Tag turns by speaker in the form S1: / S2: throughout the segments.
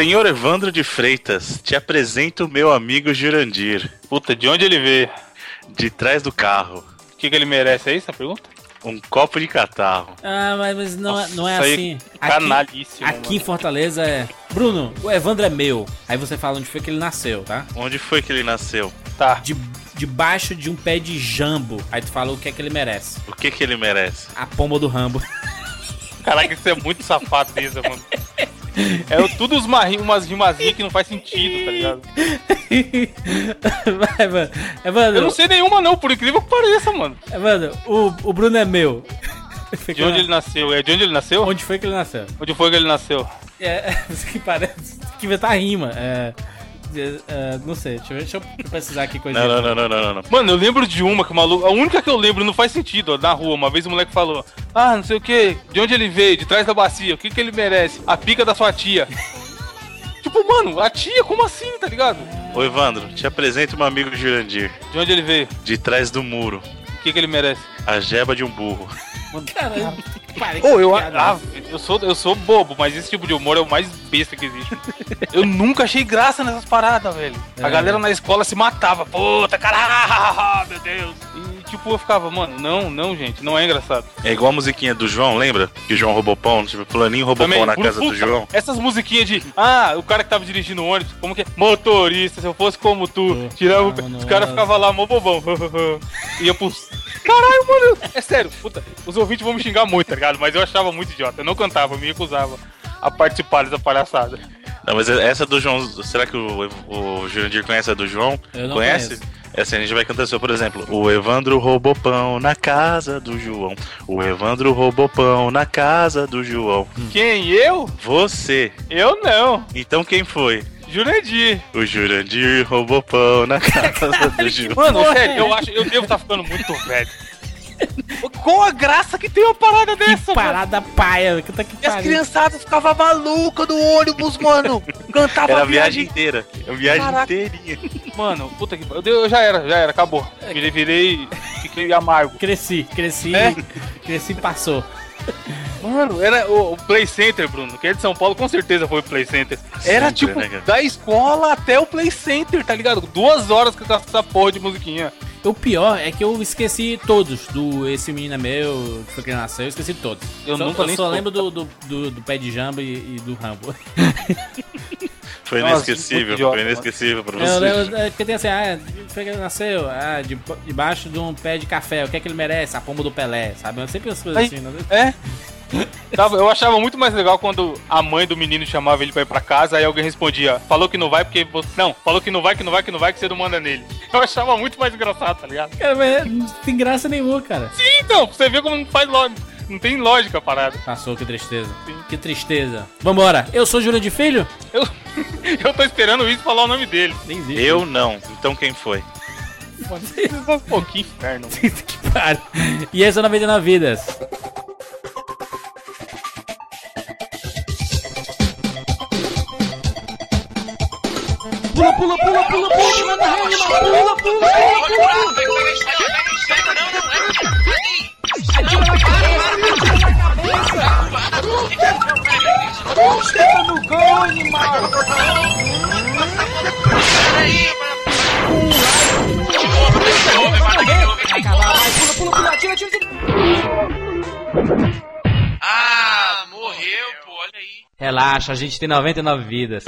S1: Senhor Evandro de Freitas, te apresento o meu amigo Jurandir.
S2: Puta, de onde ele veio?
S1: De trás do carro.
S2: O que, que ele merece? É isso a pergunta?
S1: Um copo de catarro.
S3: Ah, mas, mas não, é- não é
S2: Nossa, isso
S3: assim.
S2: aí, canalíssimo,
S3: Aqui, aqui em Fortaleza é. Bruno, o Evandro é meu. Aí você fala onde foi que ele nasceu, tá?
S1: Onde foi que ele nasceu?
S2: Tá.
S3: De, debaixo de um pé de jambo. Aí tu fala o que é que ele merece.
S1: O que que ele merece?
S3: A pomba do Rambo.
S2: Caraca, isso é muito safadeza, mano. É tudo uns marri- umas rimazinhas que não faz sentido, tá ligado?
S3: Vai, mano. Evandro,
S2: Eu não sei nenhuma não, por incrível que pareça, mano.
S3: Evandro, o, o Bruno é meu.
S2: De onde ele nasceu? É de onde ele nasceu?
S3: Onde foi que ele nasceu?
S2: Onde foi que ele nasceu?
S3: É, que parece. Que inventar rima. É, é, não sei, deixa eu, deixa eu pesquisar aqui coisa
S1: Não, não, não, não, não, não, não.
S2: Mano, eu lembro de uma que o maluco. A única que eu lembro não faz sentido, ó, na rua. Uma vez o moleque falou: Ah, não sei o que, de onde ele veio, de trás da bacia, o que, que ele merece? A pica da sua tia. tipo, mano, a tia, como assim, tá ligado?
S1: Ô Evandro, te apresento meu amigo Jurandir.
S2: De onde ele veio?
S1: De trás do muro.
S2: O que, que ele merece?
S1: A jeba de um burro.
S3: Caralho, parei
S2: Ô, eu,
S3: piada.
S2: ah, eu, sou, eu sou bobo, mas esse tipo de humor é o mais besta que existe. eu nunca achei graça nessas paradas, velho. A
S3: É.
S2: galera na escola se matava. Puta, caralho, meu Deus. E tipo, eu ficava, mano, não, não, gente, não é engraçado.
S1: É igual a musiquinha do João, lembra? Que o João roubou pão, tipo, fulaninho roubou pão na casa do
S2: puta,
S1: João.
S2: Essas musiquinhas de, ah, o cara que tava dirigindo o ônibus, como que é? Motorista, se eu fosse como tu, tirava o...
S3: não,
S2: Os caras
S3: não.
S2: ficavam lá, mó bobão. Ia pros... Caralho, mano, é sério, puta, os ouvintes vão me xingar muito, tá ligado? Mas eu achava muito idiota, eu não cantava, eu me recusava a participar dessa palhaçada.
S1: Não, mas essa do João. Será que o, o Jurandir conhece a do João?
S3: Eu não
S1: conhece?
S3: conheço.
S1: Essa a gente vai cantar só, por exemplo. O Evandro roubou pão na casa do João. O Evandro roubou pão na casa do João.
S2: Quem, eu?
S1: Você.
S2: Eu não.
S1: Então quem foi?
S2: Jurandir.
S1: O Jurandir roubou pão na casa do João.
S2: Mano,
S3: porra
S2: sério,
S3: é
S2: eu acho, eu devo estar ficando muito velho. Qual a graça que tem uma parada
S3: Que
S2: dessa, mano?
S3: parada paia. Que tá que
S2: E as criançadas ficavam malucas no ônibus, mano. Cantava
S1: Era a
S2: a
S1: viagem inteira. A viagem
S2: Caraca.
S1: inteirinha.
S2: Mano, puta que pariu. Eu já era, já era, acabou. Virei, virei, fiquei amargo.
S3: Cresci, cresci.
S2: É?
S3: Cresci e passou.
S2: Mano, era o, o Play Center, Bruno, que é de São Paulo, com certeza foi o Play Center. Era
S1: Sempre,
S2: tipo,
S1: né,
S2: da escola até o Play Center, tá ligado? Duas horas com essa porra de musiquinha.
S3: O pior é que eu esqueci todos do Esse Menino é Meu, que foi que ele nasceu, eu esqueci todos.
S2: Eu
S3: só,
S2: nunca
S3: eu
S2: nem
S3: só lembro do, do, do, do pé de jambo e, e do Rambo.
S1: Foi
S2: Nossa,
S1: inesquecível.
S2: idiota,
S1: foi inesquecível pra
S3: Eu
S1: você.
S3: lembro, é, porque tem assim, ah, foi que ele nasceu, ah, de, debaixo de um pé de café, o que é que ele merece? A pomba do Pelé, sabe? Sempre as coisas
S2: Aí-
S3: assim, né?
S2: É? Tava- Eu achava muito mais legal quando a mãe do menino chamava ele pra ir pra casa, aí alguém respondia, falou que não vai porque você. Não, falou que não vai, que não vai, que não vai, que você não manda nele. Eu achava muito mais engraçado, tá ligado?
S3: Cara, mas não tem graça nenhuma, cara.
S2: Sim, então, você ver como não faz lógica. Não tem lógica a parada.
S3: Passou, que tristeza. Que tristeza. Vambora. Eu sou Júlio de Filho?
S2: Eu, eu tô esperando isso falar o nome dele.
S3: Nem existe.
S1: Eu não. Então quem foi?
S2: Pô, que inferno.
S3: que pariu. E esse é o 99 Vidas. Pula, pula, pula, pula, pula, manda rede, pula, pula, pula, pula.
S4: Ah, morreu, pô, olha aí.
S3: Relaxa, a gente tem 99 vidas.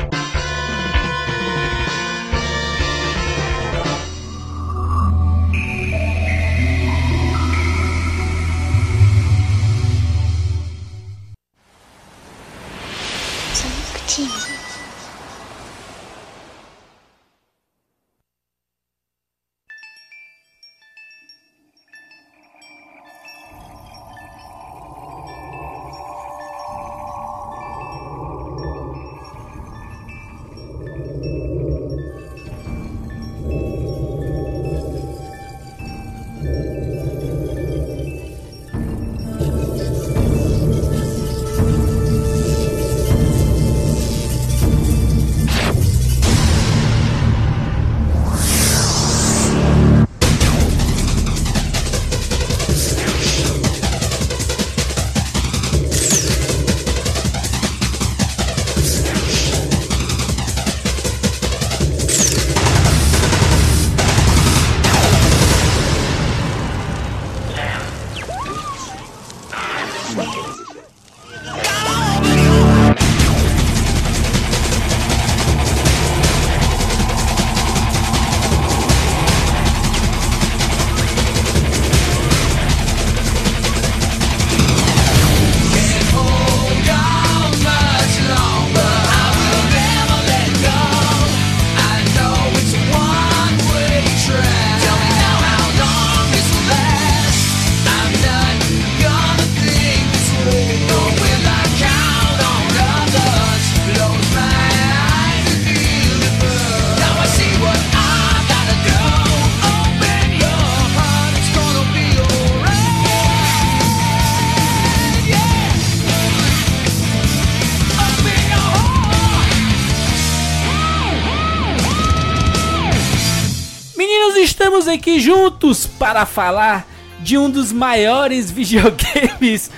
S3: Para falar de um dos maiores videogames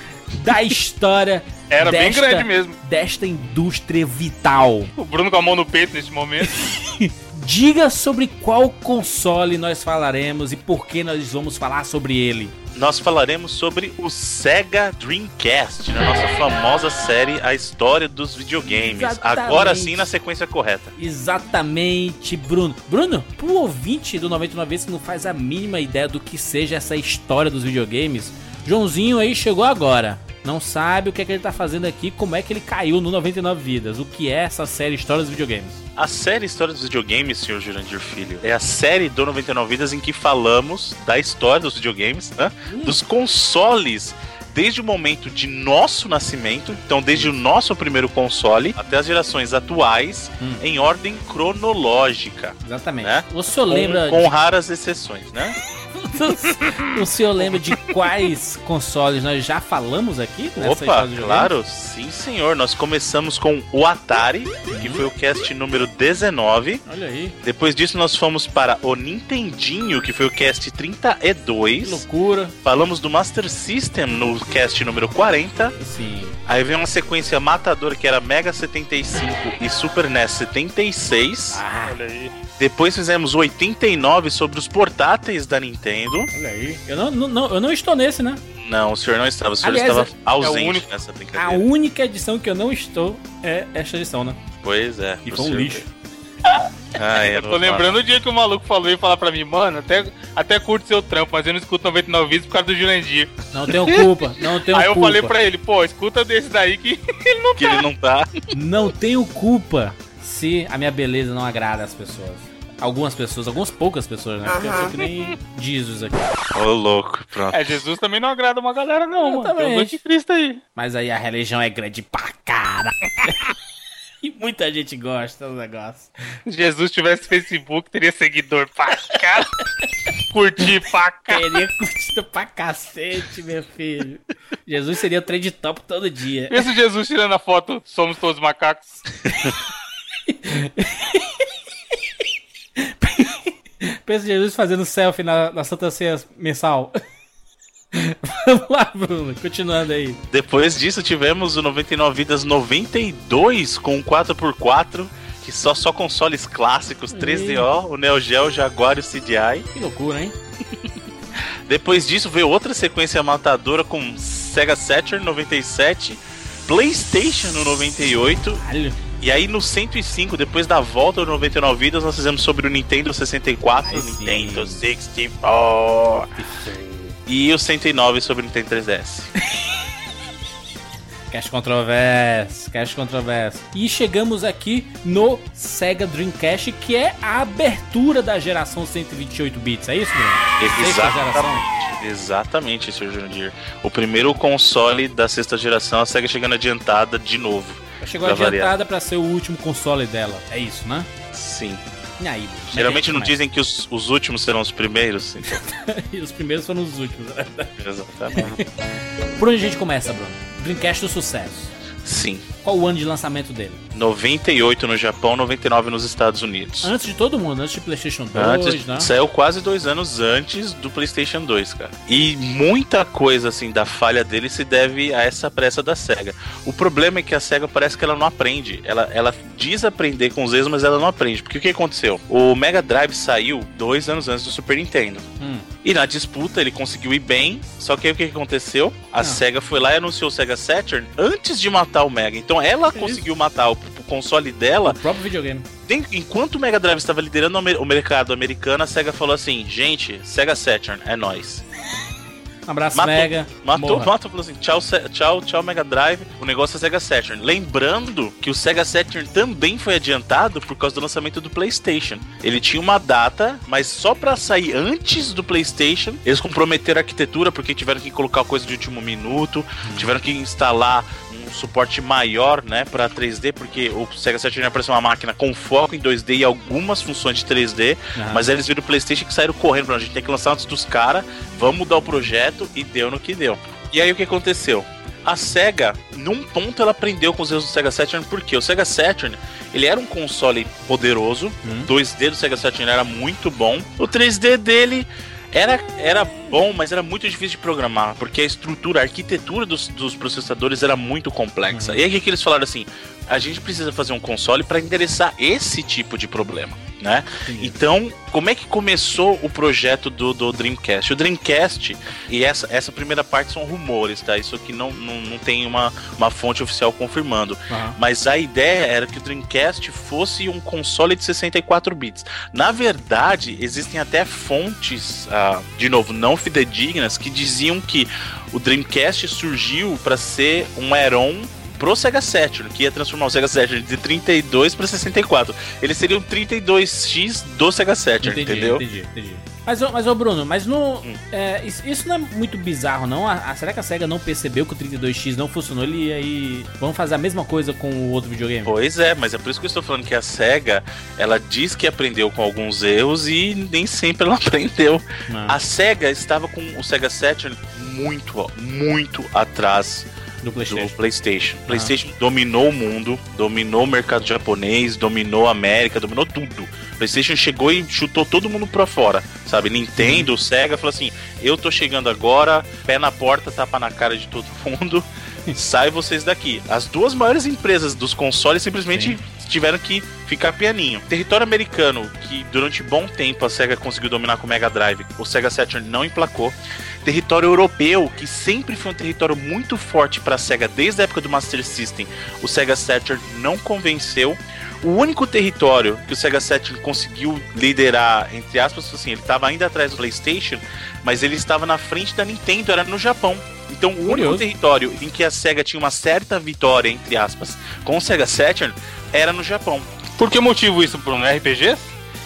S3: da história.
S2: Era bem
S3: desta-
S2: grande mesmo.
S3: Desta indústria vital.
S2: O Bruno com a mão no peito nesse momento.
S3: Diga sobre qual console nós falaremos e por que nós vamos falar sobre ele.
S1: Nós falaremos sobre o Sega Dreamcast, na nossa famosa série A História dos Videogames.
S3: Exatamente.
S1: Agora sim na sequência correta.
S3: Exatamente, Bruno. Bruno, pro ouvinte do 99 vezes que não faz a mínima ideia do que seja essa história dos videogames, Joãozinho aí chegou agora. Não sabe o que é que ele tá fazendo aqui, como é que ele caiu no 99 Vidas, o que é essa série História dos Videogames.
S1: A série História dos Videogames, senhor Jurandir Filho, é a série do 99 Vidas em que falamos da história dos videogames, né? dos consoles, desde o momento de nosso nascimento, então desde o nosso primeiro console até as gerações atuais,
S3: Hum.
S1: em ordem cronológica.
S3: Exatamente.
S1: Né?
S3: O senhor
S1: Com,
S3: lembra
S1: com raras exceções, né?
S3: o senhor lembra de quais consoles nós já falamos aqui nessa
S1: Opa, claro, sim senhor. Nós começamos com o Atari, que foi o cast número 19.
S3: Olha aí,
S1: Depois disso, nós fomos para o Nintendinho, que foi o cast
S3: que
S1: 32.
S3: loucura.
S1: Falamos do Master System no cast número 40.
S3: Sim.
S1: Aí vem uma sequência matadora que era Mega 75 e Super NES 76.
S3: Ah,
S2: Olha aí.
S1: Depois fizemos o 89 sobre os portáteis da Nintendo.
S3: olha aí. Eu não, não, não- eu não estou nesse, né?
S1: Não, o senhor não estava, o senhor
S3: Aliás,
S1: estava
S3: é-
S1: ausente
S2: é único-
S1: nessa
S3: A
S1: brincadeira.
S3: única edição que eu não estou é esta edição, né?
S1: Pois é.
S3: E foi um lixo.
S1: Ah, é,
S2: Eu tô lembrando o dia que o maluco falou e falar pra mim, mano, até, até curto seu trampo, mas eu não escuto 99 vídeos por causa do Jurandir.
S3: Não tenho culpa, não tenho
S2: Aí eu
S3: culpa.
S2: falei pra ele, pô, escuta desse daí que ele não
S1: Que ele não tá.
S3: Não tenho culpa se a minha beleza não agrada as pessoas. Algumas pessoas, algumas poucas pessoas, né? Porque eu sou que nem Jesus aqui.
S1: Ô, louco, pronto.
S2: É, Jesus também não agrada uma galera, não, mano. Tem um anticristo aí.
S3: Mas aí a religião é grande pra cara. e muita gente gosta do negócio.
S2: Se Jesus tivesse Facebook, teria seguidor pra cá. Curtir pra cá.
S3: Teria curtido pra cacete, meu filho. Jesus seria trade top todo dia.
S2: Pensa Jesus tirando a foto, somos todos macacos.
S3: Pensa Jesus fazendo selfie na, na Santa Ceia mensal. Vamos lá, Bruno. Continuando aí.
S1: Depois disso, tivemos o 99 Vidas 92 com um 4x4, que só, só consoles clássicos 3DO, o Neo Geo, Jaguar e o CDI.
S3: Que loucura, hein?
S1: Depois disso, veio outra sequência matadora com Sega Saturn 97, PlayStation no 98.
S3: Caralho.
S1: E aí no 105, depois da volta do 99 Vidas, nós fizemos sobre o Nintendo 64,
S3: Ai, sim.
S1: Nintendo 64 e o 109 sobre o Nintendo 3DS.
S3: Cast controverso, cast controverso. E chegamos aqui no Sega Dreamcast, que é a abertura da geração 128 bits, é isso, Bruno?
S1: Exatamente, exatamente, Sr. Jurandir. O primeiro console da sexta geração, a SEGA chegando adiantada de novo.
S3: Chegou adiantada pra ser o último console dela, é isso, né?
S1: Sim.
S3: E aí, é
S1: Geralmente
S3: gente
S1: não
S3: começa?
S1: dizem que os, os últimos serão os primeiros. Então,
S3: E os primeiros foram os últimos. né?
S1: exatamente.
S3: Por onde a gente começa, Bruno? Dreamcast do sucesso.
S1: Sim.
S3: Qual o ano de lançamento dele?
S1: 98 no Japão, 99 nos Estados Unidos.
S3: Antes de todo mundo, antes de PlayStation 2,
S1: Antes,
S3: né?
S1: Saiu quase dois anos antes do PlayStation 2, cara. E muita coisa, assim, da falha dele se deve a essa pressa da SEGA. O problema é que a SEGA parece que ela não aprende. Ela, ela diz aprender com os erros, mas ela não aprende. Porque o que aconteceu? O Mega Drive saiu dois anos antes do Super Nintendo.
S3: Hum.
S1: E na disputa ele conseguiu ir bem, só que aí o que aconteceu? A
S3: Ah.
S1: SEGA foi lá e anunciou o Sega Saturn antes de matar o Mega. Então ela
S3: Que
S1: conseguiu matar o, o console dela
S3: O próprio videogame.
S1: tem- enquanto o Mega Drive estava liderando o o mercado americano, a SEGA falou assim: gente, Sega Saturn, é nóis.
S3: Um abraço,
S1: Matou-
S3: Mega.
S1: Matou,
S3: Morra.
S1: matou, falou assim: tchau, tchau, tchau, Mega Drive. O negócio é Sega Saturn. Lembrando que o Sega Saturn também foi adiantado por causa do lançamento do PlayStation. Ele tinha uma data, mas só pra sair antes do PlayStation, eles comprometeram a arquitetura porque tiveram que colocar coisa de último minuto, tiveram que instalar suporte maior, né, para 3D, porque o Sega Saturn apareceu uma máquina com foco em 2D e algumas funções de 3D,
S3: Aham.
S1: mas eles viram o PlayStation que saíram correndo, pra a gente tem que lançar antes dos caras, vamos mudar o projeto e deu no que deu. E aí o que aconteceu? a SEGA, num ponto, ela aprendeu com os erros do Sega Saturn, porque o Sega Saturn, ele era um console poderoso,
S3: Hum.
S1: o 2D do Sega Saturn era muito bom, o 3D dele era, era bom, mas era muito difícil de programar, porque a estrutura, a arquitetura dos, dos processadores era muito complexa. E aí que eles falaram assim, a gente precisa fazer um console para endereçar esse tipo de problema, né? Então, como é que começou o projeto do, do Dreamcast? O Dreamcast, e essa, essa primeira parte são rumores, tá? Isso aqui não, não, não tem uma, uma fonte oficial confirmando.
S3: Aham.
S1: Mas a ideia era que o Dreamcast fosse um console de 64 bits. Na verdade, existem até fontes, ah, de novo, não fidedignas, que diziam que o Dreamcast surgiu para ser um Heron pro Sega Saturn, que ia transformar o Sega Saturn de 32 para 64. Ele seria um 32X do Sega Saturn,
S3: Entendi,
S1: entendeu?
S3: entendi, entendi. Mas, ô- mas ô Bruno, mas no.
S1: Hum.
S3: é, isso, isso não é muito bizarro, não? A, a- será que a SEGA não percebeu que o 32X não funcionou e aí vamos fazer a mesma coisa com o outro videogame?
S1: Pois é, mas é por isso que eu estou falando que a SEGA, ela diz que aprendeu com alguns erros e nem sempre ela aprendeu.
S3: Não,
S1: A SEGA estava com o Sega Saturn muito, ó, muito atrás
S3: do
S1: do
S3: PlayStation.
S1: PlayStation. PlayStation dominou o mundo, dominou o mercado japonês, dominou a América, dominou tudo. PlayStation chegou e chutou todo mundo pra fora, sabe? Nintendo, Sega falou assim: "Eu tô chegando agora, pé na porta, tapa na cara de todo mundo. Sai vocês daqui". As duas maiores empresas dos consoles simplesmente tiveram que ficar pianinho. Território americano, que durante bom tempo a Sega conseguiu dominar com o Mega Drive, o Sega Saturn não emplacou. Território europeu, que sempre foi um território muito forte para a Sega desde a época do Master System, o Sega Saturn não convenceu. O único território que o Sega Saturn conseguiu liderar, entre aspas, assim, ele estava ainda atrás do PlayStation, mas ele estava na frente da Nintendo, era no Japão. Então, o único
S3: Curioso.
S1: território em que a Sega tinha uma certa vitória, entre aspas, com o Sega Saturn, era no Japão.
S2: Por que motivo isso, Bruno? RPGs?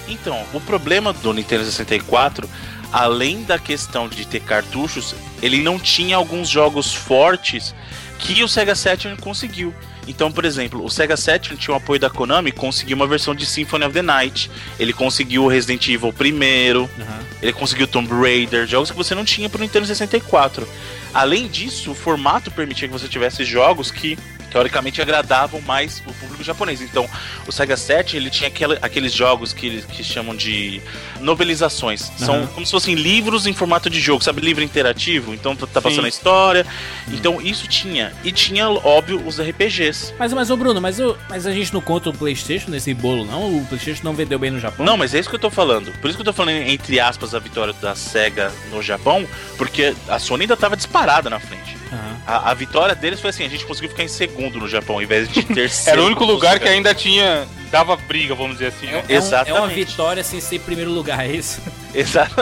S1: Então, o problema do Nintendo 64, além da questão de ter cartuchos, ele não tinha alguns jogos fortes que o Sega Saturn conseguiu. Então, por exemplo, o Sega Saturn tinha o apoio da Konami, conseguiu uma versão de Symphony of the Night, ele conseguiu o Resident Evil primeiro,
S3: Aham.
S1: ele conseguiu Tomb Raider, jogos que você não tinha pro Nintendo 64. Além disso, o formato permitia que você tivesse jogos que teoricamente agradavam mais o público japonês. Então, o Sega Saturn, ele tinha aquela- aqueles jogos que eles que chamam de novelizações. São
S3: Aham.
S1: como se fossem livros em formato de jogo, sabe, livro interativo. Então tá tá passando
S2: Sim.
S1: a história. Então isso tinha e tinha óbvio os RPGs.
S3: Mas, mas ô Bruno, mas, mas a gente não conta o PlayStation nesse bolo, não? O PlayStation não vendeu bem no Japão?
S1: Não, mas é isso que eu tô falando. Por isso que eu tô falando, entre aspas, a vitória da SEGA no Japão, porque a Sony ainda tava disparada na frente.
S3: Aham.
S1: A, a vitória deles foi assim: a gente conseguiu ficar em segundo no Japão, ao invés de terceiro.
S2: Era o único lugar que ainda tinha. dava briga, vamos dizer assim.
S3: É,
S2: né?
S3: um- é uma
S1: Exatamente.
S3: vitória sem ser primeiro lugar, é isso?
S1: Exato.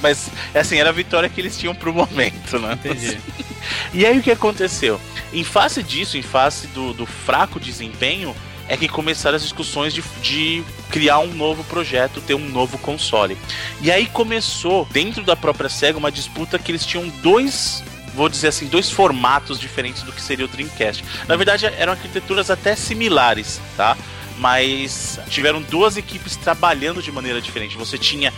S1: Mas, assim, era a vitória que eles tinham pro momento, né?
S3: Entendi.
S1: E aí o que aconteceu? Em face disso, em face do, do fraco desempenho, é que começaram as discussões de, de criar um novo projeto, ter um novo console. E aí começou, dentro da própria SEGA, uma disputa que eles tinham dois. Vou dizer assim, dois formatos diferentes do que seria o Dreamcast. Na verdade, eram arquiteturas até similares, tá? Mas tiveram duas equipes trabalhando de maneira diferente. Você tinha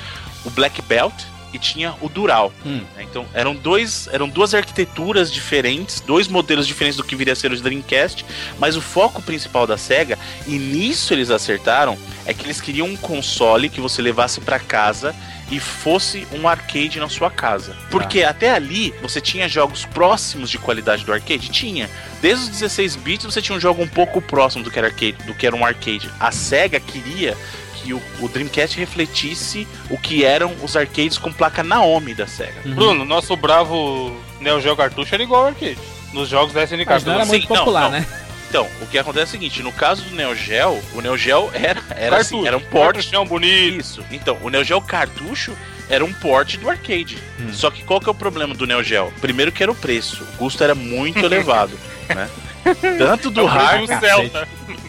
S1: o Black Belt e tinha o Dural.
S3: Hum.
S1: né? Então eram dois, eram duas arquiteturas diferentes, dois modelos diferentes do que viria a ser o Dreamcast, mas o foco principal da Sega e nisso eles acertaram é que eles queriam um console que você levasse para casa e fosse um arcade na sua casa. Porque até ali você tinha jogos próximos de qualidade do arcade, tinha. Desde os 16 bits você tinha um jogo um pouco próximo do que era arcade, do que era um arcade. A Sega queria que o, o Dreamcast refletisse o que eram os arcades com placa Naomi da Sega.
S3: Uhum.
S2: Bruno, nosso bravo Neo Geo cartucho era igual ao arcade. Nos jogos da SNK.
S3: Mas não era muito
S1: Sim, não,
S3: popular,
S1: não.
S3: né?
S1: Então, o que acontece é o seguinte, no caso do Neo Geo, o Neo Geo era, era, assim, era um port
S2: Cartuchão bonito.
S1: Isso. Então, o Neo Geo cartucho era um port do arcade.
S3: Hum.
S1: Só que qual que é o problema do Neo Geo? Primeiro que era o preço. O custo era muito elevado, né? Tanto do
S2: É
S1: hardware
S2: Celta.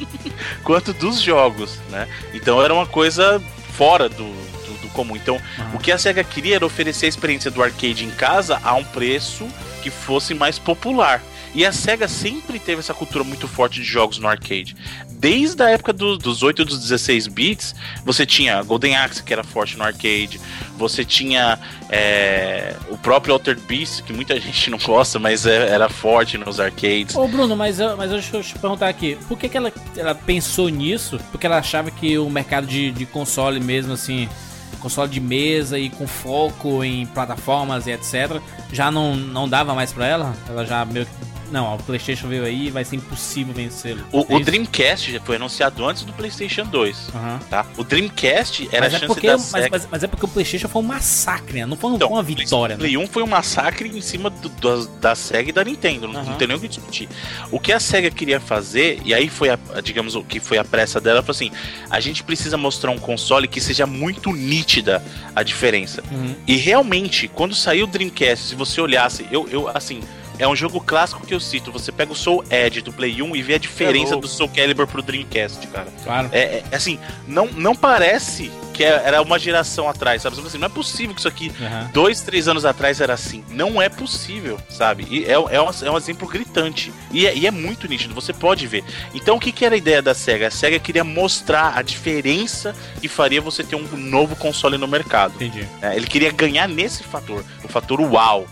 S1: quanto dos jogos, né? Então era uma coisa fora do, do, do comum. Então, o que a SEGA queria era oferecer a experiência do arcade em casa a um preço que fosse mais popular. E a SEGA sempre teve essa cultura muito forte de jogos no arcade. Desde a época do, dos 8 e dos 16 bits, você tinha Golden Axe, que era forte no arcade, você tinha é, o próprio Altered Beast, que muita gente não gosta, mas é, era forte nos arcades.
S3: Ô Bruno, mas, mas deixa eu te perguntar aqui, por que, que ela, ela pensou nisso? Porque ela achava que o mercado de, de console mesmo, assim, console de mesa e com foco em plataformas e etc, já não, não dava mais pra ela? Ela já meio que não, o PlayStation veio aí e vai ser impossível vencê-lo.
S1: O,
S3: É
S1: o? Dreamcast já foi anunciado antes do PlayStation 2,
S3: Aham.
S1: tá? O Dreamcast era
S3: Mas
S1: a
S3: é,
S1: chance
S3: porque,
S1: da
S3: mas,
S1: SEGA...
S3: mas- mas é porque o PlayStation foi um massacre, né? Não foi,
S1: Então,
S3: uma vitória. né?
S1: Play 1 foi um massacre em cima do- das- da SEGA e da Nintendo, não,
S3: Aham.
S1: não tem nem o que discutir. O que a SEGA queria fazer, e aí foi, a, a- digamos, o que foi a pressa dela, foi assim: a gente precisa mostrar um console que seja muito nítida a diferença.
S3: Uhum.
S1: E realmente, quando saiu o Dreamcast, se você olhasse, eu, eu assim. É um jogo clássico que eu cito. Você pega o Soul Edge do Play 1 e vê a diferença
S2: louco.
S1: do Soul Calibur pro Dreamcast, cara.
S3: Claro.
S1: É, é, assim, não, não parece que é- era uma geração atrás, sabe? Assim, não é possível que isso aqui
S3: Aham.
S1: dois, três anos atrás era assim. Não é possível, sabe? E é, é, um, é um exemplo gritante. E é, e é muito nítido, você pode ver. Então o que, que era a ideia da SEGA? A SEGA queria mostrar a diferença que faria você ter um novo console no mercado.
S3: Entendi.
S1: né? Ele queria ganhar nesse fator, o fator uau.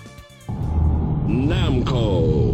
S5: Namco.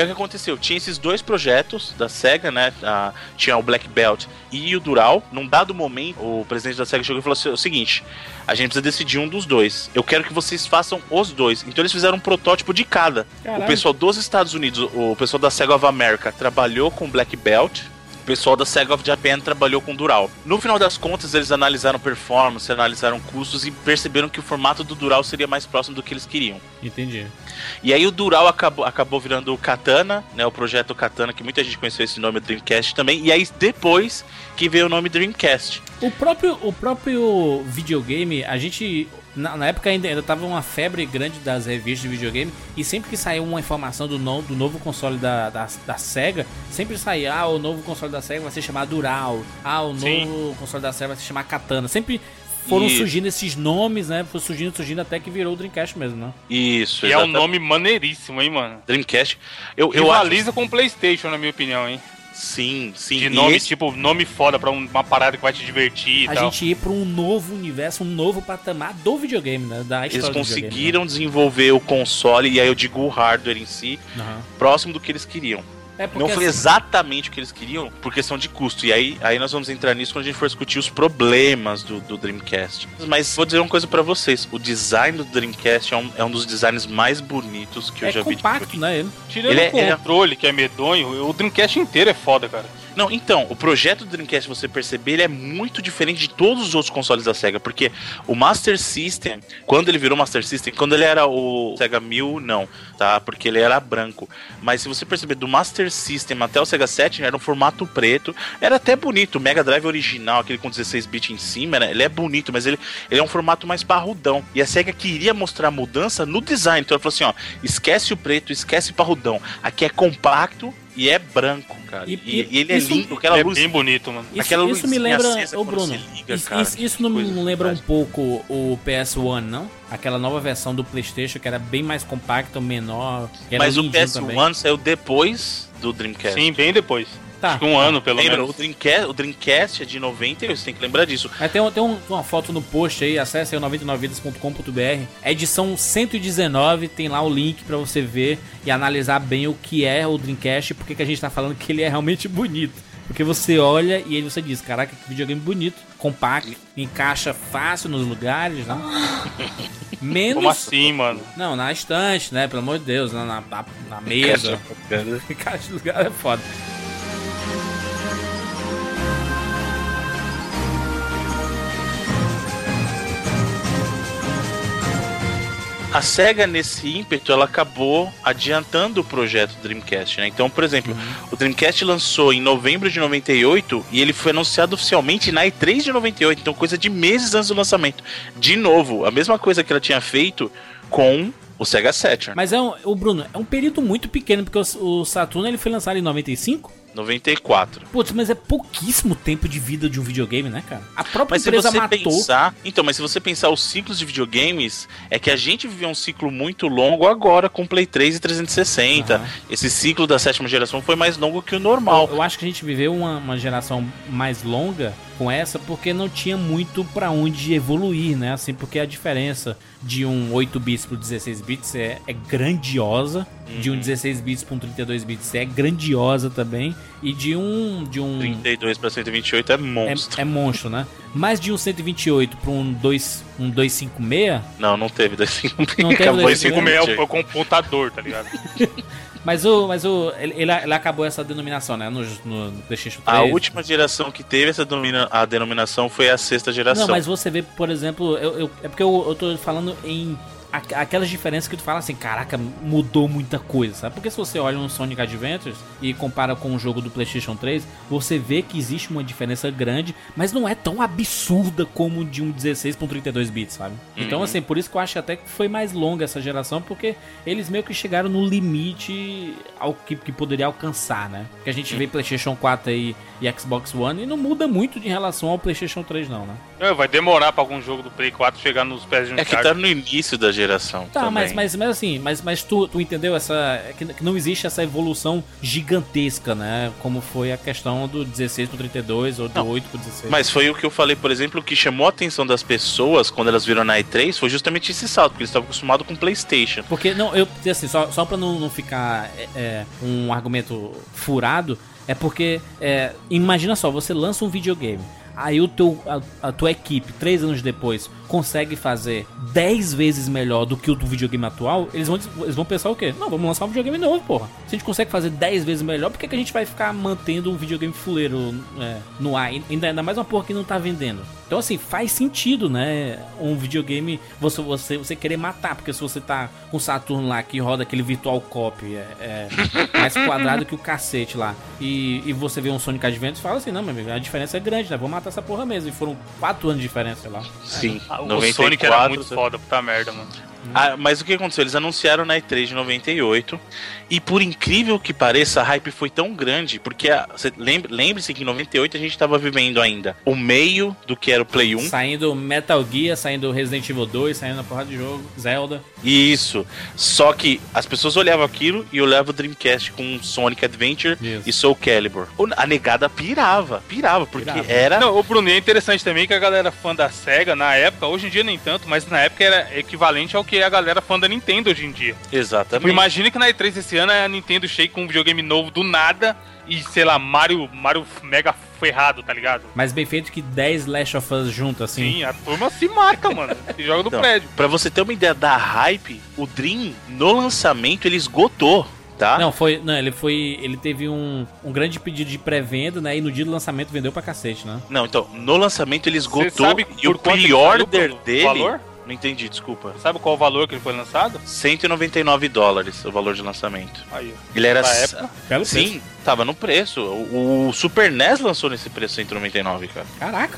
S1: E aí o que aconteceu? Tinha esses dois projetos da SEGA, né? A- tinha o Black Belt e o Dural. Num dado momento, o presidente da SEGA chegou e falou assim, o seguinte: a gente precisa decidir um dos dois. Eu quero que vocês façam os dois. Então eles fizeram um protótipo de cada.
S3: Caralho.
S1: O pessoal dos Estados Unidos, o pessoal da SEGA of America trabalhou com Black Belt. O pessoal da SEGA of Japan trabalhou com Dural. No final das contas, eles analisaram performance, analisaram custos e perceberam que o formato do Dural seria mais próximo do que eles queriam.
S3: Entendi.
S1: E aí o Dural acabou, acabou virando o Katana, né? O projeto Katana, que muita gente conheceu esse nome Dreamcast também. E aí depois que veio o nome Dreamcast.
S3: O próprio, o próprio videogame, a gente. Na, na época ainda, ainda tava uma febre grande das revistas de videogame. E sempre que saiu uma informação do, no, do novo console da, da, da SEGA, sempre saía, ah, o novo console da SEGA vai se chamar Dural. Ah, o
S2: Sim.
S3: novo console da SEGA vai se chamar Katana. Sempre foram
S1: Isso.
S3: surgindo esses nomes, né? Foi surgindo, surgindo até que virou o Dreamcast mesmo, né?
S1: Isso,
S2: E é um
S1: exatamente.
S2: nome maneiríssimo, hein, mano?
S1: Dreamcast. Eu, eu acho.
S2: Rivaliza com o PlayStation, na minha opinião, hein?
S1: Sim, sim.
S2: De
S1: E
S2: nome,
S1: esse-
S2: tipo, nome foda pra um- uma parada que vai te divertir e
S3: A
S2: tal.
S3: gente ir pra um novo universo, um novo patamar do videogame, né? Da
S1: Eles
S3: história do videogame,
S1: conseguiram desenvolver o console, e aí eu digo o hardware em si,
S3: né? Aham.
S1: próximo do que eles queriam.
S3: É porque
S1: Não foi
S3: assim,
S1: exatamente o que eles queriam por questão de custo. E aí, aí nós vamos entrar nisso quando a gente for discutir os problemas do, do Dreamcast. Mas vou dizer uma coisa pra vocês: o design do Dreamcast é um, é um dos designs mais bonitos que eu
S3: é
S1: já vi. de
S3: compacto, né? Ele.
S2: Tirando
S1: Ele é-
S2: o controle, que é medonho, o Dreamcast inteiro é foda, cara.
S1: Não, então, o projeto do Dreamcast, você perceber, ele é muito diferente de todos os outros consoles da SEGA, porque o Master System, quando ele virou Master System, quando ele era o Sega 1000, não, tá? Porque ele era branco. Mas se você perceber, do Master System até o Sega Saturn, era um formato preto, era até bonito. O Mega Drive original, aquele com 16 bits em cima, né? ele é bonito, mas ele, ele é um formato mais parrudão. E a SEGA queria mostrar a mudança no design, então ela falou assim, ó, esquece o preto, esquece parrudão. Aqui é compacto e é branco, cara.
S3: E-
S1: E,
S3: e
S1: ele é
S3: isso-
S1: lindo, aquela
S2: é
S1: luz
S2: bem bonito, mano.
S3: Isso,
S1: Aquela
S3: isso me
S1: luzinha
S3: lembra, ô Bruno,
S1: liga,
S3: isso,
S1: cara,
S3: isso- isso não, não lembra um pouco o PS1, não? Aquela nova versão do PlayStation que era bem mais compacta, menor.
S1: Mas o
S3: lindinho
S1: PS1
S3: também.
S1: saiu depois do Dreamcast.
S2: Sim, bem depois.
S3: Tá.
S2: Acho que um ano, pelo
S1: Lembra,
S2: menos.
S1: o Dreamcast, o Dreamcast é de 98, você tem que lembrar disso.
S3: Mas tem, tem um- uma foto no post aí, acesse aí o 99vidas.com.br. É edição 119, tem lá o link pra você ver e analisar bem o que é o Dreamcast e por que a gente tá falando que ele é realmente bonito. Porque você olha e aí você diz, caraca, que videogame bonito, compacto, encaixa fácil nos lugares, né? Menos.
S2: Como assim, mano?
S3: Não, na estante, né? Pelo amor de Deus, na, na, na- mesa. Encaixa de lugar é foda.
S1: A SEGA, nesse ímpeto, ela acabou adiantando o projeto Dreamcast, né? Então, por exemplo, o Dreamcast lançou em novembro de 98 e ele foi anunciado oficialmente na E3 de 98, então coisa de meses antes do lançamento. De novo, a mesma coisa que ela tinha feito com o Sega Saturn.
S3: Mas é um, o Bruno, é um período muito pequeno, porque o, o Saturno ele foi lançado em 95.
S1: 94.
S3: Putz, mas é pouquíssimo tempo de vida de um videogame, né, cara? A própria
S1: Mas se
S3: empresa
S1: você
S3: matou.
S1: pensar, então, mas se você pensar os ciclos de videogames, é que a gente viveu um ciclo muito longo agora com Play 3 e 360.
S3: Aham.
S1: Esse ciclo da sétima geração foi mais longo que o normal.
S3: Eu, eu acho que a gente viveu uma, uma geração mais longa com essa porque não tinha muito pra onde evoluir, né? Assim, porque a diferença de um 8 bits pro 16 bits é, é grandiosa, de um 16 bits para um 32 bits é grandiosa também, e de um de um
S1: 32 para 128 é monstro.
S3: é, é monstro, né? Mas de um 128 para um 2 um 256,
S1: Não, não teve 256.
S3: Não teve
S1: Acabou em
S2: 256 é o- é
S1: 128.
S2: o computador, tá ligado?
S3: mas o mas o ele, ele, acabou essa denominação, né, no, no, no PlayStation 3.
S1: A última geração que teve essa domina, a denominação foi a sexta geração.
S3: Não, mas você vê, por exemplo, eu, eu- é porque eu, eu tô falando em aquelas diferenças que tu fala assim, caraca, mudou muita coisa, sabe? Porque se você olha um Sonic Adventures e compara com o jogo do PlayStation 3, você vê que existe uma diferença grande, mas não é tão absurda como de um 16 para um 32 bits, sabe? Então,
S1: Uhum.
S3: assim, por isso que eu acho até que foi mais longa essa geração, porque eles meio que chegaram no limite ao que, que poderia alcançar, né? Porque a gente vê PlayStation 4 aí e Xbox One e não muda muito em relação ao PlayStation 3, não, né?
S2: É, vai demorar pra algum jogo do Play 4 chegar nos pés de um
S1: É que tá no início da geração.
S3: Tá,
S1: também.
S3: mas, mas, mas assim, mas, mas tu, tu entendeu essa. é Que, que não existe essa evolução gigantesca, né? Como foi a questão do 16 pro 32 ou do
S1: Não.
S3: 8 pro 16.
S1: Mas foi o que eu falei, por exemplo, que chamou a atenção das pessoas quando elas viram na E3 foi justamente esse salto, porque eles estavam acostumados com PlayStation.
S3: Porque, não, eu, assim, só, só pra não, não ficar é, é, um argumento furado, é porque, é, imagina só, você lança um videogame, aí o teu, a, a tua equipe, três anos depois, consegue fazer 10 vezes melhor do que o do videogame atual, eles vão, eles vão pensar o quê? Não, vamos lançar um videogame novo, porra. Se a gente consegue fazer 10 vezes melhor, por que, que a gente vai ficar mantendo um videogame fuleiro é, no ar? Ainda, ainda mais uma porra que não tá vendendo. Então, assim, faz sentido, né? Um videogame você, você, você querer matar, porque se você tá com o Saturno lá que roda aquele Virtual Cop é, é mais quadrado que o cacete lá, e, e você vê um Sonic Adventures, fala assim: não, meu amigo, a diferença é grande, né? Vou matar essa porra mesmo. E foram 4 anos de diferença sei lá.
S1: Sim,
S2: Ah, o
S1: 94,
S2: Sonic era muito foda, puta merda, mano.
S1: Ah, mas o que aconteceu? Eles anunciaram na E3 de 98 e por incrível que pareça, a hype foi tão grande, porque a- lembre- lembre-se que em 98 a gente tava vivendo ainda o meio do que era o Play 1.
S3: Saindo Metal Gear, saindo Resident Evil 2, saindo na porrada de jogo, Zelda.
S1: Isso. Só que as pessoas olhavam aquilo e olhavam o Dreamcast com Sonic Adventure
S3: Isso.
S1: e Soul Calibur. A negada pirava, pirava, porque
S3: Pirava.
S1: era.
S2: Não, o Bruno, é interessante também que a galera fã da SEGA na época, hoje em dia nem tanto, mas na época era equivalente ao que é a galera fã da Nintendo hoje em dia. Tipo,
S1: Exatamente.
S2: imagina que na E3 esse ano a Nintendo chega com um videogame novo do nada e, sei lá, Mario, Mario mega ferrado, tá ligado?
S3: Mais bem feito que 10 Last of Us junto, assim.
S2: Sim, a turma se marca, mano. Se joga no
S1: Então,
S2: prédio.
S1: Pra você ter uma ideia da hype, o Dream, no lançamento, ele esgotou, tá?
S3: Não, foi. Não, ele foi. Ele teve um, um grande pedido de pré-venda, né? E no dia do lançamento vendeu pra cacete, né?
S1: Não, então, no lançamento ele esgotou
S2: sabe
S1: e o pre-order dele.
S2: valor?
S1: Não entendi, desculpa.
S2: Sabe qual o valor que ele foi lançado?
S1: 199 dólares o valor de lançamento.
S2: Aí, ó.
S1: Ele era.
S2: Na época?
S1: Sim, tava no preço. O, o Super NES lançou nesse preço 199, cara.
S3: Caraca.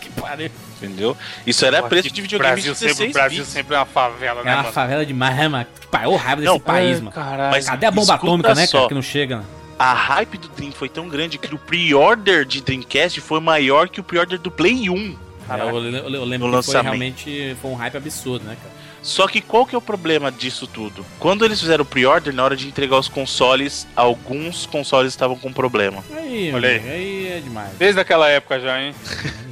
S3: que pariu.
S1: Entendeu? Isso era preço
S2: que
S1: de videogame
S2: Brasil
S1: de
S2: sempre,
S1: 16
S2: Brasil
S1: bits.
S2: sempre é uma favela,
S3: É
S2: né,
S3: uma
S2: mano?
S3: favela demais, né, mano? Pai, ô raiva desse
S1: Não,
S3: país,
S2: É,
S3: mano.
S2: Caralho.
S1: Mas
S3: Cadê a bomba atômica, né,
S1: só.
S3: cara? Que não chega, né?
S1: A hype do Dream foi tão grande que o pre-order de Dreamcast foi maior que o pre-order do Play 1.
S3: É, eu, eu le- eu lembro
S1: No
S3: que foi
S1: lançamento.
S3: realmente foi um hype absurdo, né, cara?
S1: Só que qual que é o problema disso tudo? Quando eles fizeram o pre-order, na hora de entregar os consoles, alguns consoles estavam com problema.
S3: Aí,
S2: Olha aí.
S3: aí é demais.
S2: Desde aquela época já, hein?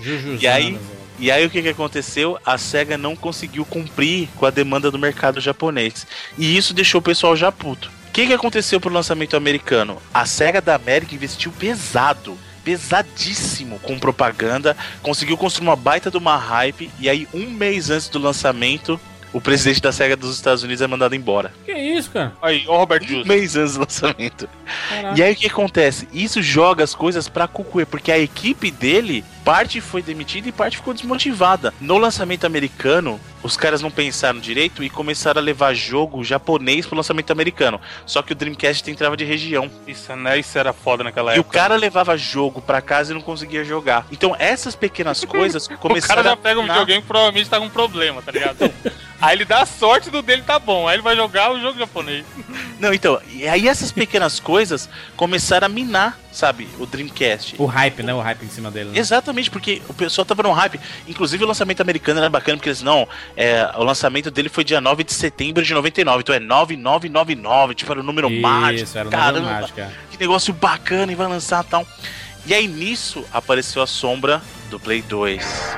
S3: Jujuzana,
S1: E aí?
S3: velho.
S1: E aí o que, que aconteceu? A SEGA não conseguiu cumprir com a demanda do mercado japonês. E isso deixou o pessoal já puto. O que, que aconteceu pro lançamento americano? A SEGA da América investiu pesado. Pesadíssimo com propaganda, conseguiu construir uma baita de uma hype, e aí, um mês antes do lançamento, o presidente da SEGA dos Estados Unidos é mandado embora.
S3: Que isso, cara?
S2: Aí, ó, Robert
S1: Um
S2: Justo.
S1: mês antes do lançamento.
S3: Caraca.
S1: E aí o que acontece? Isso joga as coisas pra cucuê, porque a equipe dele, parte foi demitida e parte ficou desmotivada. No lançamento americano, os caras não pensaram direito e começaram a levar jogo japonês pro lançamento americano. Só que o Dreamcast tem trava de região.
S2: Isso, né? Isso era foda naquela
S1: E o
S2: época.
S1: cara levava jogo pra casa e não conseguia jogar. Então essas pequenas coisas
S2: O
S1: começaram
S2: cara já
S1: a
S2: pega um
S1: minar-
S2: videogame que provavelmente tá com problema, tá ligado? Aí ele dá a sorte do dele tá bom. Aí ele vai jogar o jogo japonês.
S1: Não, então, e aí essas pequenas coisas começaram a minar, sabe, o Dreamcast.
S3: O hype, né? O hype em cima dele. Né?
S1: Exatamente, porque o pessoal tava num hype. Inclusive o lançamento americano era bacana, porque eles não. É, o lançamento dele foi dia 9 de setembro de 99. Então é 9999, tipo, era o número mágico.
S3: Isso, era o
S1: Caramba,
S3: número mágico, cara.
S1: que negócio bacana e vai lançar tal. E aí nisso apareceu a sombra do Play 2.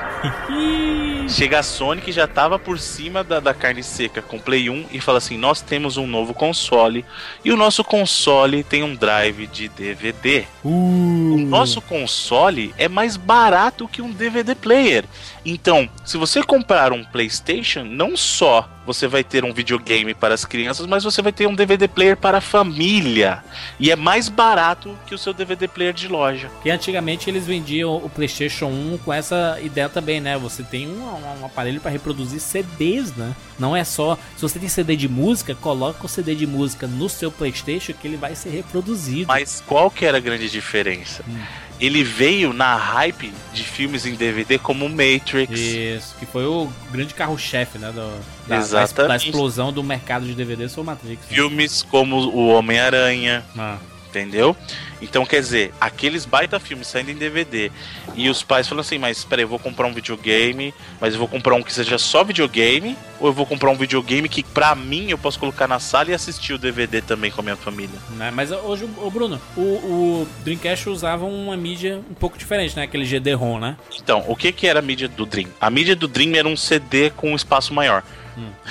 S1: Chega a Sony que já tava por cima da, da carne seca com o Play 1 e fala assim: Nós temos um novo console e o nosso console tem um drive de DVD.
S3: Uh,
S1: O nosso console é mais barato que um DVD player. Então, se você comprar um PlayStation, não só você vai ter um videogame para as crianças, mas você vai ter um DVD player para a família. E é mais barato que o seu DVD player de loja.
S3: Que antigamente eles vendiam o PlayStation 1 com essa ideia também, né? Você tem um, um- aparelho para reproduzir CDs, né? Não é só. Se você tem CD de música, coloca o CD de música no seu PlayStation que ele vai ser reproduzido.
S1: Mas qual que era a grande diferença?
S3: Hum.
S1: Ele veio na hype de filmes em DVD como Matrix.
S3: Isso, que foi o grande carro-chefe, né? do- da,
S1: Exatamente.
S3: da explosão do mercado de DVDs foi o Matrix. né?
S1: Filmes como O Homem-Aranha,
S3: Ah,
S1: entendeu? Então, quer dizer, aqueles baita filmes saindo em DVD e os pais falam assim: Mas peraí, eu vou comprar um videogame, mas eu vou comprar um que seja só videogame, ou eu vou comprar um videogame que pra mim eu posso colocar na sala e assistir o DVD também com a minha família?
S3: né? Mas hoje, o Bruno, o, o Dreamcast usava uma mídia um pouco diferente, né? Aquele GD-ROM, né?
S1: Então, o que que era a mídia do Dream? A mídia do Dream era um CD com um espaço maior.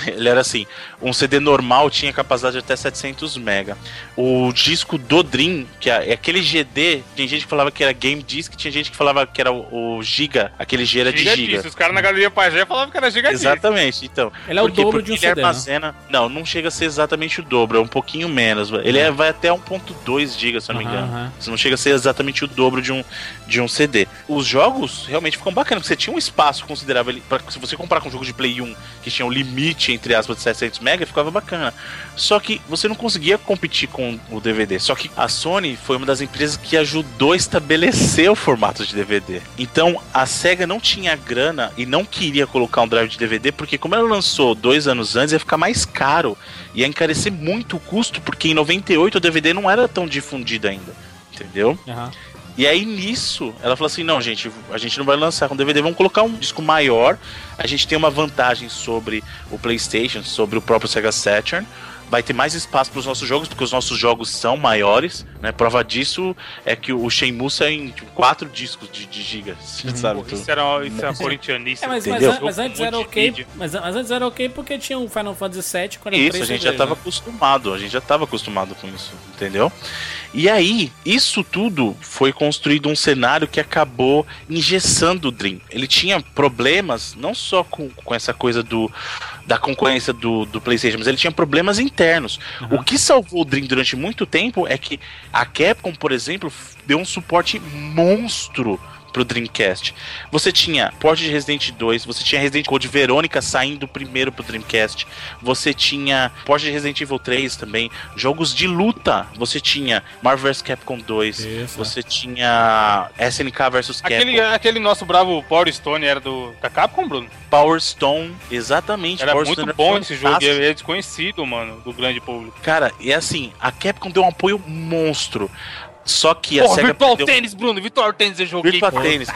S1: Ele era assim, um CD normal tinha capacidade de até 700 mega. O disco do Dream, que é é aquele GD, tem gente que falava que era Game Disc, tinha gente que falava que era o, o Giga, aquele G era de
S2: Giga
S1: Giga.
S2: disso. Os caras na galeria Pajé falavam que era giga.
S1: Exatamente, então.
S3: Ele é o dobro de um
S1: ele
S3: CD, né?
S1: armazena. Não, não chega a ser exatamente o dobro, é um pouquinho menos. Ele é- vai até 1.2 GB, se eu não me engano. Isso não chega a ser exatamente o dobro de um, de um CD. Os jogos realmente ficam bacanas. Você tinha um espaço considerável para se você comparar com um jogo de Play 1 que tinha um limite entre aspas de 700 MB, ficava bacana. Só que você não conseguia competir com o DVD. Só que a Sony foi uma das empresas que ajudou a estabelecer o formato de DVD. Então a Sega não tinha grana e não queria colocar um drive de DVD porque como ela lançou dois anos antes ia ficar mais caro ia encarecer muito o custo porque em 98 o DVD não era tão difundido ainda, entendeu?
S3: Aham.
S1: E aí nisso, ela falou assim: não, gente, a gente não vai lançar com DVD, vamos colocar um disco maior. A gente tem uma vantagem sobre o PlayStation, sobre o próprio Sega Saturn. Vai ter mais espaço para os nossos jogos, porque os nossos jogos são maiores, né? Prova disso é que o Shenmue sai em tipo, quatro discos de, de gigas, sabe?
S2: Pô, Isso era, isso era corintianice.
S3: É, mas, mas, an- mas antes era ok. Mas, mas antes era ok porque tinha um Final Fantasy VII com
S1: Isso, a gente já tava acostumado, a gente já tava acostumado com isso, entendeu? E aí, isso tudo foi construído um cenário que acabou engessando o Dream. Ele tinha problemas, não só com, com essa coisa do da concorrência do, do PlayStation, mas ele tinha problemas internos. O que salvou o Dream durante muito tempo é que a Capcom, por exemplo, deu um suporte monstro pro Dreamcast. Você tinha porte de Resident 2, você tinha Resident Code Verônica saindo primeiro pro Dreamcast, você tinha porte de Resident Evil 3 também, jogos de luta, você tinha Marvel vs Capcom 2,
S3: Isso,
S1: você tinha SNK vs Capcom,
S2: Aquele, aquele nosso bravo Power Stone era do, da Capcom, Bruno?
S1: Power Stone, exatamente.
S2: Era
S1: Power
S2: muito
S1: Stone
S2: bom esse jogo, e
S1: fantástico.
S2: é desconhecido, mano, do grande público.
S1: Cara, e assim, a Capcom deu um apoio monstro. Só que a
S2: Porra,
S1: SEGA
S2: Virtual
S1: perdeu-
S2: Tennis, Bruno, Virtual Tennis eu joguei.
S1: Virtual
S2: pô.
S1: Tennis.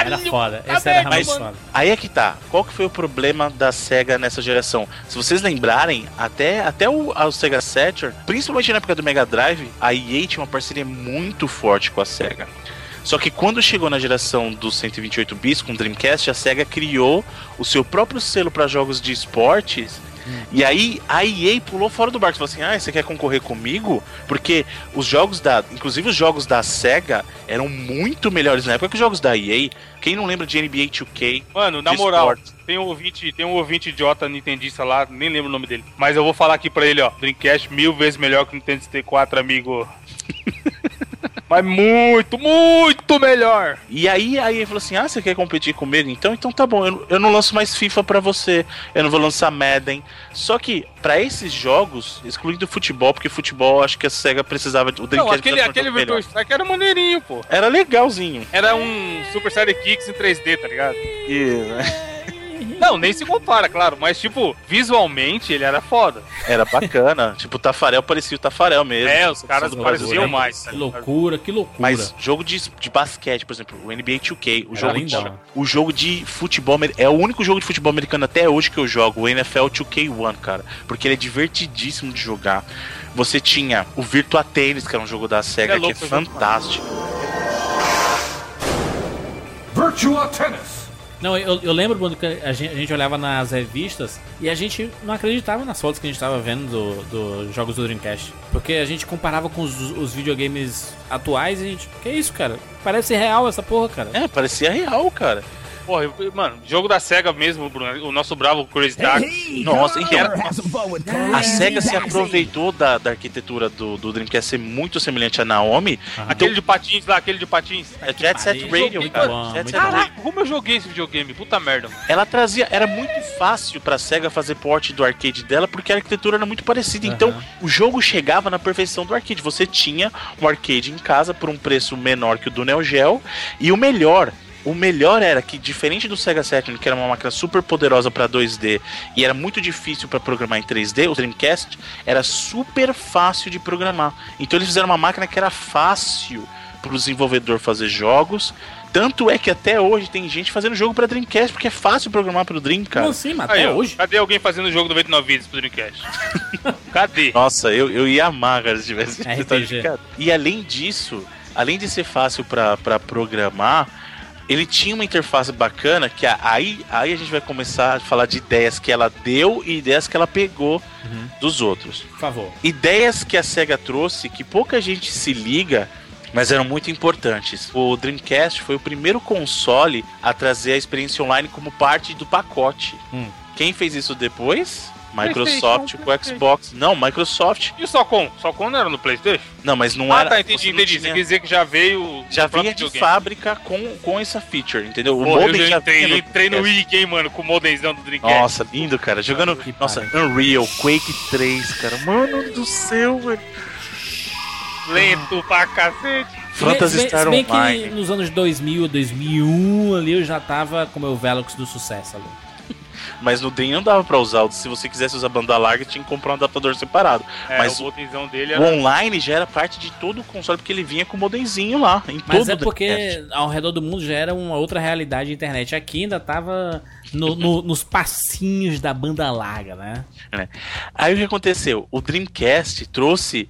S3: Era foda. Essa era realmente
S1: Mas-
S3: foda.
S1: Aí é que tá. Qual que foi o problema da SEGA nessa geração? Se vocês lembrarem, até, até o, o Sega Saturn, principalmente na época do Mega Drive, a EA tinha uma parceria muito forte com a SEGA. Só que quando chegou na geração dos 128 bits com o Dreamcast, a SEGA criou o seu próprio selo para jogos de esportes. E aí a EA pulou fora do barco falou assim: Ah, você quer concorrer comigo? Porque os jogos da. Inclusive os jogos da SEGA eram muito melhores na época que os jogos da EA. Quem não lembra de NBA 2K?
S2: Mano, na moral, tem um ouvinte, tem um ouvinte idiota nintendista lá, nem lembro o nome dele. Mas eu vou falar aqui pra ele, ó. Dreamcast mil vezes melhor que o Nintendo 64, amigo. Mas muito, muito melhor.
S1: E aí a EA falou assim: Ah, você quer competir comigo? Então, então tá bom, eu, não- eu não lanço mais FIFA pra você, eu não vou lançar Madden. Só que pra esses jogos, excluindo o futebol, porque futebol acho que a SEGA precisava. O
S2: Não,
S1: Dreamcast
S2: aquele,
S1: um
S2: aquele
S1: melhor.
S2: Strike era maneirinho, pô.
S1: Era legalzinho.
S2: Era um Super Sidekicks em 3D, tá ligado?
S1: E,
S2: Não, nem se compara, claro. Mas, tipo, visualmente ele era foda.
S1: era bacana. tipo, o Tafarel parecia o Tafarel mesmo.
S2: É, os caras pareciam
S1: Brasil.
S2: mais. tá
S3: Que loucura, que loucura.
S1: Mas jogo de, de basquete, por exemplo, o NBA 2K, o jogo, de, o jogo de futebol é o único jogo de futebol americano até hoje que eu jogo, o NFL 2K1, cara, porque ele é divertidíssimo de jogar. Você tinha o Virtua Tennis, que era um jogo da SEGA
S2: É
S1: que
S2: louco
S1: é
S2: esse jogo,
S1: fantástico.
S5: Virtua Tennis.
S3: Não, eu, eu lembro, que a gente, a gente olhava nas revistas e a gente não acreditava nas fotos que a gente tava vendo dos do jogos do Dreamcast. Porque a gente comparava com os, os videogames atuais e a gente. Que isso, cara? Parece real essa porra, cara.
S1: É, parecia real, cara.
S2: Porra, eu- mano, jogo da SEGA mesmo, Bruno. O nosso bravo Crazy Dark.
S1: Nossa, então,
S2: Era-
S1: a SEGA se aproveitou da, da arquitetura do, do Dreamcast ser muito semelhante a Naomi.
S2: Aquele de patins lá, aquele de patins.
S1: É Jet Set. Radio, cara.
S3: bom,
S1: Jet
S3: muito
S1: Set
S3: bom.
S1: Radio.
S2: Caraca, como eu joguei esse videogame? Puta merda, mano.
S1: ela trazia. Era muito fácil pra SEGA fazer porte do arcade dela, porque a arquitetura era muito parecida. Então, o jogo chegava na perfeição do arcade. Você tinha um arcade em casa por um preço menor que o do Neo Geo. E o melhor. O melhor era que, diferente do Sega Saturn, que era uma máquina super poderosa pra 2D e era muito difícil pra programar em 3D, o Dreamcast era super fácil de programar. Então eles fizeram uma máquina que era fácil pro desenvolvedor fazer jogos. Tanto é que até hoje tem gente fazendo jogo pra Dreamcast, porque é fácil programar pro Dream, cara.
S3: Não, sim, mas
S2: Aí,
S3: até
S2: ó,
S3: hoje.
S2: Cadê alguém fazendo o jogo 99 vídeos pro Dreamcast? Cadê?
S1: Nossa, eu, eu ia amar, cara, se tivesse.
S3: RPG.
S1: E além disso, além de ser fácil pra programar, ele tinha uma interface bacana que a- aí, aí a gente vai começar a falar de ideias que ela deu e ideias que ela pegou dos outros.
S3: Por favor.
S1: Ideias que a SEGA trouxe que pouca gente se liga, mas eram muito importantes. O Dreamcast foi o primeiro console a trazer a experiência online como parte do pacote.
S3: Hum.
S1: Quem fez isso depois? Microsoft com Xbox. Não, Microsoft.
S2: E o Socom? Socom não era no Playstation?
S1: Não, mas não
S2: ah,
S1: era.
S2: tá, entendi,
S1: você
S2: entendi. Você
S1: tinha-
S2: quer dizer que já veio...
S1: Já
S2: no
S1: vinha de
S2: videogame.
S1: fábrica com, com essa feature, entendeu? O
S2: Pô, eu
S1: modem
S2: já entrei,
S1: vinha
S2: entrei no. Wii Game, mano, com o modemzão do Dreamcast.
S1: Nossa, lindo, cara. Jogando. Nossa. Unreal, Quake 3, cara. Mano do céu, velho.
S2: Lento pra cacete.
S1: Phantasy Star
S3: se bem que nos anos 2000, 2001 ali eu já tava com o meu Velox do sucesso ali.
S1: Mas no Dream não dava pra usar. Se você quisesse usar banda larga, tinha que comprar um adaptador separado.
S2: É,
S1: Mas
S2: o
S1: o-
S2: modemzão dele
S1: O
S2: era...
S1: online já era parte de todo o console, porque ele vinha com o modemzinho lá. Em
S3: Mas
S1: todo
S3: é
S1: o
S3: porque
S1: Dreamcast.
S3: ao redor do mundo já era uma outra realidade de internet. Aqui ainda tava no- no- nos passinhos da banda larga, né?
S1: Aí o que aconteceu? O Dreamcast trouxe.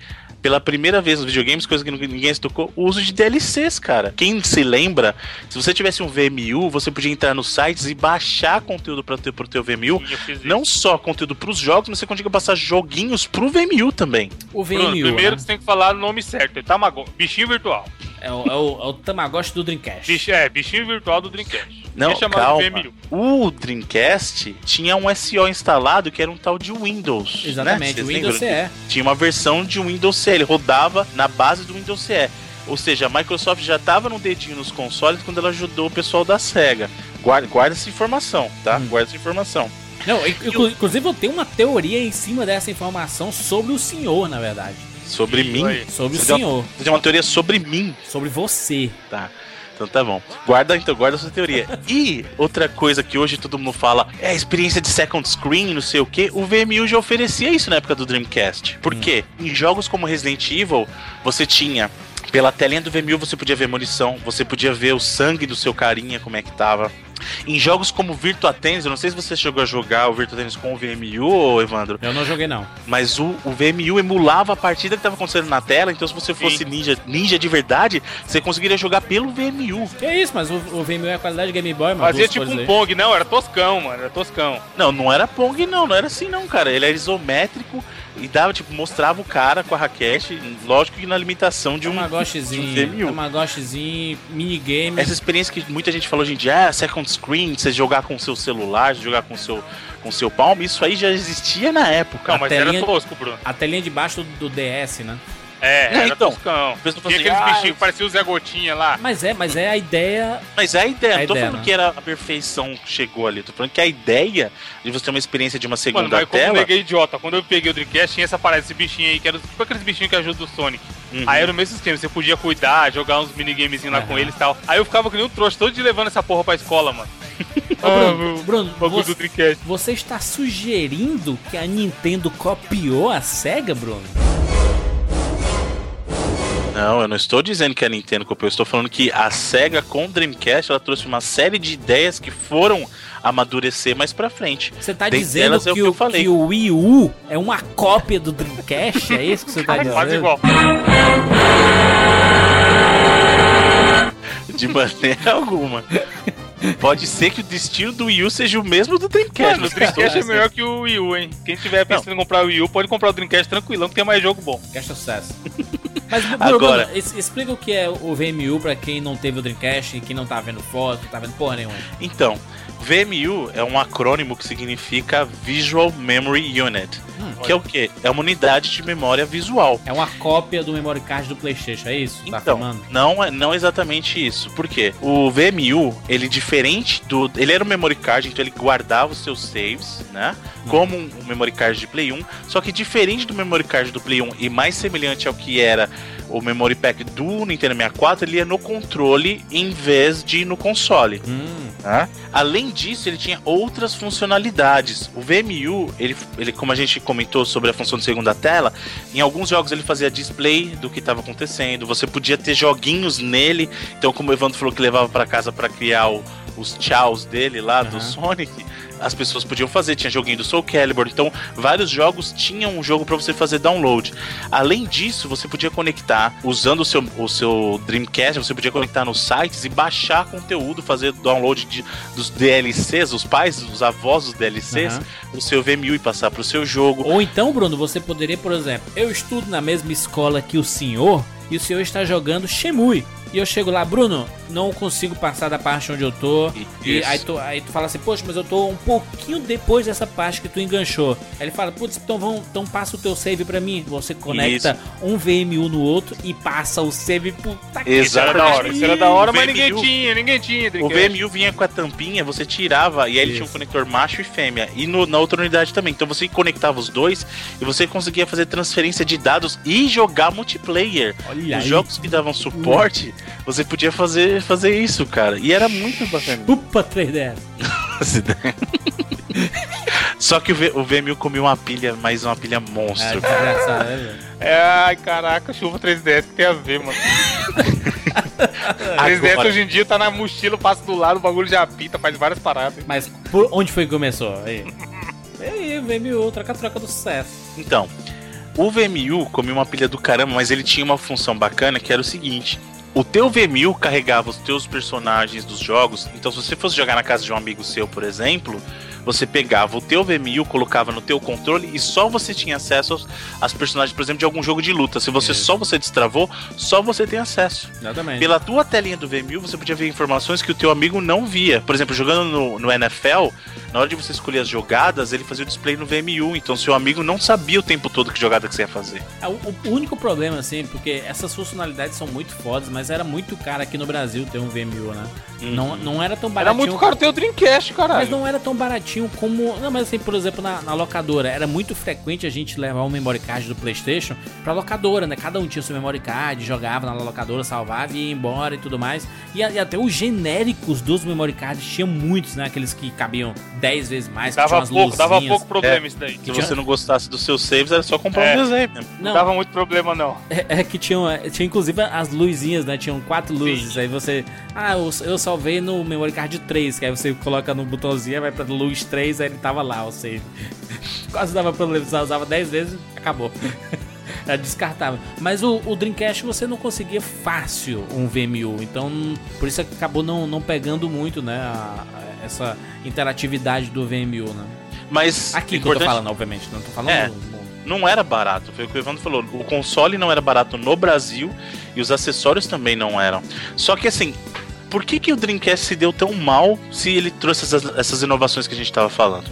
S1: Pela primeira vez nos videogames, coisa que ninguém se tocou, o uso de DLCs, cara. Quem se lembra, se você tivesse um VMU, você podia entrar nos sites e baixar conteúdo para ter pro teu VMU.
S2: Sim.
S1: Não só conteúdo pros jogos, mas você conseguia passar joguinhos pro VMU também.
S3: O VMU,
S2: Bruno, primeiro
S3: né?
S2: você tem que falar o nome certo. É Tamagotchi. Bichinho virtual.
S3: É, o, é, o, é o Tamagotchi do Dreamcast.
S2: Bicho, é, bichinho virtual do Dreamcast.
S1: Não,
S2: é
S1: calma. O Dreamcast tinha um SO instalado que era um tal de Windows.
S3: Exatamente,
S1: né?
S3: o
S1: Vocês
S3: Windows
S1: lembram?
S3: CE.
S1: Tinha uma versão de Windows CE, ele rodava na base do Windows CE. Ou seja, a Microsoft já estava no dedinho nos consoles quando ela ajudou o pessoal da SEGA. Guarda, guarda essa informação, tá?
S3: Hum.
S1: Guarda essa informação.
S3: Não, inclu- inclusive eu tenho uma teoria em cima dessa informação sobre o senhor, na verdade.
S1: Sobre mim.
S3: Sobre o
S1: Você deu-
S3: senhor.
S1: Você tem uma teoria sobre mim,
S3: Sobre você.
S1: tá? Então tá bom. Guarda então, guarda a sua teoria. E outra coisa que hoje todo mundo fala é a experiência de second screen, não sei o que. O VMU já oferecia isso na época do Dreamcast. Por quê? Em jogos como Resident Evil, você tinha. Pela telinha do VMU você podia ver munição, você podia ver o sangue do seu carinha, como é que tava. Em jogos como Virtua Tennis, eu não sei se você chegou a jogar o Virtua Tennis com o VMU, ô Evandro,
S3: Eu não joguei, não.
S1: mas o, o VMU emulava a partida que estava acontecendo na tela, então se você fosse ninja, ninja de verdade, você conseguiria jogar pelo VMU.
S3: Que isso, mas o, o VMU é a qualidade de Game Boy, mano.
S2: Fazia tipo um
S3: aí.
S2: Pong, não, era toscão, mano, era toscão.
S1: Não, não era Pong, não, não era assim não, cara. Ele era isométrico e dava, tipo, mostrava o cara com a raquete, lógico que na limitação de um.
S3: Tamagotchizinho,
S1: de um.
S3: Tamagotchizinho, minigame.
S1: Essa experiência que muita gente falou hoje em dia, ah, second screen, você jogar com o seu celular, jogar com o seu, com o seu palmo, isso aí já existia na época.
S2: Não, mas
S3: telinha-
S2: era tosco, Bruno.
S3: A telinha de baixo do, do DS, né?
S2: É, era
S1: então.
S2: toscão.
S1: O pessoal
S2: Tinha
S1: assim,
S2: aqueles
S1: "Ah,
S2: bichinhos que pareciam o Zé Gotinha lá.
S3: Mas é, mas é a ideia.
S1: Mas é a ideia,
S3: A
S1: não tô
S3: ideia,
S1: falando
S3: né?
S1: que era a perfeição que chegou ali, tô falando que a ideia de você ter uma experiência de uma
S2: Mano,
S1: segunda
S2: mas como eu
S1: tela.
S2: neguei idiota, quando eu peguei o Dreamcast, tinha essa parada, esse bichinho aí, que era tipo aqueles bichinhos que ajudam o Sonic.
S1: Uhum.
S2: Aí era o mesmo esquema, você podia cuidar, jogar uns minigamezinhos lá
S3: Aham.
S2: com eles e tal. Aí eu ficava que nem um trouxa, todo dia levando essa porra pra escola, mano.
S3: Ô,
S2: Ah,
S3: Bruno,
S2: meu
S3: Bruno
S2: Bagulho
S3: você, você está sugerindo que a Nintendo copiou a SEGA, Bruno?
S1: Não, eu não estou dizendo que a Nintendo copiou, eu estou falando que a SEGA com o Dreamcast ela trouxe uma série de ideias que foram amadurecer mais pra frente.
S3: Você tá
S1: Dentre
S3: dizendo
S1: elas é o
S3: que,
S1: que
S3: o,
S1: eu falei.
S3: que o Wii U é uma cópia do Dreamcast? É isso que você tá dizendo?
S2: quase igual.
S1: De maneira alguma. Pode ser que o destino do Wii U seja o mesmo do Dreamcast.
S2: Mano, o Dreamcast é
S3: Sim.
S2: melhor que o Wii U, hein? Quem tiver pensando em comprar o Wii U, pode comprar o Dreamcast tranquilão, que tem mais jogo bom.
S3: Que é sucesso. Mas, Bruno,
S1: Agora-
S3: Bruno, explica o que é o VMU pra quem não teve o Dreamcast e quem não tá vendo foto, não tá vendo porra nenhuma.
S1: Então, VMU é um acrônimo que significa Visual Memory Unit.
S3: Hum,
S1: que é o quê? É uma unidade de memória visual.
S3: É uma cópia do memory card do Playstation, é isso? Tá
S1: Então,
S3: afirmando?
S1: não é não exatamente isso. Por quê? O VMU, ele diferente do. Ele era um memory card, então ele guardava os seus saves, né? Como um, um memory card de Play 1. Só que diferente do memory card do Play 1 e mais semelhante ao que era o memory pack do Nintendo 64, ele ia no controle em vez de no console.
S3: Hum,
S1: Tá? Além disso, ele tinha outras funcionalidades. O VMU, ele, ele, como a gente comentou sobre a função de segunda tela, em alguns jogos ele fazia display do que estava acontecendo. Você podia ter joguinhos nele. Então, como o Evandro falou que levava para casa para criar o- os tchauz dele lá do
S3: Aham.
S1: Sonic, as pessoas podiam fazer. Tinha joguinho do Soul Calibur. Então, vários jogos tinham um jogo para você fazer download. Além disso, você podia conectar usando o seu, o seu Dreamcast, você podia conectar nos sites e baixar conteúdo, fazer download de, dos DLCs, os pais, os avós dos DLCs,
S3: Aham.
S1: o seu VMU e passar pro seu jogo.
S3: Ou então, Bruno, você poderia, por exemplo, eu estudo na mesma escola que o senhor e o senhor está jogando Shemui. E eu chego lá, Bruno, não consigo passar da parte onde eu tô. E
S1: Isso.
S3: aí tu, aí tu fala assim, poxa, mas eu tô um pouquinho depois dessa parte que tu enganchou. Aí ele fala, putz, então, vão, então passa o teu save pra mim. Você conecta um VMU no outro e passa o save. Puta que
S2: Isso era da
S1: Exatamente.
S2: hora, isso era da hora, mas ninguém tinha, ninguém tinha.
S1: O. VMU vinha com a tampinha, você tirava e aí ele tinha um
S3: Isso.
S1: conector macho e fêmea. E no- na outra unidade também. Então você conectava os dois e você conseguia fazer transferência de dados e jogar multiplayer.
S3: Olha
S1: Os
S3: aí.
S1: jogos que davam suporte, você podia fazer, fazer isso, cara. E era muito bacana.
S3: Upa 3DS.
S1: essa ideia. Só que o, V- o VMU comia uma pilha, mais uma pilha
S3: É,
S1: monstro.
S3: velho?
S2: É, ai, caraca, chuva 3DS que tem a ver, mano. 3DS
S1: Agora,
S2: hoje em dia tá na mochila, passa do lado, o bagulho já apita, faz várias paradas.
S3: Mas por onde foi que começou? Aí. E aí, VMU, troca-troca do sucesso.
S1: Então, o VMU comia uma pilha do caramba, mas ele tinha uma função bacana que era o seguinte. O teu VMU carregava os teus personagens dos jogos. Então, se você fosse jogar na casa de um amigo seu, por exemplo, você pegava o teu VMU, colocava no teu controle e só você tinha acesso aos, às personagens, por exemplo, de algum jogo de luta. Se você
S3: Isso.
S1: só você destravou, só você tem acesso.
S3: Exatamente.
S1: Pela tua telinha do VMU, você podia ver informações que o teu amigo não via. Por exemplo, jogando no, no NFL, na hora de você escolher as jogadas, ele fazia o display no VMU. Então, seu amigo não sabia o tempo todo que jogada que você ia fazer.
S3: É, O, o único problema, assim, porque essas funcionalidades são muito fodas, mas era muito caro aqui no Brasil ter um VMU, né? Não, não era tão
S2: Era
S3: baratinho.
S2: muito caro ter o Dreamcast, caralho.
S3: Mas não era tão baratinho como. Não, mas assim, por exemplo, na, na locadora, era muito frequente a gente levar um memory card do PlayStation pra locadora, né? Cada um tinha seu memory card, jogava na locadora, salvava e ia embora e tudo mais. E, e até os genéricos dos memory cards tinham muitos, né? Aqueles que cabiam 10 vezes mais, que tinham
S2: Dava pouco, dava
S3: luzinhas.
S2: pouco problema isso daí.
S1: Se
S3: tinha-
S1: você não gostasse dos seus saves, era só comprar
S2: É.
S1: um desenho.
S2: Não
S3: Não,
S2: dava muito problema, não.
S3: É, é que tinham, é, tinha inclusive as luzinhas, né? Tinham quatro luzes. Aí você. Ah, eu, eu salvei no memory card 3, que aí você coloca no botãozinho, vai pra luz 3, aí ele tava lá, ou seja. Quase dava problema, você usava 10 vezes, acabou. Era descartável. Mas o, o Dreamcast você não conseguia fácil um VMU. Então, por isso acabou não, não pegando muito, né? a- a- essa interatividade do VMU, né?
S1: Mas
S3: Aqui que eu tô
S1: importante-
S3: falando, obviamente. Não tô falando.
S1: É.
S3: no-
S1: não era barato. Foi o que o Evandro falou. O console não era barato no Brasil e os acessórios também não eram. Só que assim, por que, que o Dreamcast se deu tão mal se ele trouxe essas, essas inovações que a gente tava falando?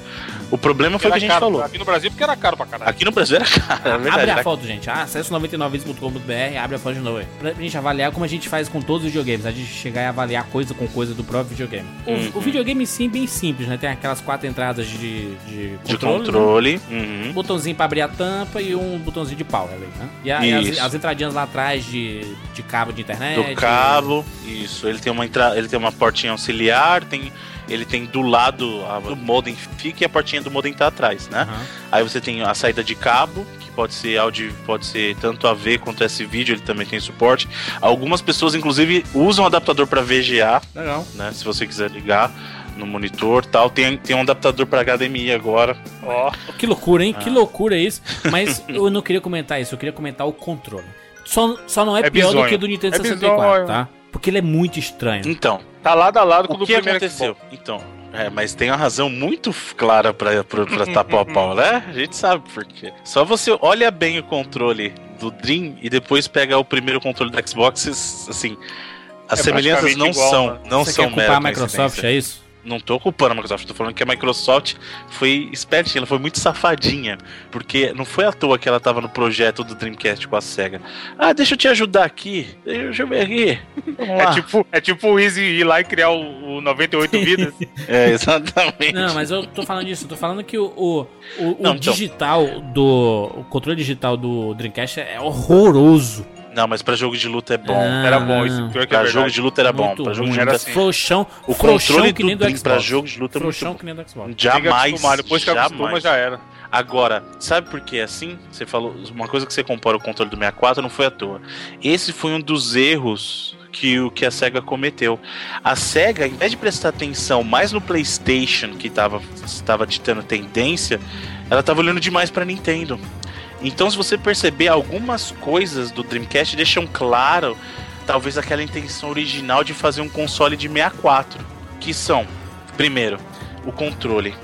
S1: O problema foi o que a gente
S2: caro.
S1: falou.
S2: Aqui no Brasil porque era caro pra caralho.
S1: Aqui no Brasil era caro, é verdade.
S3: abre a
S1: era
S3: foto, gente. Ah, acesse 99vezes.com.br, abre a foto de novo aí. Pra gente avaliar como a gente faz com todos os videogames. A gente chegar e avaliar coisa com coisa do próprio videogame. O,
S1: Uhum.
S3: o videogame em si é bem simples, né? Tem aquelas quatro entradas de, de
S1: de
S3: controle. né?
S1: controle. Uhum.
S3: Um botãozinho pra abrir a tampa e um botãozinho de power ali, né? E, a- e as, as entradinhas lá atrás de, de cabo de internet.
S1: do cabo, isso. Ele tem uma entra... ele tem uma portinha auxiliar, tem ele tem do lado a do modem fica e a portinha do modem tá atrás, né?
S3: Aham.
S1: Aí você tem a saída de cabo, que pode ser áudio, pode ser tanto AV quanto S-vídeo, ele também tem suporte. Algumas pessoas inclusive usam adaptador para VGA,
S3: Legal.
S1: né, se você quiser ligar no monitor, tal. Tem tem um adaptador para HDMI agora.
S2: Ó,
S3: Que loucura, hein?
S1: Ah.
S3: Que loucura isso. Mas eu não queria comentar isso, eu queria comentar o controle. Só, só não é,
S2: É
S3: pior do
S2: bizonho.
S3: que o do Nintendo
S2: É
S3: 64,
S2: bizonho.
S3: tá? Porque ele é muito estranho.
S1: Então,
S2: tá lado a lado com o
S1: que
S2: primeiro
S1: aconteceu?
S2: Xbox.
S1: Então, é, mas tem uma razão muito clara pra, pra, pra estar pau a pau, né? A gente sabe por quê. Só você olha bem o controle do Dream e depois pega o primeiro controle do Xbox, assim. As
S2: É
S1: semelhanças não
S2: igual,
S1: são,
S2: né?
S1: não
S3: Você
S1: são
S3: quer culpar a Microsoft, é isso?
S1: Não tô culpando a Microsoft, tô falando que a Microsoft foi espertinha, ela foi muito safadinha. Porque não foi à toa que ela tava no projeto do Dreamcast com a SEGA. Ah, deixa eu te ajudar aqui. Deixa eu ver aqui.
S2: É tipo, é tipo o Easy ir lá e criar o, o 98 vidas.
S1: É, exatamente.
S3: Não, mas eu tô falando disso, eu tô falando que o, o, o- o
S1: Não, então.
S3: digital do. O controle digital do Dreamcast é horroroso.
S1: Não, mas pra jogo de luta é bom.
S3: Ah,
S2: Era bom isso. Pior que é
S1: Pra jogo
S2: verdade.
S1: de luta era bom.
S3: Muito
S1: Pra jogo de luta.
S2: assim.
S3: Frouxão.
S1: O
S3: frouxão
S1: controle
S3: que nem do
S1: Dream pra
S3: Xbox.
S1: jogo de luta é muito
S3: Frouxão
S1: bom.
S3: que nem do Xbox.
S1: Jamais.
S2: acostumar, depois que
S1: jamais.
S2: acostuma já era.
S1: Agora, sabe por que é assim? Você falou uma coisa que você compara o controle do 64 não foi à toa. Esse foi um dos erros que o que a Sega cometeu. A Sega, ao invés de prestar atenção mais no PlayStation que estava estava ditando tendência, ela estava olhando demais para Nintendo. Então, se você perceber algumas coisas do Dreamcast deixam claro talvez aquela intenção original de fazer um console de 64, que são, primeiro, o controle.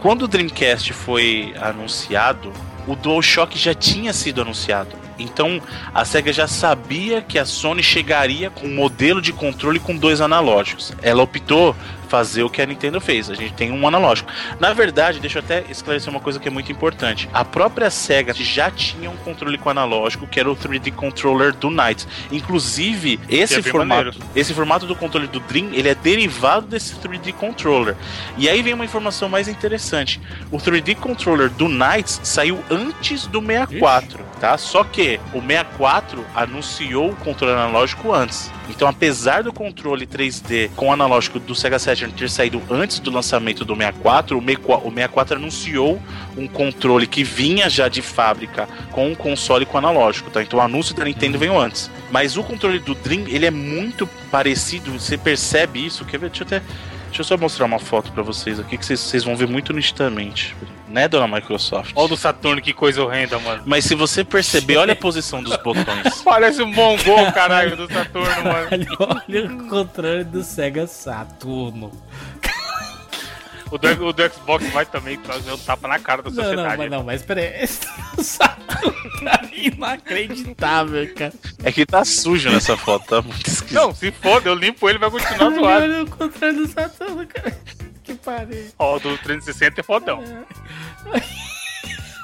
S1: Quando o Dreamcast foi anunciado, o DualShock já tinha sido anunciado. Então a SEGA já sabia que a Sony chegaria com um modelo de controle com dois analógicos. Ela optou fazer o que a Nintendo fez. A gente tem um analógico. Na verdade, deixa eu até esclarecer uma coisa que é muito importante. A própria SEGA já tinha um controle com analógico, que era o 3D controller do Knights. Inclusive, esse
S2: é
S1: formato,
S2: maneiro.
S1: esse formato do controle do Dream, ele é derivado desse 3D controller. E aí vem uma informação mais interessante. O 3D controller do Knights saiu antes do 64, tá? Só que o 64 anunciou o controle analógico antes. Então, apesar do controle 3D com analógico do Sega Saturn ter saído antes do lançamento do 64, o 64 o 64 anunciou um controle que vinha já de fábrica com um console com analógico, tá? Então o anúncio da Nintendo veio antes. Mas o controle do Dream, ele é muito parecido, você percebe isso, quer ver? Deixa eu até Deixa eu só mostrar uma foto pra vocês aqui que vocês, vocês vão ver muito nitidamente. Né, dona Microsoft?
S2: Olha o do Saturno, que coisa horrenda, mano.
S1: Mas se você perceber, olha a posição dos botões.
S2: Parece um mongol, caralho, do Saturno, mano.
S3: Olha, o controle do Sega Saturno.
S2: O do, o do Xbox vai também trazer um tapa na cara da
S3: Não,
S2: sociedade.
S3: não, mas não, mas peraí. Esse Saturno tá inacreditável, cara.
S1: É que tá sujo nessa foto, tá muito esquisito.
S2: Não, se foda, eu limpo ele vai continuar zoado.
S3: olha o controle do Saturno, cara. Que pariu.
S2: Ó, o do 360 é fodão.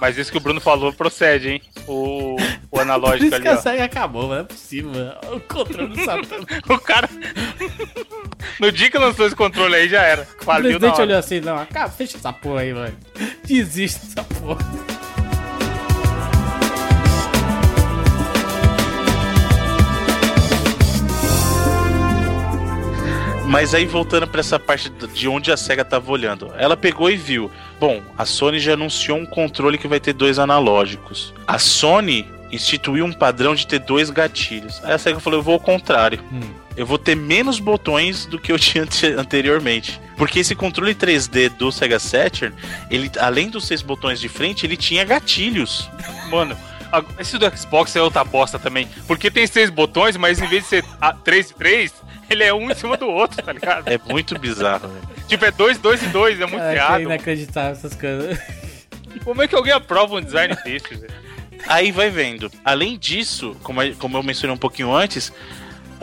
S2: Mas isso que o Bruno falou procede, hein? O, o
S3: Por
S2: analógico
S3: isso
S2: ali,
S3: que a
S2: ó.
S3: SEGA acabou, mas não é possível. mano. O controle do Saturno.
S2: O cara. No dia que lançou esse controle aí já era.
S3: O
S2: Faliu na
S3: presidente olhou assim, não, acaba, fecha essa porra aí, mano. Desiste dessa porra.
S1: Mas aí voltando pra essa parte de onde a SEGA tava olhando, ela pegou e viu. Bom, a Sony já anunciou um controle que vai ter dois analógicos. A Sony instituiu um padrão de ter dois gatilhos. Aí a SEGA falou: eu vou ao contrário.
S3: Hum.
S1: Eu vou ter menos botões do que eu tinha ante- anteriormente. Porque esse controle 3D do Sega Saturn, ele, além dos seis botões de frente, ele tinha gatilhos.
S2: Mano, esse do Xbox é outra bosta também. Porque tem seis botões, mas em vez de ser a- três e três, ele é um em cima do outro, tá ligado?
S1: É muito bizarro, velho.
S2: Tipo, é dois, dois e dois, é muito
S3: que é
S2: errado.
S3: inacreditável essas coisas.
S2: Como é que alguém aprova um design desse, velho?
S1: Aí vai vendo. Além disso, como, como eu mencionei um pouquinho antes,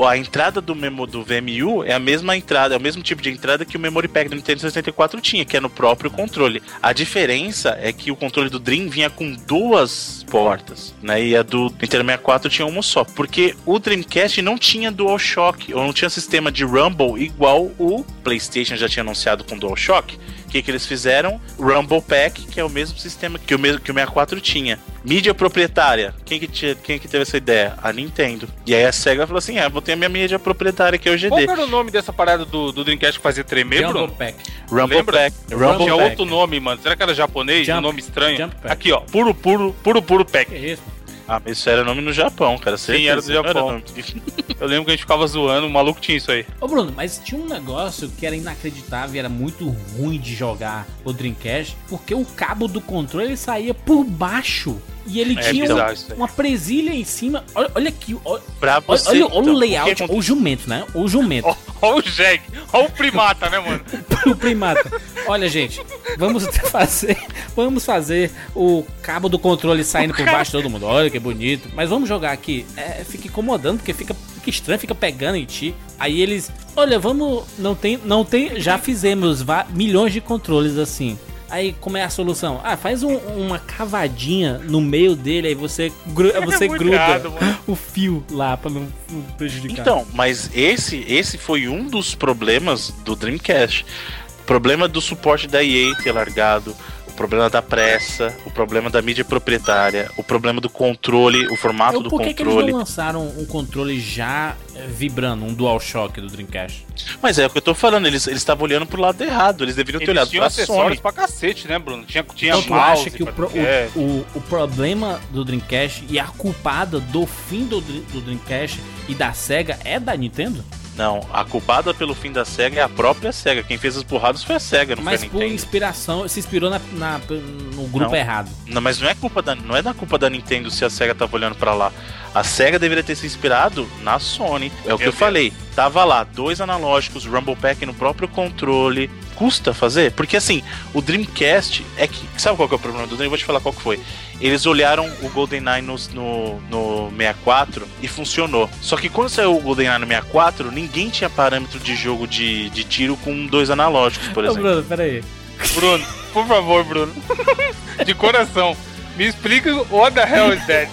S1: a entrada do, memo, do VMU é a mesma entrada, é o mesmo tipo de entrada que o Memory Pack do Nintendo 64 tinha, que é no próprio controle. A diferença é que o controle do Dream vinha com duas portas, né? E a do Nintendo 64 tinha uma só. Porque o Dreamcast não tinha DualShock, ou não tinha sistema de Rumble igual o PlayStation já tinha anunciado com DualShock. O que, que eles fizeram? Rumble Pack, que é o mesmo sistema que o, mesmo, que o 64 tinha. Mídia proprietária. Quem que, tinha, quem que teve essa ideia? A Nintendo. E aí a SEGA falou assim: é, vou ter a minha mídia proprietária, que é o
S2: Qual
S1: GD.
S2: era o nome dessa parada do, do Dreamcast que fazia tremer,
S3: Jumbo
S2: Bruno?
S3: Pack.
S1: Rumble
S2: Lembra?
S1: Pack.
S3: Rumble
S1: Rumble
S2: Tinha
S1: Pack.
S2: outro nome, mano. Será que era japonês?
S3: Jump-
S2: um nome estranho? Aqui, ó. Puro, puro, puro, puro pack.
S3: Que isso?
S1: Ah, mas isso era nome no Japão, cara. certeza.
S2: era do
S1: era
S2: Japão.
S1: nome-
S2: Eu lembro que a gente ficava zoando, o maluco tinha isso aí.
S3: Ô Bruno, mas tinha um negócio que era inacreditável e era muito ruim de jogar o Dreamcast, porque o cabo do controle saía por baixo. E ele
S2: É
S3: tinha um-
S2: bizarro
S3: uma presilha em cima. Olha, olha aqui, olha, olha,
S1: você,
S3: olha- olha
S1: então,
S3: o layout,
S1: o que
S3: ou o jumento, né? O jumento.
S2: Ó o Jeg, ó o primata, né, mano?
S3: o primata. Olha, gente, vamos fazer, vamos fazer o cabo do controle saindo por baixo de todo mundo. Olha que bonito. Mas vamos jogar aqui. É, fica incomodando porque fica, fica estranho, fica pegando em ti. Aí eles, olha, vamos, não tem, não tem, já fizemos milhões de controles assim. Aí como é a solução? Ah, faz um- uma cavadinha no meio dele, aí você, gru- você
S2: É
S3: gruda
S2: errado,
S3: o fio lá pra não, não prejudicar.
S1: Então, mas esse, esse foi um dos problemas do Dreamcast. Problema do suporte da EA ter largado, problema da pressa, o problema da mídia proprietária, o problema do controle, o formato
S3: Eu,
S1: do
S3: por que, eles
S1: controle.
S3: não lançaram um controle já eh, vibrando, um DualShock do Dreamcast?
S1: Mas é o que eu tô falando, eles eles estavam olhando pro lado errado, eles deveriam ter
S2: Eles
S1: olhado
S2: tinham
S1: pra
S2: acessórios
S1: Sony.
S2: pra cacete, né, Bruno? Tinha, tinha
S3: Então tu acha que o, pro- o-
S2: é.
S3: o, o problema do Dreamcast e a culpada do fim do, do Dreamcast e da SEGA é da Nintendo?
S1: Não, a culpada pelo fim da SEGA é a própria SEGA. Quem fez as porradas foi a SEGA, não
S3: Mas
S1: foi a
S3: por
S1: Nintendo.
S3: inspiração, se inspirou na, na- no grupo
S1: Não.
S3: errado.
S1: Não, mas não é culpa da, não é da culpa da Nintendo se a SEGA tava olhando pra lá. A SEGA deveria ter se inspirado na Sony. É o que eu
S2: Deus.
S1: falei. Tava lá, dois analógicos, Rumble Pack no próprio controle. Custa fazer? Porque assim, o Dreamcast é que. Sabe qual que é o problema do Dream? Eu vou te falar qual que foi. Eles olharam o GoldenEye no, no, no 64 e funcionou. Só que quando saiu o GoldenEye no 64, ninguém tinha parâmetro de jogo de, de tiro com dois analógicos, por
S3: Ô,
S1: exemplo.
S3: Bruno, peraí.
S2: Bruno, por favor, Bruno. De coração. Me explica what the hell is that?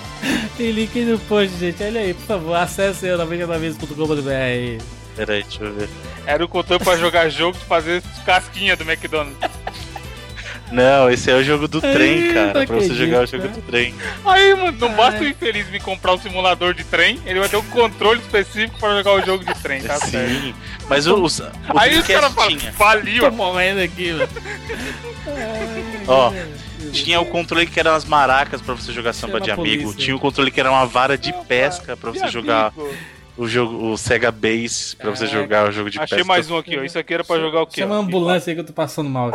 S3: Tem link no post, gente. Olha aí, por favor, acesse aí 99vezes.com.br.
S1: Peraí, deixa eu ver.
S2: Era o controle pra jogar jogo de fazer casquinha do McDonald's.
S1: Não, esse é o jogo do trem,
S3: Ai,
S1: cara. Pra você jogar o jogo
S3: né?
S1: do trem.
S2: Aí, mano, não basta o
S3: Ai.
S2: infeliz me comprar um simulador de trem, ele vai ter um controle específico pra jogar o jogo de trem, tá certo?
S1: Sim. Mas o, o, o
S2: Aí os caras falam, faliu.
S3: Tô morrendo aqui, mano.
S1: Ó, tinha o controle que era as maracas pra você jogar samba de amigo.
S3: polícia.
S1: Tinha o controle que era uma vara de pesca pra você jogar o jogo, o Sega Base, pra você
S2: Caraca.
S1: jogar o jogo de
S2: Achei
S1: pesca.
S2: mais um aqui, ó. Isso aqui era pra jogar o quê?
S3: Chama a
S2: ó?
S3: ambulância aí que eu tô passando mal.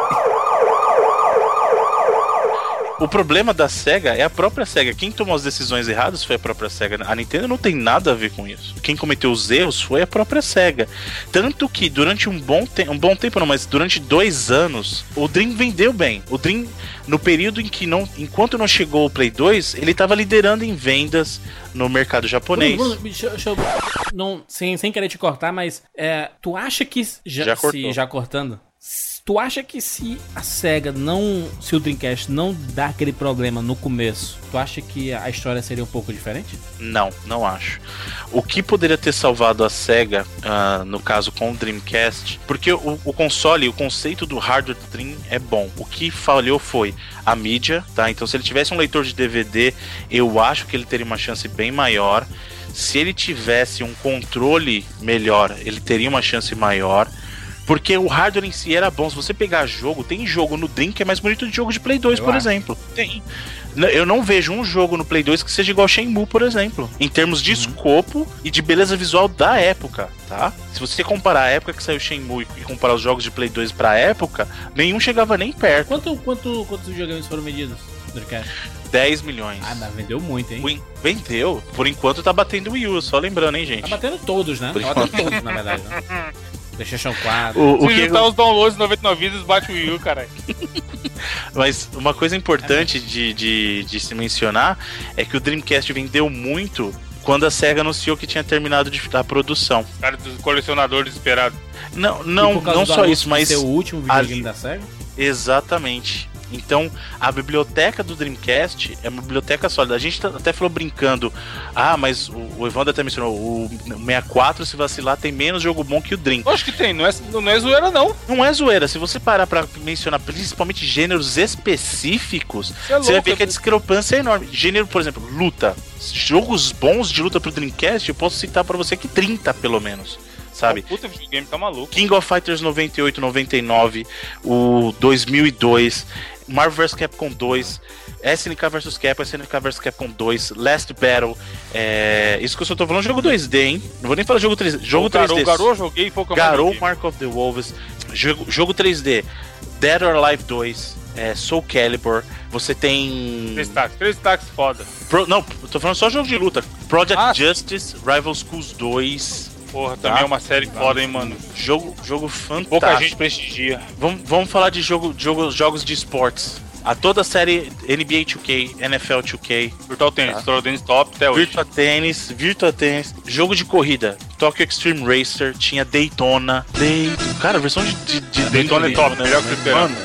S1: O problema da SEGA é a própria SEGA. Quem tomou as decisões erradas foi a própria SEGA. A Nintendo não tem nada a ver com isso. Quem cometeu os erros foi a própria SEGA. Tanto que durante um bom tempo, um bom tempo não, mas durante dois anos, o Dream vendeu bem. O Dream, no período em que não, enquanto não chegou o Play 2, ele estava liderando em vendas no mercado japonês.
S3: Bruno, Bruno, deixa, deixa eu. Não, sem, sem querer te cortar, mas. É, tu acha que. Já,
S1: Já
S3: se- já cortando. Tu acha que se a SEGA não. Se o Dreamcast não dá aquele problema no começo, tu acha que a história seria um pouco diferente?
S1: Não, não acho. O que poderia ter salvado a SEGA, ah, no caso com o Dreamcast, porque o, o console, o conceito do hardware do Dream é bom. O que falhou foi a mídia, tá? Então, se ele tivesse um leitor de DVD, eu acho que ele teria uma chance bem maior. Se ele tivesse um controle melhor, ele teria uma chance maior. Porque o hardware em si era bom. Se você pegar jogo, tem jogo no Dream que é mais bonito de jogo de Play 2,
S3: Eu
S1: por
S3: acho.
S1: exemplo. Tem. Eu não vejo um jogo no Play 2 que seja igual Shenmue, por exemplo. Em termos de escopo e de beleza visual da época, tá? Se você comparar a época que saiu Shenmue e comparar os jogos de Play 2 pra época, nenhum chegava nem perto.
S3: Quanto, quanto, quantos videogames foram vendidos no Dreamcast?
S1: 10 milhões.
S3: Ah, mas vendeu muito, hein?
S1: Vendeu. Por enquanto tá batendo o Wii U, só lembrando, hein,
S3: Tá
S1: gente.
S3: batendo todos, né?
S1: Por
S3: Tá batendo todos, na verdade. Né? PlayStation 4.
S1: O, o
S2: Se
S1: que,
S2: juntar os downloads 99 vidas, bate o Wii U, caralho.
S1: Mas uma coisa importante de, de, de se mencionar é que o Dreamcast vendeu muito quando a SEGA anunciou que tinha terminado de, a produção.
S2: Cara dos colecionadores desesperados.
S1: Não, não, não
S3: do
S1: só isso, mas
S3: ser o último videogame
S1: ali-
S3: da SEGA?
S1: exatamente. Então, a biblioteca do Dreamcast é uma biblioteca sólida. A gente tá- até falou brincando, ah, mas o, o Evandro até mencionou, o 64, se vacilar, tem menos jogo bom que o Dream.
S2: Acho que tem, não é, não é zoeira, não.
S1: Não é zoeira, se você parar pra mencionar principalmente gêneros específicos,
S2: Você é
S1: Você vai
S2: louco,
S1: ver que a discrepância é enorme. Gênero, por exemplo, luta. Jogos bons de luta pro Dreamcast, eu posso citar pra você que 30 pelo menos. Sabe?
S2: Puta videogame, tá maluco.
S1: King of Fighters 98, 99, o 2002, Marvel vs Capcom 2, SNK vs Capcom, SNK vs Capcom 2, Last Battle. É... Isso que eu só tô falando jogo 2D, hein? Não vou nem falar jogo 3D. Jogo
S2: o Garou,
S1: 3D.
S2: Garou joguei, mais
S1: Garou. Mark of the Wolves, jogo, jogo 3D, Dead or Alive 2, é, Soul Calibur, você tem.
S2: Três táxis, três táxis foda.
S1: Pro- não, tô falando só jogo de luta. Project
S2: Ah,
S1: Justice, Rival Schools 2,
S2: Porra,
S1: Tá.
S2: também é uma série foda, hein, mano.
S1: jogo, jogo fantástico.
S2: Pouca gente prestigia.
S1: Vamos, vamos falar de jogo, jogo, jogos de esportes. A toda a série NBA 2K, NFL 2K,
S2: Virtual Tennis,
S1: Tá.
S2: Virtual Tennis top até hoje.
S1: Virtua Tennis, Virtua Tennis, jogo de corrida, Tokyo Extreme Racer, tinha Daytona. Daytona. Cara, a versão de, de, de
S2: Daytona é top, melhor que o Fliperama.
S1: Mano,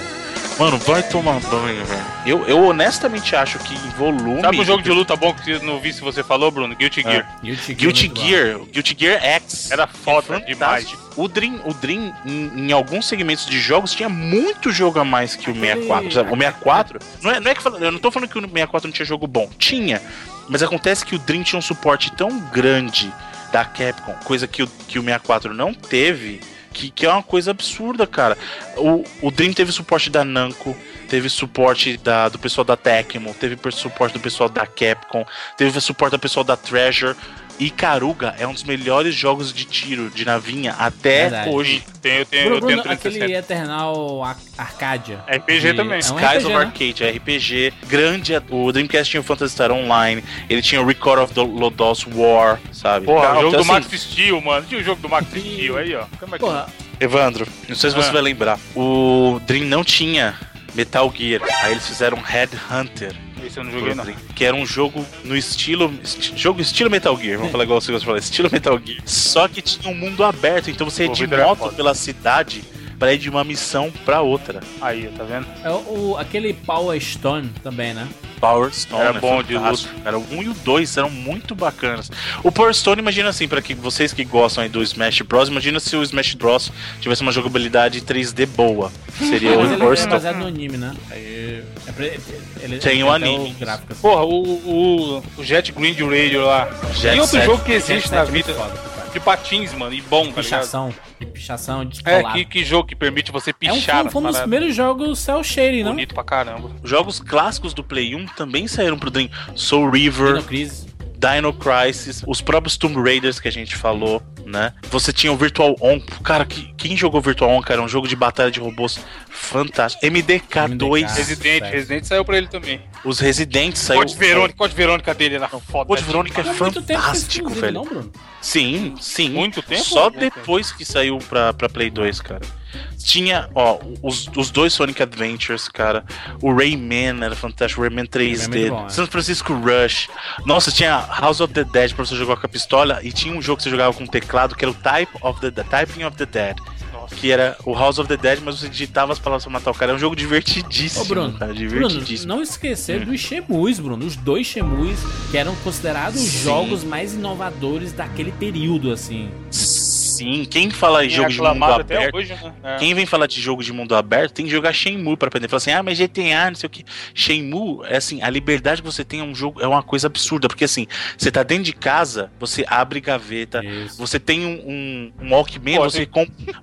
S1: mano, vai tomar banho, velho. Eu, eu honestamente acho que em volume.
S2: Sabe o jogo de luta bom que eu não vi se você falou, Bruno? Guilty Gear.
S3: Guilty,
S1: Guilty
S3: bom.
S1: Gear, Guilty Gear X.
S2: Era foda
S1: É
S2: demais.
S1: O Dream, o Dream em, em alguns segmentos de jogos, tinha muito jogo a mais que o 64. sabe? O 64, não é, não é que eu não tô falando que o 64 não tinha jogo bom. Tinha. Mas acontece que o Dream tinha um suporte tão grande da Capcom, coisa que o, que o 64 não teve, que, que é uma coisa absurda, cara. O, o Dream teve suporte da Namco, teve suporte da, do pessoal da Tecmo, teve suporte do pessoal da Capcom, teve suporte do pessoal da Treasure. Icaruga é um dos melhores jogos de tiro de navinha até
S3: Verdade.
S1: hoje.
S2: Tem, eu tenho,
S3: Bruno,
S2: eu tenho
S3: aquele
S2: 360.
S3: Eternal Ar- Arcadia.
S2: RPG
S3: De-
S2: também.
S3: É um
S1: Skies
S3: RPG,
S1: of
S3: né?
S1: Arcade, RPG, grande. O Dreamcast tinha o Phantasy Star Online, ele tinha o Record of the Lodos War, sabe?
S2: Porra,
S1: Então,
S2: o jogo do
S1: assim,
S2: Max Steel, mano. Tinha o jogo do Max Steel aí, ó. Como é que
S3: Porra,
S1: Evandro, não sei se você
S2: Ah.
S1: vai lembrar. O Dream não tinha Metal Gear. Aí eles fizeram Headhunter.
S2: Esse eu não joguei, não.
S1: Que era um jogo no estilo. esti- jogo estilo Metal Gear. Vamos falar igual você gosta de falar, estilo Metal Gear. Só que tinha um mundo aberto, então você ia de
S2: é
S1: moto pela cidade ir de uma missão pra outra.
S2: Aí, tá vendo?
S3: é o, o- aquele Power Stone também, né?
S1: Power Stone.
S2: Era
S1: é
S2: bom de
S1: fantástico. Era o 1 e o 2 eram muito bacanas. O Power Stone, imagina assim, pra que vocês que gostam aí do Smash Bros, imagina se o Smash Bros tivesse uma jogabilidade 3D boa. Seria
S3: Mas
S1: o Power
S3: é
S1: Stone.
S3: baseado no anime, né? Aí, é pra- ele,
S1: Tem
S3: ele
S1: o anime.
S3: gráfico, assim.
S2: Porra, o, o, o Jet Grind Radio lá.
S1: Jet
S2: e outro
S1: Set.
S2: jogo que
S3: Jet
S2: existe
S3: Set
S2: na
S3: é
S2: vida
S3: foda.
S2: De patins, mano, e bom, tá ligado?
S3: Pichação. De pichação,
S2: É, que, que jogo que permite você
S3: É um,
S2: pichar
S3: foi, um dos primeiros jogos cel shading, não?
S2: Bonito pra caramba.
S1: Jogos clássicos do Play 1 também saíram pro Dream. Soul River,
S3: Dino Crisis.
S1: Dino Crisis, os próprios Tomb Raiders que a gente falou, né? Você tinha o Virtual On. Cara, que, quem jogou Virtual On, cara? É um jogo de batalha de robôs fantástico. MDK2.
S3: MDK.
S2: Resident,
S3: certo.
S2: Resident saiu pra ele também.
S1: Os Residentes saiu.
S2: Code Verônica, Code Verônica dele era foda.
S1: Code Verônica é fantástico, velho.
S3: Não, Bruno?
S1: Sim, sim.
S2: Muito tempo?
S1: Só depois que saiu pra, pra Play 2, cara. Tinha, ó, os, os dois Sonic Adventures, cara. O Rayman era fantástico, o Rayman 3D.
S3: Rayman é bom, é.
S1: San Francisco Rush. Nossa, tinha House of the Dead pra você jogar com a pistola. E tinha um jogo que você jogava com teclado que era o Type of the, the Typing of the Dead.
S2: Nossa.
S1: Que era o House of the Dead, mas você digitava as palavras pra matar o cara. É um jogo divertidíssimo,
S3: Ô, Bruno,
S1: cara.
S3: Bruno,
S1: Divertidíssimo.
S3: não esquecer dos Shemus, Bruno. Os dois Shemus que eram considerados os jogos mais inovadores daquele período, assim.
S1: Sim, quem fala em jogo de mundo aberto.
S2: hoje, né? É.
S1: Quem vem falar de jogo de mundo aberto tem que jogar Shenmue pra aprender. Fala assim, ah, mas GTA, não sei o que. Shenmue, é assim, a liberdade que você tem é um jogo, é uma coisa absurda. Porque assim, você tá dentro de casa, você abre gaveta,
S3: Isso.
S1: você tem um, um, um Walkman,
S2: Pô,
S1: você,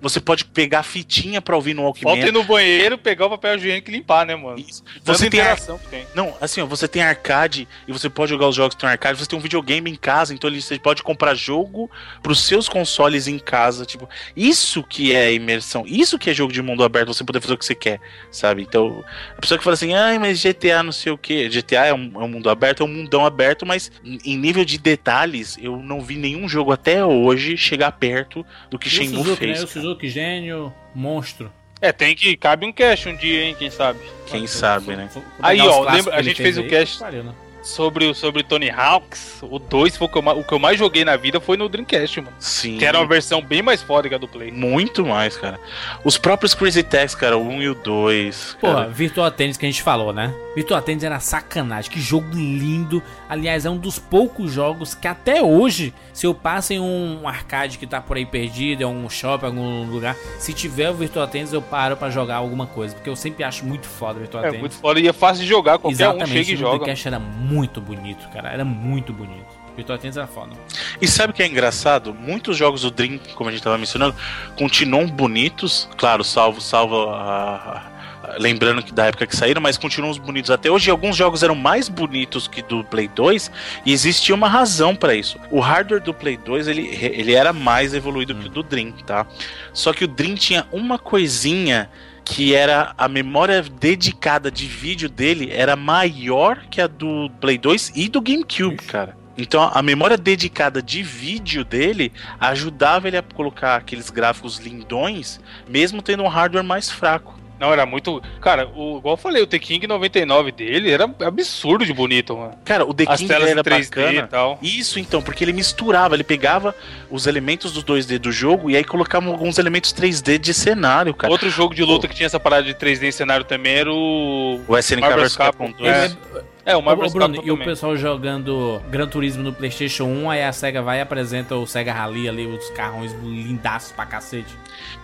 S1: você pode pegar fitinha pra ouvir no
S2: Falta ir
S1: Walkman.
S2: no banheiro, pegar o papel higiênico e limpar, né, mano?
S1: Isso. Você tem, ar-
S2: tem.
S1: não, assim, ó, você tem arcade e você pode jogar os jogos que tem arcade, você tem um videogame em casa, então ele- você pode comprar jogo pros seus consoles em casa, tipo, isso que é imersão, isso que é jogo de mundo aberto, você poder fazer o que você quer, sabe? Então, a pessoa que fala assim, ai, mas GTA não sei o que, GTA é um, é um mundo aberto, é um mundão aberto, mas em nível de detalhes, eu não vi nenhum jogo até hoje chegar perto do que
S3: E
S1: Shenmue
S3: Suzuki,
S1: fez.
S3: né? O. Suzuki Gênio, monstro.
S2: É, tem que. Cabe um cash um dia, hein, quem sabe?
S1: Quem sabe, né?
S2: Aí, ó, lembra- a gente fez o
S3: aí,
S2: cast-
S3: pariu, né?
S2: Sobre, o- sobre Tony Hawks, o 2 foi o que, eu, o que eu mais joguei na vida foi no Dreamcast, mano.
S1: Sim.
S2: Que era uma versão bem mais foda que a do Play.
S1: Muito mais, cara. Os próprios Crazy Taxi, cara, o 1 e o 2.
S3: Porra,
S1: cara.
S3: Virtua Tennis que a gente falou, né? Virtua Tennis era sacanagem, que jogo lindo. Aliás, é um dos poucos jogos que até hoje, se eu passo em um arcade que tá por aí perdido, em um shopping, em algum lugar, se tiver o Virtua Tennis, eu paro pra jogar alguma coisa, porque eu sempre acho muito foda o Virtua
S2: É
S3: Tennis.
S2: muito foda e é fácil de jogar, qualquer um chega
S3: Exatamente,
S2: e joga.
S3: Dreamcast era muito bonito, cara, era muito bonito. Virtua Tennis era foda.
S1: E sabe o que é engraçado? Muitos jogos do Dream, como a gente tava mencionando, continuam bonitos. Claro, salvo, salvo a. Lembrando que da época que saíram, mas continuam bonitos até hoje. Alguns jogos eram mais bonitos que do Play 2 e existia uma razão pra isso. O hardware do Play 2 ele, ele era mais evoluído que o do Dream, tá? Só que o Dream tinha uma coisinha que era a memória dedicada de vídeo dele era maior que a do Play 2 e do GameCube, cara. Então a memória dedicada de vídeo dele ajudava ele a colocar aqueles gráficos lindões, mesmo tendo um hardware mais fraco.
S2: Não, era muito. Cara, o, igual eu falei, o The-King 99 dele era absurdo de bonito, mano.
S1: Cara, o The
S2: As
S1: King
S2: telas
S1: era
S2: em 3D
S1: bacana.
S2: e tal.
S1: Isso então, porque ele misturava, ele pegava os elementos do 2D do jogo e aí colocava alguns elementos 3D de cenário, cara.
S2: Outro jogo de luta que tinha essa parada de 3D em cenário também era o.
S1: O SNK vs Capcom
S2: Capcom,
S1: 2.
S2: é. É, o Marvel
S3: ô, Bruno,
S2: Capcom
S3: e o pessoal jogando Gran Turismo no PlayStation 1, aí a SEGA vai e apresenta o SEGA Rally ali, os carrões lindaços pra cacete.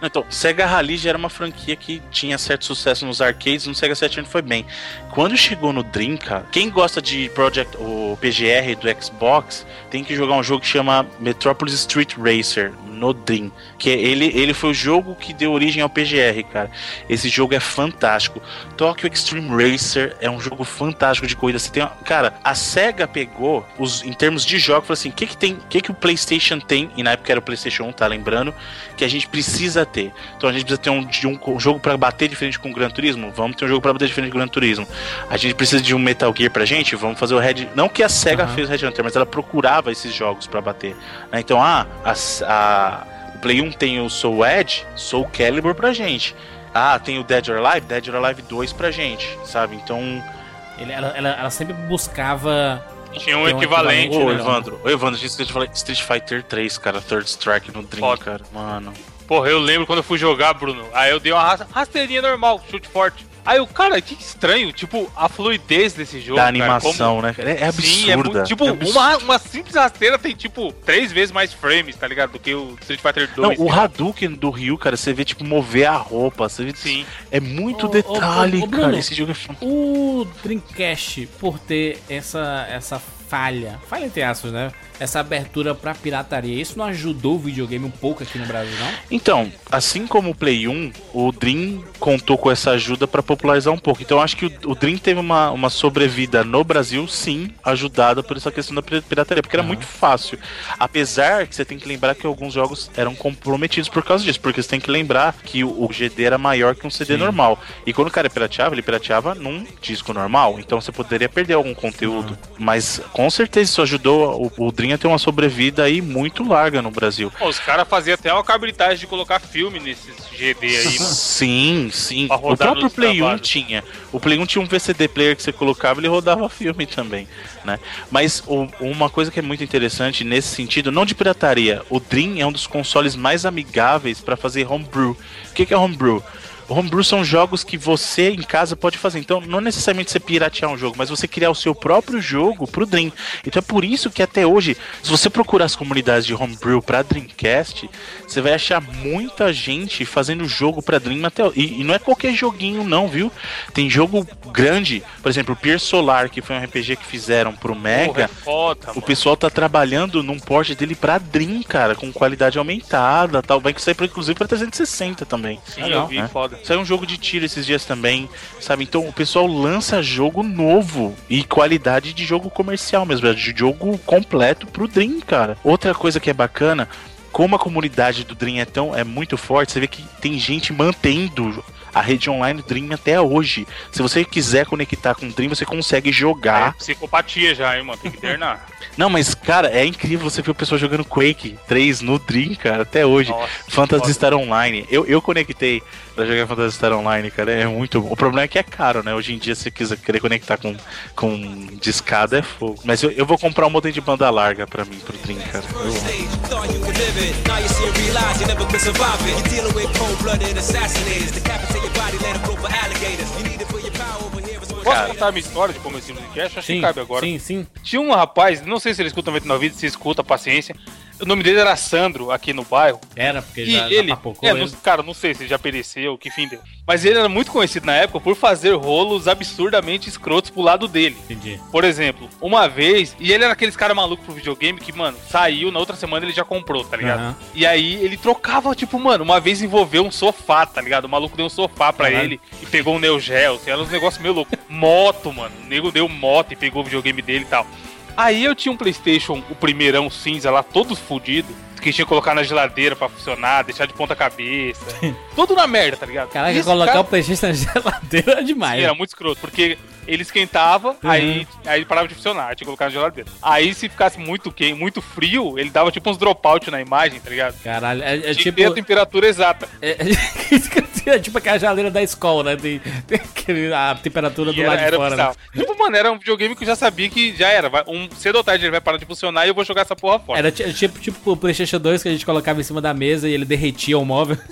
S1: Então, Sega Rally já era uma franquia que tinha certo sucesso nos arcades, no Sega Saturn foi bem. Quando chegou no Dream, cara, quem gosta de Project, o PGR do Xbox, tem que jogar um jogo que chama Metropolis Street Racer no Dream, que é- ele, ele foi o jogo que deu origem ao PGR, cara. Esse jogo é fantástico. Tokyo Extreme Racer é um jogo fantástico de corrida cuida. Você tem, cara, a Sega pegou os em termos de jogo, falou assim, o que que tem, o que que o PlayStation tem e na época era o PlayStation 1, tá lembrando, que a gente precisa ter. Então a gente precisa ter um, um, um jogo para bater diferente com o Gran Turismo, vamos ter um jogo para bater diferente com o Gran Turismo. A gente precisa de um Metal Gear pra gente, vamos fazer o Red, não que a Sega
S3: Aham.
S1: fez o Red Hunter, mas ela procurava esses jogos para bater. né? Então, ah, a, a- o Play 1 tem o Soul Edge, Soul Calibur pra gente. Ah, tem o Dead or Alive, Dead or Alive 2 pra gente, sabe? Então,
S3: Ele- ela, ela- ela sempre buscava.
S2: Tinha um
S3: Tem um
S2: equivalente.
S3: equivalente,
S1: Ô,
S3: né?
S1: Evandro, ô, Evandro, a gente esqueceu de falar Street Fighter 3, cara, Third Strike no Dream,
S2: Foda.
S1: cara, mano.
S2: Porra, eu lembro quando eu fui jogar, Bruno. Aí eu dei uma ras- rasteirinha normal, chute forte. Aí o cara, que estranho, tipo, a fluidez desse jogo.
S1: Da
S2: cara,
S1: animação,
S2: como-
S1: né? cara? É, é absurda.
S2: Sim, é muito, tipo,
S1: é absurdo.
S2: uma, uma simples rasteira tem, tipo, três vezes mais frames, tá ligado? Do que o Street Fighter 2.
S1: Não, o Hadouken do Ryu, cara, você vê, tipo, mover a roupa, você vê,
S2: Sim.
S1: é muito
S3: Ô,
S1: detalhe,
S3: ô, ô, Bruno.
S1: cara, esse jogo é
S3: O Dreamcast, por ter essa, essa falha, falha entre aspas, né? Essa abertura pra pirataria, isso não ajudou o videogame um pouco aqui no Brasil, não?
S1: Então, assim como o Play 1, o Dream contou com essa ajuda pra popularizar um pouco. Então, eu acho que o, o Dream teve uma, uma sobrevida no Brasil, sim, ajudada por essa questão da pi- pirataria, porque era muito fácil. Apesar que você tem que lembrar que alguns jogos eram comprometidos por causa disso, porque você tem que lembrar que o, o GD era maior que um CD
S3: Sim.
S1: normal. E quando o cara pirateava, ele pirateava num disco normal, então você poderia perder algum conteúdo. Mas com certeza isso ajudou o, o Dream a ter uma sobrevida aí muito larga no Brasil.
S2: Pô, os caras faziam até uma habilidade de colocar filme nesses GD aí, mano.
S1: Sim, sim. O próprio Play 1
S2: trabalhos.
S1: tinha. O Play 1 tinha um VCD player que você colocava e ele rodava filme também, né? Mas o- uma coisa que é muito interessante nesse sentido, não de pirataria, o Dream é um dos consoles mais amigáveis para fazer homebrew. O que, que é homebrew? Homebrew são jogos que você em casa pode fazer. Então, não necessariamente você piratear um jogo, mas você criar o seu próprio jogo pro Dream. Então é por isso que até hoje, se você procurar as comunidades de Homebrew pra Dreamcast, você vai achar muita gente fazendo jogo pra Dream até. E, e não é qualquer joguinho, não, viu? Tem jogo grande, por exemplo, o Pier Solar, que foi um RPG que fizeram pro
S2: Porra,
S1: Mega.
S2: é foda,
S1: O pessoal tá trabalhando num porte dele pra Dream, cara, com qualidade aumentada, tal. Vai que sair inclusive pra 360 também.
S2: Sim,
S3: Legal,
S2: eu vi,
S1: né?
S2: foda.
S1: Saiu um jogo de tiro esses dias também, sabe? Então o pessoal lança jogo novo e qualidade de jogo comercial mesmo, de jogo completo pro Dream, cara. Outra coisa que é bacana, como a comunidade do Dream é tão é muito forte, você vê que tem gente mantendo a rede online do Dream até hoje. Se você quiser conectar com o Dream, você consegue
S2: É
S1: jogar.
S2: psicopatia já, hein, mano. Tem que internar.
S1: Não, mas cara, é incrível você ver o pessoal jogando Quake 3 no Dream, cara, até hoje.
S2: Nossa,
S1: Phantasy. Star Online. Eu, eu conectei pra jogar Phantasy Star Online, cara. É muito bom. O problema é que é caro, né? Hoje em dia, se você quiser querer conectar com, com discada, é fogo. Mas eu, eu vou comprar um modem de banda larga pra mim, pro Dream, cara. Eu
S6: what
S2: Posso contar a minha história de como esse Dreamcast? Acho que cabe agora.
S3: sim, sim.
S2: Tinha um rapaz, não sei se ele escuta 99 vídeos, se escuta, paciência. O nome dele era Sandro, aqui no bairro.
S3: Era, porque
S2: E
S3: já, já
S2: ele,
S3: papocou
S2: é,
S3: ele.
S2: não- cara, não sei se ele já pereceu, que fim deu. Mas ele era muito conhecido na época por fazer rolos absurdamente escrotos pro lado dele.
S3: Entendi.
S2: Por exemplo, uma vez, e ele era aqueles cara maluco pro videogame que, mano, saiu, na outra semana ele já comprou, tá ligado?
S3: Aham.
S2: E aí ele trocava, tipo, mano, uma vez envolveu um sofá, tá ligado? O maluco deu um sofá pra
S3: Caralho.
S2: ele e pegou um Neo Geo, assim, era uns negócios meio loucos. Moto, mano, o nego deu moto e pegou o videogame dele e tal. Aí eu tinha um Playstation, o primeirão cinza lá, todo fudido, que tinha que colocar na geladeira pra funcionar, deixar de ponta cabeça. todo na merda, tá ligado?
S3: Caraca,
S2: esse
S3: colocar
S2: cara-
S3: o Playstation na geladeira é demais.
S2: era muito escroto, porque ele esquentava, aí, aí parava de funcionar, tinha que colocar na geladeira. Aí se ficasse muito quente, muito frio, ele dava tipo uns dropout na imagem, tá ligado?
S3: Caralho, é, é tipo.
S2: a temperatura exata.
S3: É, é isso é tipo aquela geladeira da escola, né? Tem, tem a temperatura do
S2: E
S3: lado
S2: era,
S3: de
S2: era
S3: fora. né?
S2: Tipo, mano, era um videogame que eu já sabia que já era. Um, cedo ou tarde ele vai parar de funcionar e eu vou jogar essa porra fora.
S3: Era ti- tipo, tipo o PlayStation 2 que a gente colocava em cima da mesa e ele derretia o móvel.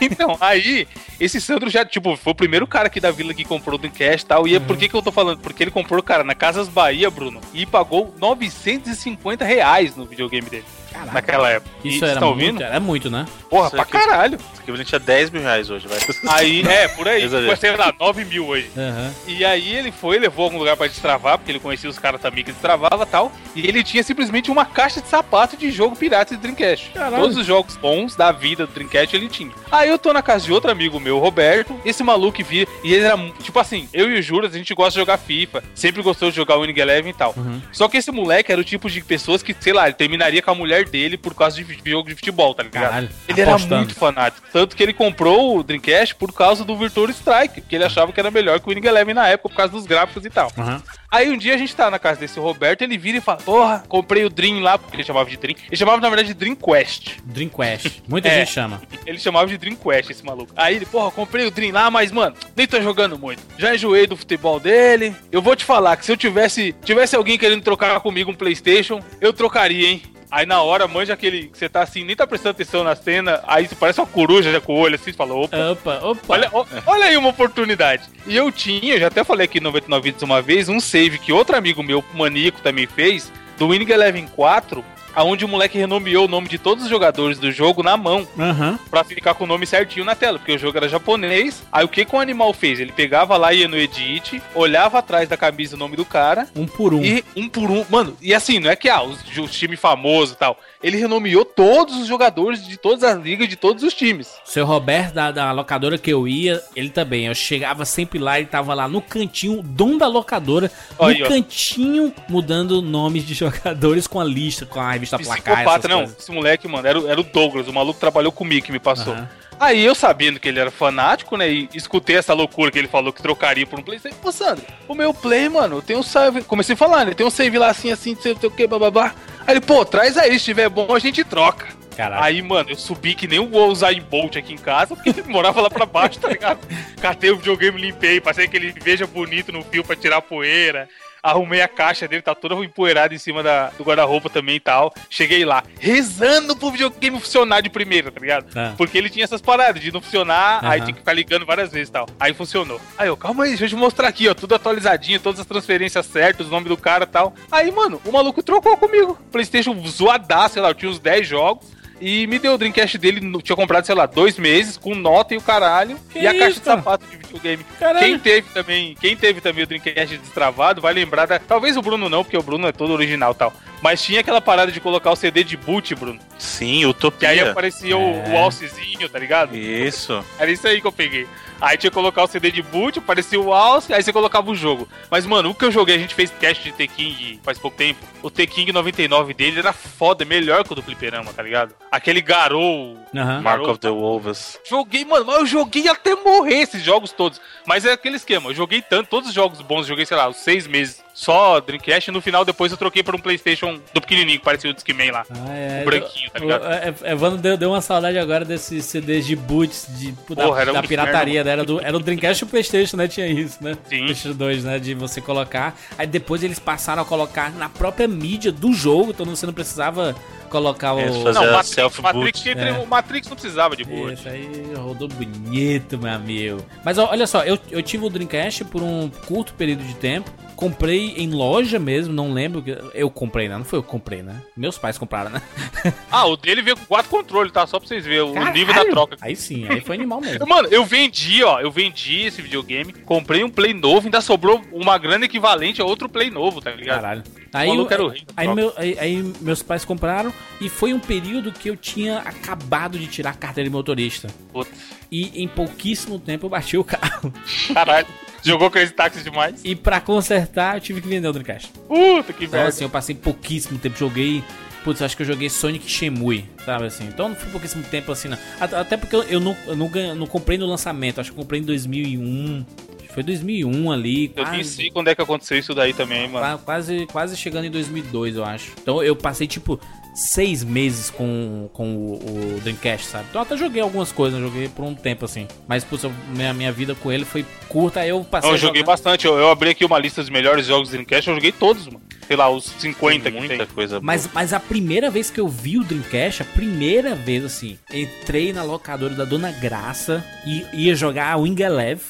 S2: Então, aí, esse Sandro já, tipo, foi o primeiro cara aqui da vila que comprou o Dreamcast e tal. E é por que que eu tô falando? Porque ele comprou, cara, na Casas Bahia, Bruno, e pagou 950 reais no videogame dele. Naquela época. E
S3: Isso
S2: vocês
S3: era
S2: tão
S3: muito,
S2: ouvindo?
S3: era muito, né?
S2: Porra,
S1: Isso
S2: pra
S1: aqui-
S2: caralho.
S1: Isso equivalente a 10 mil reais hoje, vai.
S2: Aí, é, por aí. Foi, sei lá, 9 mil hoje.
S3: Aham.
S2: E aí ele foi, levou algum lugar pra destravar, porque ele conhecia os caras também que destravava e tal. E ele tinha simplesmente uma caixa de sapato de jogo pirata de Dreamcast.
S3: Caralho.
S2: Todos os jogos bons da vida do Dreamcast ele tinha. Aí eu tô na casa de outro amigo meu, Roberto. Esse maluco via. E ele era. Tipo assim, eu e o Juras, a gente gosta de jogar FIFA. Sempre gostou de jogar Winning Eleven e tal.
S3: Uhum.
S2: Só que esse moleque era o tipo de pessoas que, sei lá, ele terminaria com a mulher dele por causa de jogo de futebol, tá ligado?
S3: Caralho,
S2: ele
S3: apostando.
S2: era muito fanático. Tanto que ele comprou o Dreamcast por causa do Virtual Strike, que ele achava que era melhor que o Winning Eleven na época, por causa dos gráficos e tal.
S3: Aham.
S2: Aí um dia a gente tá na casa desse Roberto, ele vira e fala: Porra, comprei o Dream lá, porque ele chamava de Dream. Ele chamava, na verdade, de Dream Quest.
S3: Dream Quest. Muita
S2: É.
S3: gente chama.
S2: Ele chamava de Dream Quest, esse maluco. Aí ele, porra, comprei o Dream lá, mas, mano, nem tô jogando muito. Já enjoei do futebol dele. Eu vou te falar que se eu tivesse tivesse alguém querendo trocar comigo um PlayStation, eu trocaria, hein? Aí na hora, manja aquele que você tá assim, nem tá prestando atenção na cena, aí você parece uma coruja já com o olho assim, você fala, opa,
S3: Opa, opa.
S2: Olha, ó- olha aí uma oportunidade. E eu tinha, eu já até falei aqui no 99 Vídeos uma vez, um save que outro amigo meu, maníaco, também fez, do Winning Eleven 4, aonde o moleque renomeou o nome de todos os jogadores do jogo na mão,
S3: Aham.
S2: pra ficar com o nome certinho na tela, porque o jogo era japonês. Aí o que, que o animal fez? Ele pegava lá, ia no edit, olhava atrás da camisa o nome do cara,
S3: Um por um.
S2: e um por um. Mano, e assim, não é que ah, os, os times famosos e tal. Ele renomeou todos os jogadores de todas as ligas, de todos os times.
S3: Seu Roberto, da, da locadora que eu ia, ele também. Eu chegava sempre lá, ele tava lá no cantinho, dono da locadora, no
S2: Aí, ó.
S3: cantinho, mudando nomes de jogadores com a lista, com a revista placar.
S2: Psicopata,
S3: essas
S2: não.
S3: coisas.
S2: Esse moleque, mano, era, o- era o Douglas, o maluco trabalhou comigo que me passou.
S3: Aham.
S2: Aí eu sabendo que ele era fanático, né? E escutei essa loucura que ele falou que trocaria por um Play. Pô, Sandro, o meu Play, mano, tem um save. Comecei a falar, né? Tem um save lá assim, assim, não sei o que, bababá. Aí ele, pô, traz aí, se tiver bom, a gente troca.
S3: Caralho.
S2: Aí, mano, eu subi que nem o Usain Bolt aqui em casa, porque ele morava lá pra baixo, tá ligado? Catei o videogame, limpei, passei aquele veja bonito no fio pra tirar a poeira. Arrumei a caixa dele, tá toda empoeirada em cima da, do guarda-roupa também e tal. Cheguei lá, rezando pro videogame funcionar de primeira, tá ligado?
S3: Tá.
S2: Porque ele tinha essas paradas de não funcionar, aí
S3: Aham.
S2: tem que ficar ligando várias vezes e tal. Aí funcionou. Aí eu, calma aí, deixa eu te mostrar aqui, ó, tudo atualizadinho, todas as transferências certas, o nome do cara e tal. Aí, mano, o maluco trocou comigo. PlayStation zoadaço, sei lá, eu tinha uns 10 jogos. E me deu o Dreamcast dele, tinha comprado, sei lá, dois meses, com nota e o caralho.
S3: Que
S2: e a caixa
S3: isso,
S2: de
S3: cara?
S2: sapato de videogame.
S3: Caralho.
S2: Quem teve também, quem teve também o Dreamcast destravado, vai lembrar da. Talvez o Bruno não, porque o Bruno é todo original e tal. Mas tinha aquela parada de colocar o CD de boot, Bruno.
S1: Sim,
S2: Que
S1: Utopia.
S2: aí aparecia o,
S3: É.
S2: o alcezinho, tá ligado?
S1: Isso.
S2: Era isso aí que eu peguei. Aí tinha que colocar o CD de boot, aparecia o alce, aí você colocava o jogo. Mas, mano, o que eu joguei, a gente fez cast de T-King faz pouco tempo. O T-King 99 dele era foda, melhor que o do Fliperama, tá ligado? Aquele Garou.
S1: Mark of the Wolves.
S2: Joguei, mano, mas eu joguei até morrer esses jogos todos. Mas é aquele esquema, eu joguei tanto, todos os jogos bons, joguei, sei lá, uns seis meses só Dreamcast, e no final depois eu troquei por um Playstation do pequenininho, que parecia o Discman lá.
S3: Ah, é,
S2: O branquinho, tá
S3: o-
S2: ligado?
S3: é- é- Evandro deu, deu uma saudade agora desses CDs de boots de, da,
S2: Porra, era
S3: da
S2: um
S3: pirataria, né? Era, do, era o Dreamcast e o Playstation, né? Tinha isso, né?
S2: Sim.
S3: Playstation 2, né? De você colocar. Aí depois eles passaram a colocar na própria mídia do jogo, então você não precisava colocar o.
S1: Isso, fazer-
S2: Não, Matrix. Matrix,
S3: É.
S2: o Matrix não precisava de boot.
S3: Esse aí rodou bonito, meu amigo. Mas ó, olha só, eu, eu tive o Dreamcast por um curto período de tempo. Comprei em loja mesmo, não lembro. Eu comprei, né? Não foi eu que comprei, né? Meus pais compraram, né?
S2: Ah, o dele veio com quatro controles, tá? Só pra vocês verem o nível da
S3: Caralho!
S2: troca.
S3: Aí sim, aí foi animal mesmo.
S2: Mano, eu vendi, ó. Eu vendi esse videogame, comprei um Play novo, ainda sobrou uma grana equivalente a outro Play novo, tá ligado?
S3: Caralho. Aí,
S2: da
S3: aí, meu- aí- aí meus pais compraram e foi um período que eu tinha acabado de tirar a carteira de motorista.
S2: Putz,
S3: E em pouquíssimo tempo eu bati o carro.
S2: caralho. Jogou com esse táxi demais?
S3: E pra consertar eu tive que vender o Dreamcast.
S2: Puta que
S3: Então
S2: merda.
S3: assim, eu passei pouquíssimo tempo, joguei. Putz, acho que eu joguei Sonic Shemui, sabe assim? Então não foi pouquíssimo tempo assim, não. At- Até porque eu, eu não, eu não, não comprei no lançamento, acho que eu comprei em 2001. Acho que Foi 2001 ali.
S2: Eu nem sei quando é que aconteceu isso daí também, mano.
S3: Qua- Quase, quase chegando em 2002, eu acho. Então eu passei tipo seis meses com, com o, o Dreamcast, sabe? Então eu até joguei algumas coisas, joguei por um tempo assim. Mas putz, minha, minha vida com ele foi curta, aí eu passei.
S2: Eu joguei
S3: jogar-
S2: bastante. Eu, eu abri aqui uma lista dos melhores jogos do Dreamcast, eu joguei todos, mano. Sei lá, os 50 que
S1: Muita
S2: tem.
S1: coisa
S3: Mas, mas a primeira vez que eu vi o Dreamcast, a primeira vez assim, entrei na locadora da Dona Graça e ia jogar a Wing Eleven.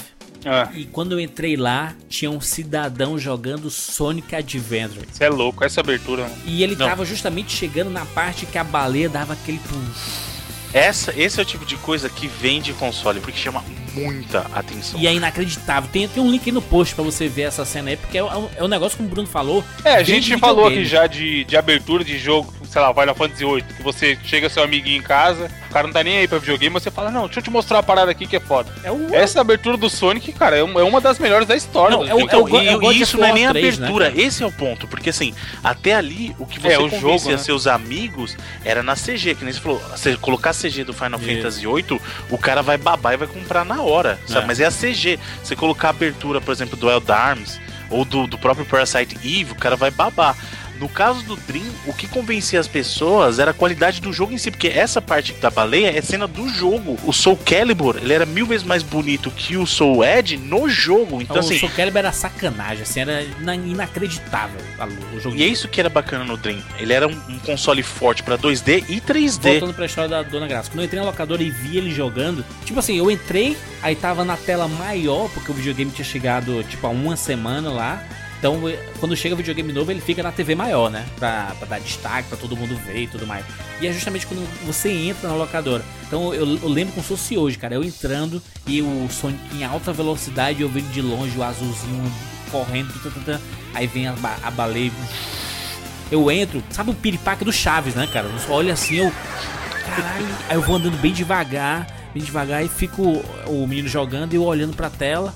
S2: Ah,
S3: E quando eu entrei lá, tinha um cidadão jogando Sonic Adventure.
S2: você é louco, essa abertura, mano.
S3: E ele
S1: Não.
S3: tava justamente chegando na parte que a baleia dava aquele pum.
S1: Essa, esse é o tipo de coisa que vende console, porque chama muita atenção.
S3: E é inacreditável. Tem, tem um link aí no post pra você ver essa cena aí, porque é, um- é um negócio como o Bruno falou.
S2: É, a gente falou aqui já de, de abertura de jogo, sei lá, Final Fantasy VIII, que você chega seu amiguinho em casa, o cara não tá nem aí pra videogame, você fala, não, deixa eu te mostrar uma parada aqui que é foda.
S3: É o.
S2: Essa abertura do Sonic, cara, é é uma das melhores da história.
S3: Não, é o- é
S1: Então, e,
S3: é o God
S1: e
S3: of
S1: isso não é nem a
S3: 3, né,
S1: abertura,
S3: cara?
S1: esse é o ponto. Porque assim, até ali, o que você
S2: É, o jogo, né?
S1: seus amigos era na CG, que nem você falou. Você colocar CG do Final
S3: Isso.
S1: Fantasy VIII, o cara vai babar e vai comprar na hora, sabe?
S3: É.
S1: Mas é a CG. Você colocar a abertura, por exemplo, do Eldarms ou do, do próprio Parasite Eve, o cara vai babar. No caso do Dream, o que convencia as pessoas era a qualidade do jogo em si, porque essa parte da baleia é cena do jogo. O Soul Calibur, ele era mil vezes mais bonito que o Soul Edge no jogo. Então,
S3: o
S1: assim,
S3: Soul Calibur era sacanagem, assim, era ina- inacreditável o jogo.
S1: E é isso que era bacana no Dream. Ele era um, um console forte pra 2D e 3D.
S3: Voltando pra história da Dona Graça. Quando eu entrei na locadora e vi ele jogando, tipo assim, eu entrei, aí tava na tela maior, porque o videogame tinha chegado, tipo, há uma semana lá. Então, eh, quando chega videogame novo, ele fica na TV maior, né? Pra, pra dar destaque, pra todo mundo ver e tudo mais. E é justamente quando você entra na locadora. Então, eu, eu lembro como se fosse hoje, cara. Eu entrando e o Sonic em alta velocidade, eu vendo de longe o azulzinho correndo. aí vem a, ba- a baleia. Eu entro, sabe o piripaque do Chaves, né, cara? Olho assim, eu. Caralho. Aí eu vou andando bem devagar, bem devagar, e fico o menino jogando e eu olhando pra tela.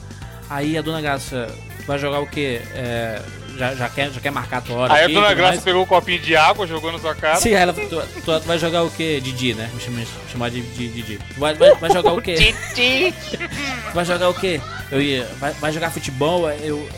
S3: Aí a dona Graça vai jogar o quê? É, já, já, quer, já quer marcar a tua hora?
S2: Aí a
S3: aqui,
S2: Dona
S3: tudo
S2: Graça
S3: mais?
S2: pegou um copinho de água, jogou na sua cara.
S3: Sim, ela, tu, tu- tu vai jogar o quê? Didi, né? Me chama- chamar de, de Didi. Vai, vai, vai jogar o quê?
S4: Didi!
S3: Vai jogar o quê? Eu ia. Vai, vai jogar futebol? Eu.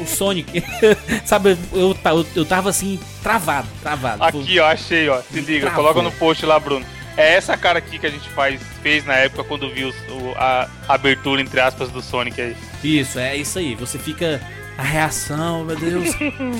S3: O Sonic. Sabe, eu, eu, eu tava assim, travado, travado.
S2: Aqui, ó, achei, ó. Se liga,
S3: Travou.
S2: coloca no post lá, Bruno. É essa cara aqui que a gente faz, fez na época quando viu o- a abertura, entre aspas, do Sonic aí.
S3: Isso, é isso aí. Você fica. A reação, meu Deus.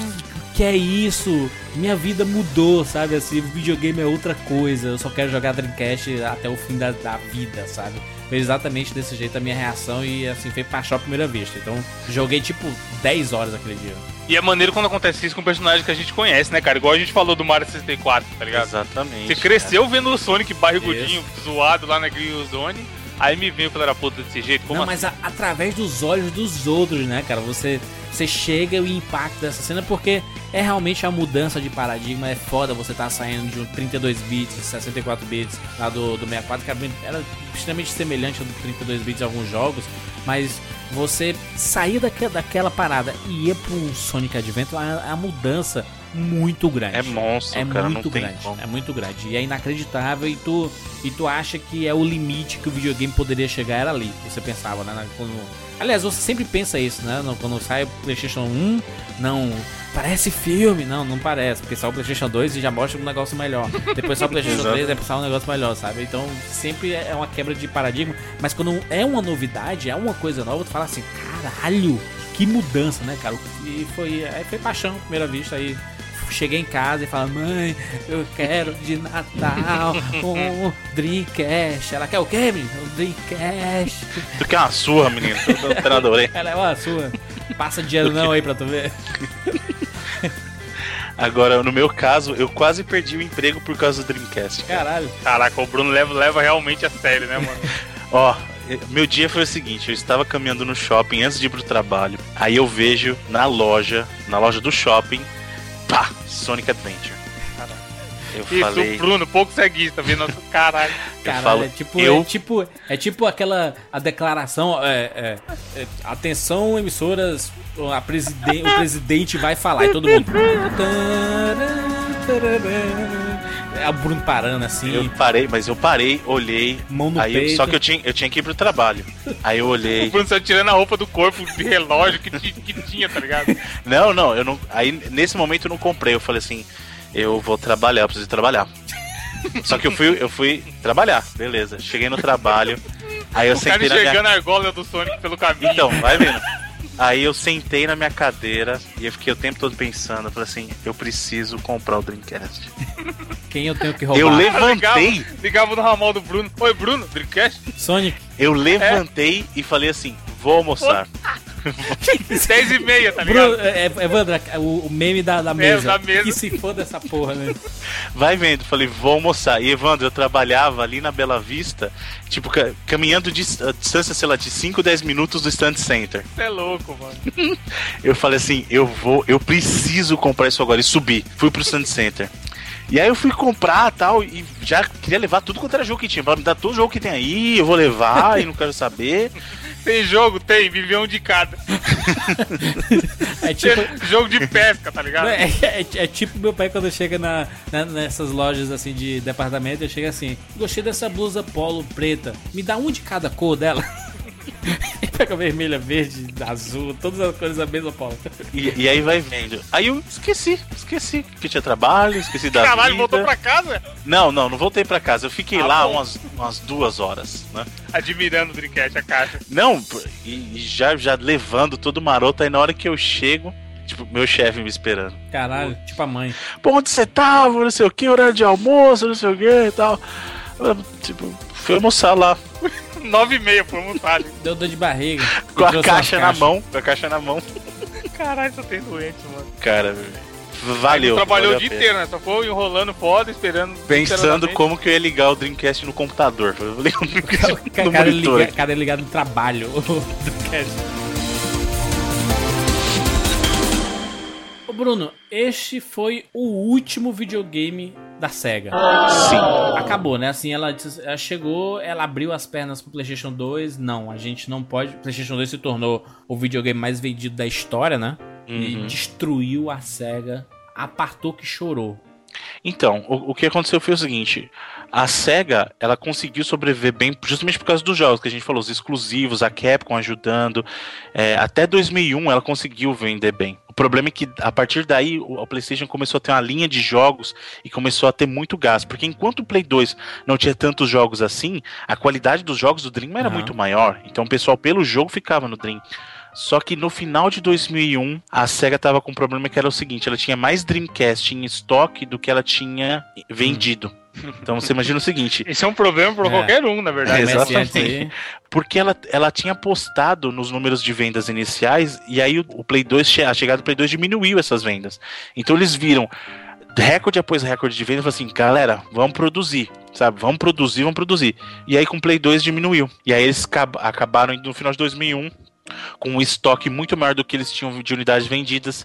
S3: que é isso? Minha vida mudou, sabe? Assim, o videogame é outra coisa. Eu só quero jogar Dreamcast até o fim da, da vida, sabe? Foi exatamente desse jeito a minha reação e assim, foi paixão à primeira vista. Então, joguei tipo 10 horas aquele dia.
S2: E é maneiro quando acontece isso com um personagem que a gente conhece, né, cara? Igual a gente falou do Mario 64, tá ligado?
S1: Exatamente.
S2: Você cresceu vendo o Sonic barrigudinho, zoado lá na Green Zone. Aí me veio pela puta desse jeito. Como
S3: Não, mas a- através dos olhos dos outros, né, cara? Você, você chega e o impacto dessa cena, porque é realmente a mudança de paradigma. É foda você tá saindo de um 32 bits, 64 bits lá do, do 64, que era, bem- era extremamente semelhante ao do 32 bits em alguns jogos, mas você sair daque, daquela parada e ir um Sonic Adventure é a mudança muito grande.
S1: É monstro,
S3: É
S1: cara,
S3: muito grande, é muito grande. E é inacreditável e tu, e tu acha que é o limite que o videogame poderia chegar era ali. Você pensava, né? Quando... Aliás, você sempre pensa isso, né? Quando sai o PlayStation 1, não. Parece filme. Não, não parece. Porque sai o PlayStation 2 e já mostra um negócio melhor. Depois sai o PlayStation 3 é pra sair um negócio melhor, sabe? Então sempre é uma quebra de paradigma. Mas quando é uma novidade, é uma coisa nova, tu fala assim: caralho, que mudança, né, cara? E foi, aí foi paixão, à primeira vista. Aí cheguei em casa e falei, mãe, eu quero de Natal um Dreamcast. Ela quer o quê, menino? Um Dreamcast.
S1: Tu quer uma surra, menino? Tu é operador aí.
S3: Ela é uma sua. Passa dinheiro não aí pra tu ver.
S1: Agora, no meu caso, eu quase perdi o emprego por causa do Dreamcast. cara.
S3: Caralho.
S2: Caraca, o Bruno leva, leva realmente a sério, né, mano?
S1: Ó, meu dia foi o seguinte, eu estava caminhando no shopping antes de ir pro trabalho. Aí eu vejo na loja, na loja do shopping, pá, Sonic Adventure. Eu
S2: Isso,
S1: falei,
S2: o Bruno, pouco ceguista, vendo nosso caralho.
S1: eu
S3: Caralho,
S1: falo,
S3: é tipo,
S1: eu
S3: é tipo, é tipo aquela a declaração, é, é, é, atenção emissoras, a presiden- o presidente vai falar e todo mundo. É o Bruno parando assim,
S1: Eu parei, mas eu parei, olhei.
S3: mão no
S1: aí
S3: peito.
S1: só que eu tinha, eu tinha que ir pro trabalho. Aí eu
S2: O
S1: olhei.
S2: Bruno só tirando a roupa do corpo de relógio que, que tinha, tá ligado?
S1: Não, não, eu não. Aí nesse momento eu não comprei. Eu falei assim, eu vou trabalhar, eu preciso trabalhar. Só que eu fui, eu fui trabalhar, beleza. Cheguei no trabalho. Aí eu
S2: O cara
S1: sentei na minha
S2: enxergando a argola do Sonic pelo caminho.
S1: Então, vai vendo. Aí eu sentei na minha cadeira e eu fiquei o tempo todo pensando, eu falei assim, eu preciso comprar o Dreamcast.
S3: Quem eu tenho que roubar?
S1: Eu
S2: ligava,
S1: levantei,
S2: ligava no ramal do Bruno. Oi, Bruno, Dreamcast?
S3: Sonic.
S1: Eu levantei e falei assim: vou almoçar.
S2: 10 e meia, tá ligado?
S3: Bruno, é, é, Evandro, o, o meme da, da mesa.
S2: da mesa.
S3: Que se foda essa porra, né?
S1: Vai vendo, falei, vou almoçar. E Evandro, eu trabalhava ali na Bela Vista, tipo, ca- caminhando de a distância, sei lá, de 5, 10 minutos do Stand Center.
S2: Você é louco, mano.
S1: Eu falei assim, eu vou, eu preciso comprar isso agora. E subi, fui pro Stand Center. E aí eu fui comprar tal, e já queria levar tudo quanto era jogo que tinha. Falei, me dá todo jogo que tem aí, eu vou levar e não quero saber.
S2: Tem jogo? Tem, vive um de cada.
S3: É tipo.
S2: Jogo de pesca, tá ligado?
S3: É, é- é tipo meu pai quando chega na, na- nessas lojas assim de departamento, eu chego assim, gostei dessa blusa polo preta, me dá um de cada cor dela. Pega vermelha, verde, azul, todas as cores da mesma polo.
S1: E, e aí vai vendo. Aí eu esqueci, esqueci que tinha trabalho, esqueci da
S2: Caralho,
S1: vida.
S2: voltou pra casa
S1: Não, não, não voltei pra casa. Eu fiquei
S2: Ah,
S1: lá
S2: bom.
S1: umas, umas duas horas, né?
S2: admirando o Dreamcast, a caixa.
S1: Não, e, e já, já levando todo maroto. Aí na hora que eu chego, tipo, meu chefe me esperando.
S3: Caralho, tipo a mãe.
S1: Pô, onde você tava? Não sei o que, horário de almoço, não sei o que e tal. Tipo, fui almoçar lá,
S2: 9 e meia pro almoçar ali.
S3: Deu dor de barriga.
S1: com a caixa na mão. Com a caixa na mão.
S2: Caralho, só tem doente, mano.
S1: Cara, valeu.
S2: Trabalhou
S1: valeu
S2: o dia inteiro, né? Só foi enrolando foda, esperando.
S1: Pensando como que eu ia ligar o Dreamcast no computador. Eu falei,
S3: Ca-
S1: no
S3: Cara,
S1: monitor.
S3: liga, cara ligado no trabalho. do cast. Ô Bruno, este foi o último videogame da SEGA.
S1: Sim.
S3: Acabou, né? Assim, ela, ela chegou, ela abriu as pernas pro PlayStation 2. Não, a gente não pode. O PlayStation 2 se tornou o videogame mais vendido da história, né? E
S1: Uhum.
S3: destruiu a SEGA. Apartou que chorou.
S1: Então, o, o que aconteceu foi o seguinte: a SEGA ela conseguiu sobreviver bem justamente por causa dos jogos que a gente falou, os exclusivos, a Capcom ajudando. É, até 2001 ela conseguiu vender bem. O problema é que a partir daí o, PlayStation começou a ter uma linha de jogos e começou a ter muito gasto. Porque enquanto o Play 2 não tinha tantos jogos assim, a qualidade dos jogos do Dream era
S3: Aham.
S1: muito maior. Então o pessoal pelo jogo ficava no Dream. Só que no final de 2001, a SEGA tava com um problema que era o seguinte: ela tinha mais Dreamcast em estoque do que ela tinha vendido. Então você imagina o seguinte:
S2: Esse é um problema pra
S3: É.
S2: qualquer um, na verdade.
S1: É,
S3: MSX
S1: exatamente. porque ela, ela tinha apostado nos números de vendas iniciais e aí o, o Play 2, che- a chegada do Play 2 diminuiu essas vendas. Então eles viram recorde após recorde de vendas e falaram assim, galera, vamos produzir, sabe? Vamos produzir, vamos produzir. E aí com o Play 2 diminuiu. E aí eles acab- acabaram indo no final de 2001 com um estoque muito maior do que eles tinham de unidades vendidas.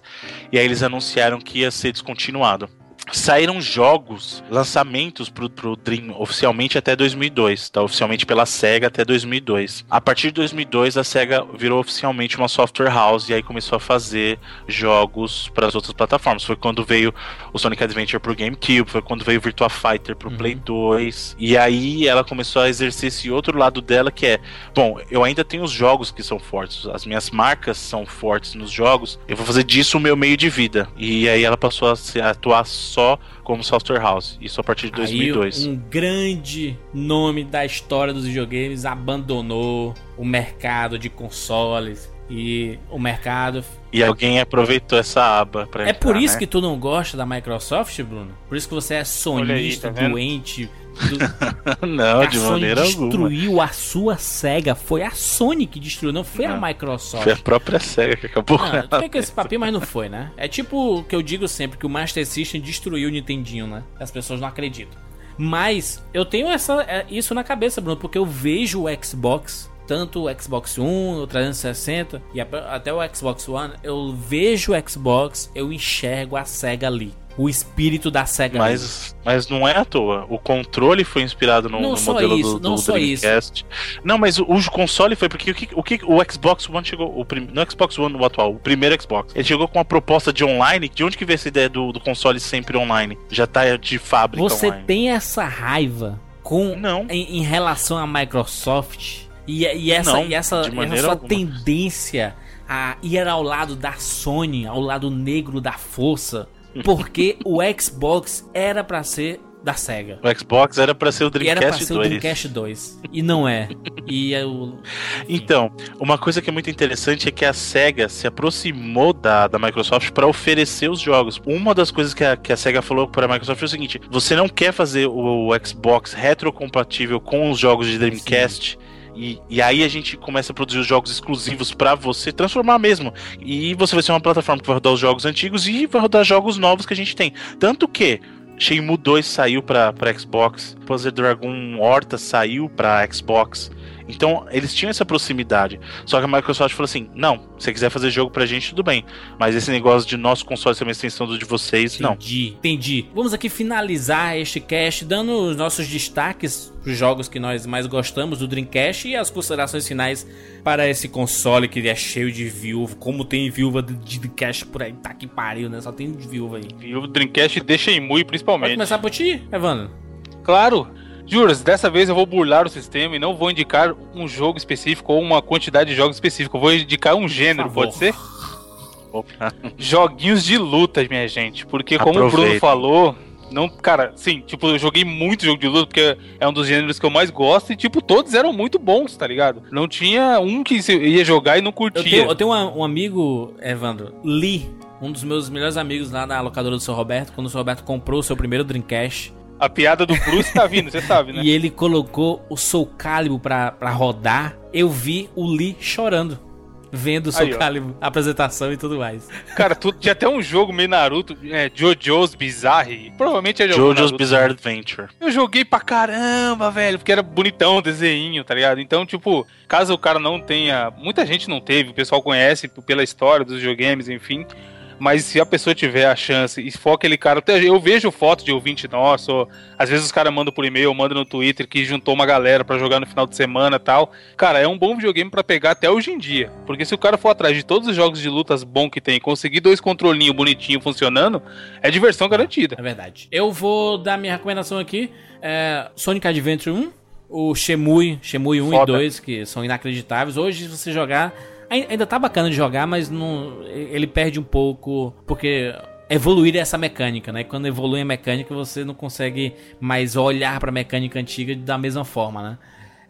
S1: E aí eles anunciaram que ia ser descontinuado. Saíram jogos, lançamentos pro, pro Dream oficialmente até 2002, tá? Oficialmente pela SEGA até 2002. A partir de 2002, a SEGA virou oficialmente uma software house e aí começou a fazer jogos para as outras plataformas. Foi quando veio o Sonic Adventure pro GameCube, foi quando veio o Virtua Fighter pro Play 2. E aí ela começou a exercer esse outro lado dela que é, bom, eu ainda tenho os jogos que são fortes, as minhas marcas são fortes nos jogos, eu vou fazer disso o meu meio de vida. E aí ela passou a, se- a atuar só como software house, isso a partir de 2002.
S3: Aí, um grande nome da história dos videogames abandonou o mercado de consoles e o mercado.
S1: E alguém aproveitou essa aba pra
S3: É por
S1: entrar,
S3: isso
S1: né?
S3: que tu não gosta da Microsoft, Bruno? Por isso que você é sonista,
S2: tá vendo?
S3: Do...
S1: Não,
S3: a
S1: de
S3: Sony
S1: maneira alguma.
S3: destruiu a sua SEGA. Foi a Sony que destruiu, não foi a
S1: Não.
S3: Microsoft.
S1: Foi a própria SEGA que acabou com
S3: Não,
S1: ela.
S3: tu vem com esse papinho, mas não foi, né? É tipo o que eu digo sempre, que o Master System destruiu o Nintendinho, né? As pessoas não acreditam. Mas eu tenho essa, é, isso na cabeça, Bruno, porque eu vejo o Xbox, tanto o Xbox One, o 360 e a- até o Xbox One, eu vejo o Xbox, eu enxergo a SEGA ali. O espírito da SEGA.
S1: Mas, mas não é à toa. O controle foi inspirado no, no modelo
S3: isso,
S1: do, do
S3: não
S1: Dreamcast. Não, mas o, o console foi porque o que, o que o Xbox One chegou. O prim, no Xbox One, o atual, o primeiro Xbox, ele chegou com uma proposta de online. De onde que veio essa ideia do, do console sempre online? Já tá de fábrica
S3: Você
S1: online.
S3: tem essa raiva com
S1: Não.
S3: em, em relação à Microsoft e, e essa,
S1: Não,
S3: e essa, essa sua
S1: alguma.
S3: tendência a ir ao lado da Sony, ao lado negro da força, porque o Xbox era pra ser da Sega.
S1: O Xbox era pra ser o
S3: E era pra
S1: Dreamcast
S3: ser
S1: 2.
S3: o Dreamcast 2. E não é. E é o.
S1: Então, uma coisa que é muito interessante é que a SEGA se aproximou da, da Microsoft para oferecer os jogos. Uma das coisas que a, que a SEGA falou para a Microsoft foi o seguinte: você não quer fazer o, Xbox retrocompatível com os jogos de Dreamcast. E, e aí a gente começa a produzir os jogos exclusivos pra você transformar mesmo. E você vai ser uma plataforma que vai rodar os jogos antigos e vai rodar jogos novos que a gente tem. Tanto que Shenmue 2 saiu pra, pra Xbox, Panzer Dragon Horta saiu pra Xbox. Então, eles tinham essa proximidade. Só que a Microsoft falou assim: não, se você quiser fazer jogo pra gente, tudo bem. Mas esse negócio de nosso console ser uma extensão do de vocês, não.
S3: Entendi, entendi. Vamos aqui finalizar este cast dando os nossos destaques os jogos que nós mais gostamos do Dreamcast e as considerações finais para esse console que é cheio de viúva. Como tem viúva de Dreamcast por aí, tá que pariu, né? Só tem viúva aí.
S2: E o Dreamcast deixa Shenmue
S3: Pode
S2: principalmente.
S3: começar por ti, Evandro.
S2: Claro. Juras, dessa vez eu vou burlar o sistema e não vou indicar um jogo específico ou uma quantidade de jogos específico. Eu vou indicar um gênero, pode ser?
S1: Opa.
S2: Joguinhos de luta, minha gente. Porque como o Bruno falou, não, cara, sim, tipo, eu joguei muito jogo de luta porque é um dos gêneros que eu mais gosto e tipo, todos eram muito bons, tá ligado? Não tinha um que ia jogar e não
S3: Eu
S2: curtia.
S3: tenho, eu tenho uma- um amigo, Evandro, Lee, um dos meus melhores amigos lá na locadora do seu Roberto, quando o seu Roberto comprou o seu primeiro Dreamcast.
S2: A piada do Bruce tá vindo, você sabe, né?
S3: E ele colocou o Soul Calibur pra, pra rodar. Eu vi o Lee chorando. Vendo o Soul
S2: Aí.
S3: Calibur, a apresentação e tudo mais.
S2: Cara, tu, tinha até um jogo meio Naruto, é, Jojo's Bizarre. Provavelmente é
S1: Jojo's
S2: Naruto.
S1: Bizarre Adventure.
S2: Eu joguei pra caramba, velho, porque era bonitão o desenho, tá ligado? Então, tipo, caso o cara não tenha. Muita gente não teve, o pessoal conhece pela história dos videogames, enfim. Mas se a pessoa tiver a chance e for aquele cara. até Eu vejo foto de ouvinte nosso, ou às vezes os caras mandam por e-mail, mandam no Twitter que juntou uma galera pra jogar no final de semana e tal. Cara, é um bom videogame pra pegar até hoje em dia. Porque se o cara for atrás de todos os jogos de lutas bom que tem, e conseguir dois controlinhos bonitinhos funcionando, é diversão garantida.
S3: É verdade. Eu vou dar minha recomendação aqui. É, Sonic Adventure 1, o Shemui, Shemui 1 e
S2: Foda.
S3: 2, que são inacreditáveis. Hoje, se você jogar, ainda tá bacana de jogar, mas não, ele perde um pouco, porque evoluir é essa mecânica, né? Quando evolui a mecânica, você não consegue mais olhar pra mecânica antiga da mesma forma, né?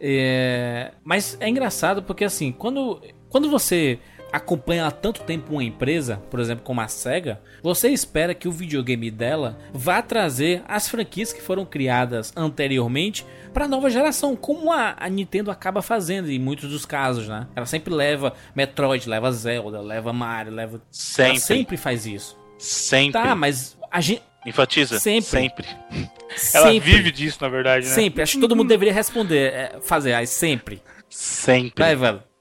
S3: É, mas é engraçado porque assim, quando, quando você acompanha há tanto tempo uma empresa, por exemplo, como a SEGA, você espera que o videogame dela vá trazer as franquias que foram criadas anteriormente para a nova geração, como a, a Nintendo acaba fazendo em muitos dos casos, né? Ela sempre leva Metroid, leva Zelda, leva Mario, leva
S1: Sempre.
S3: Ela sempre faz isso.
S1: Sempre.
S3: Tá, mas a gente
S1: Enfatiza?
S3: Sempre.
S1: Sempre.
S2: Ela
S3: sempre,
S2: vive disso, na verdade, né?
S3: sempre. Acho que todo mundo deveria responder, é, fazer, aí sempre.
S1: Sempre.
S3: Vai, velho.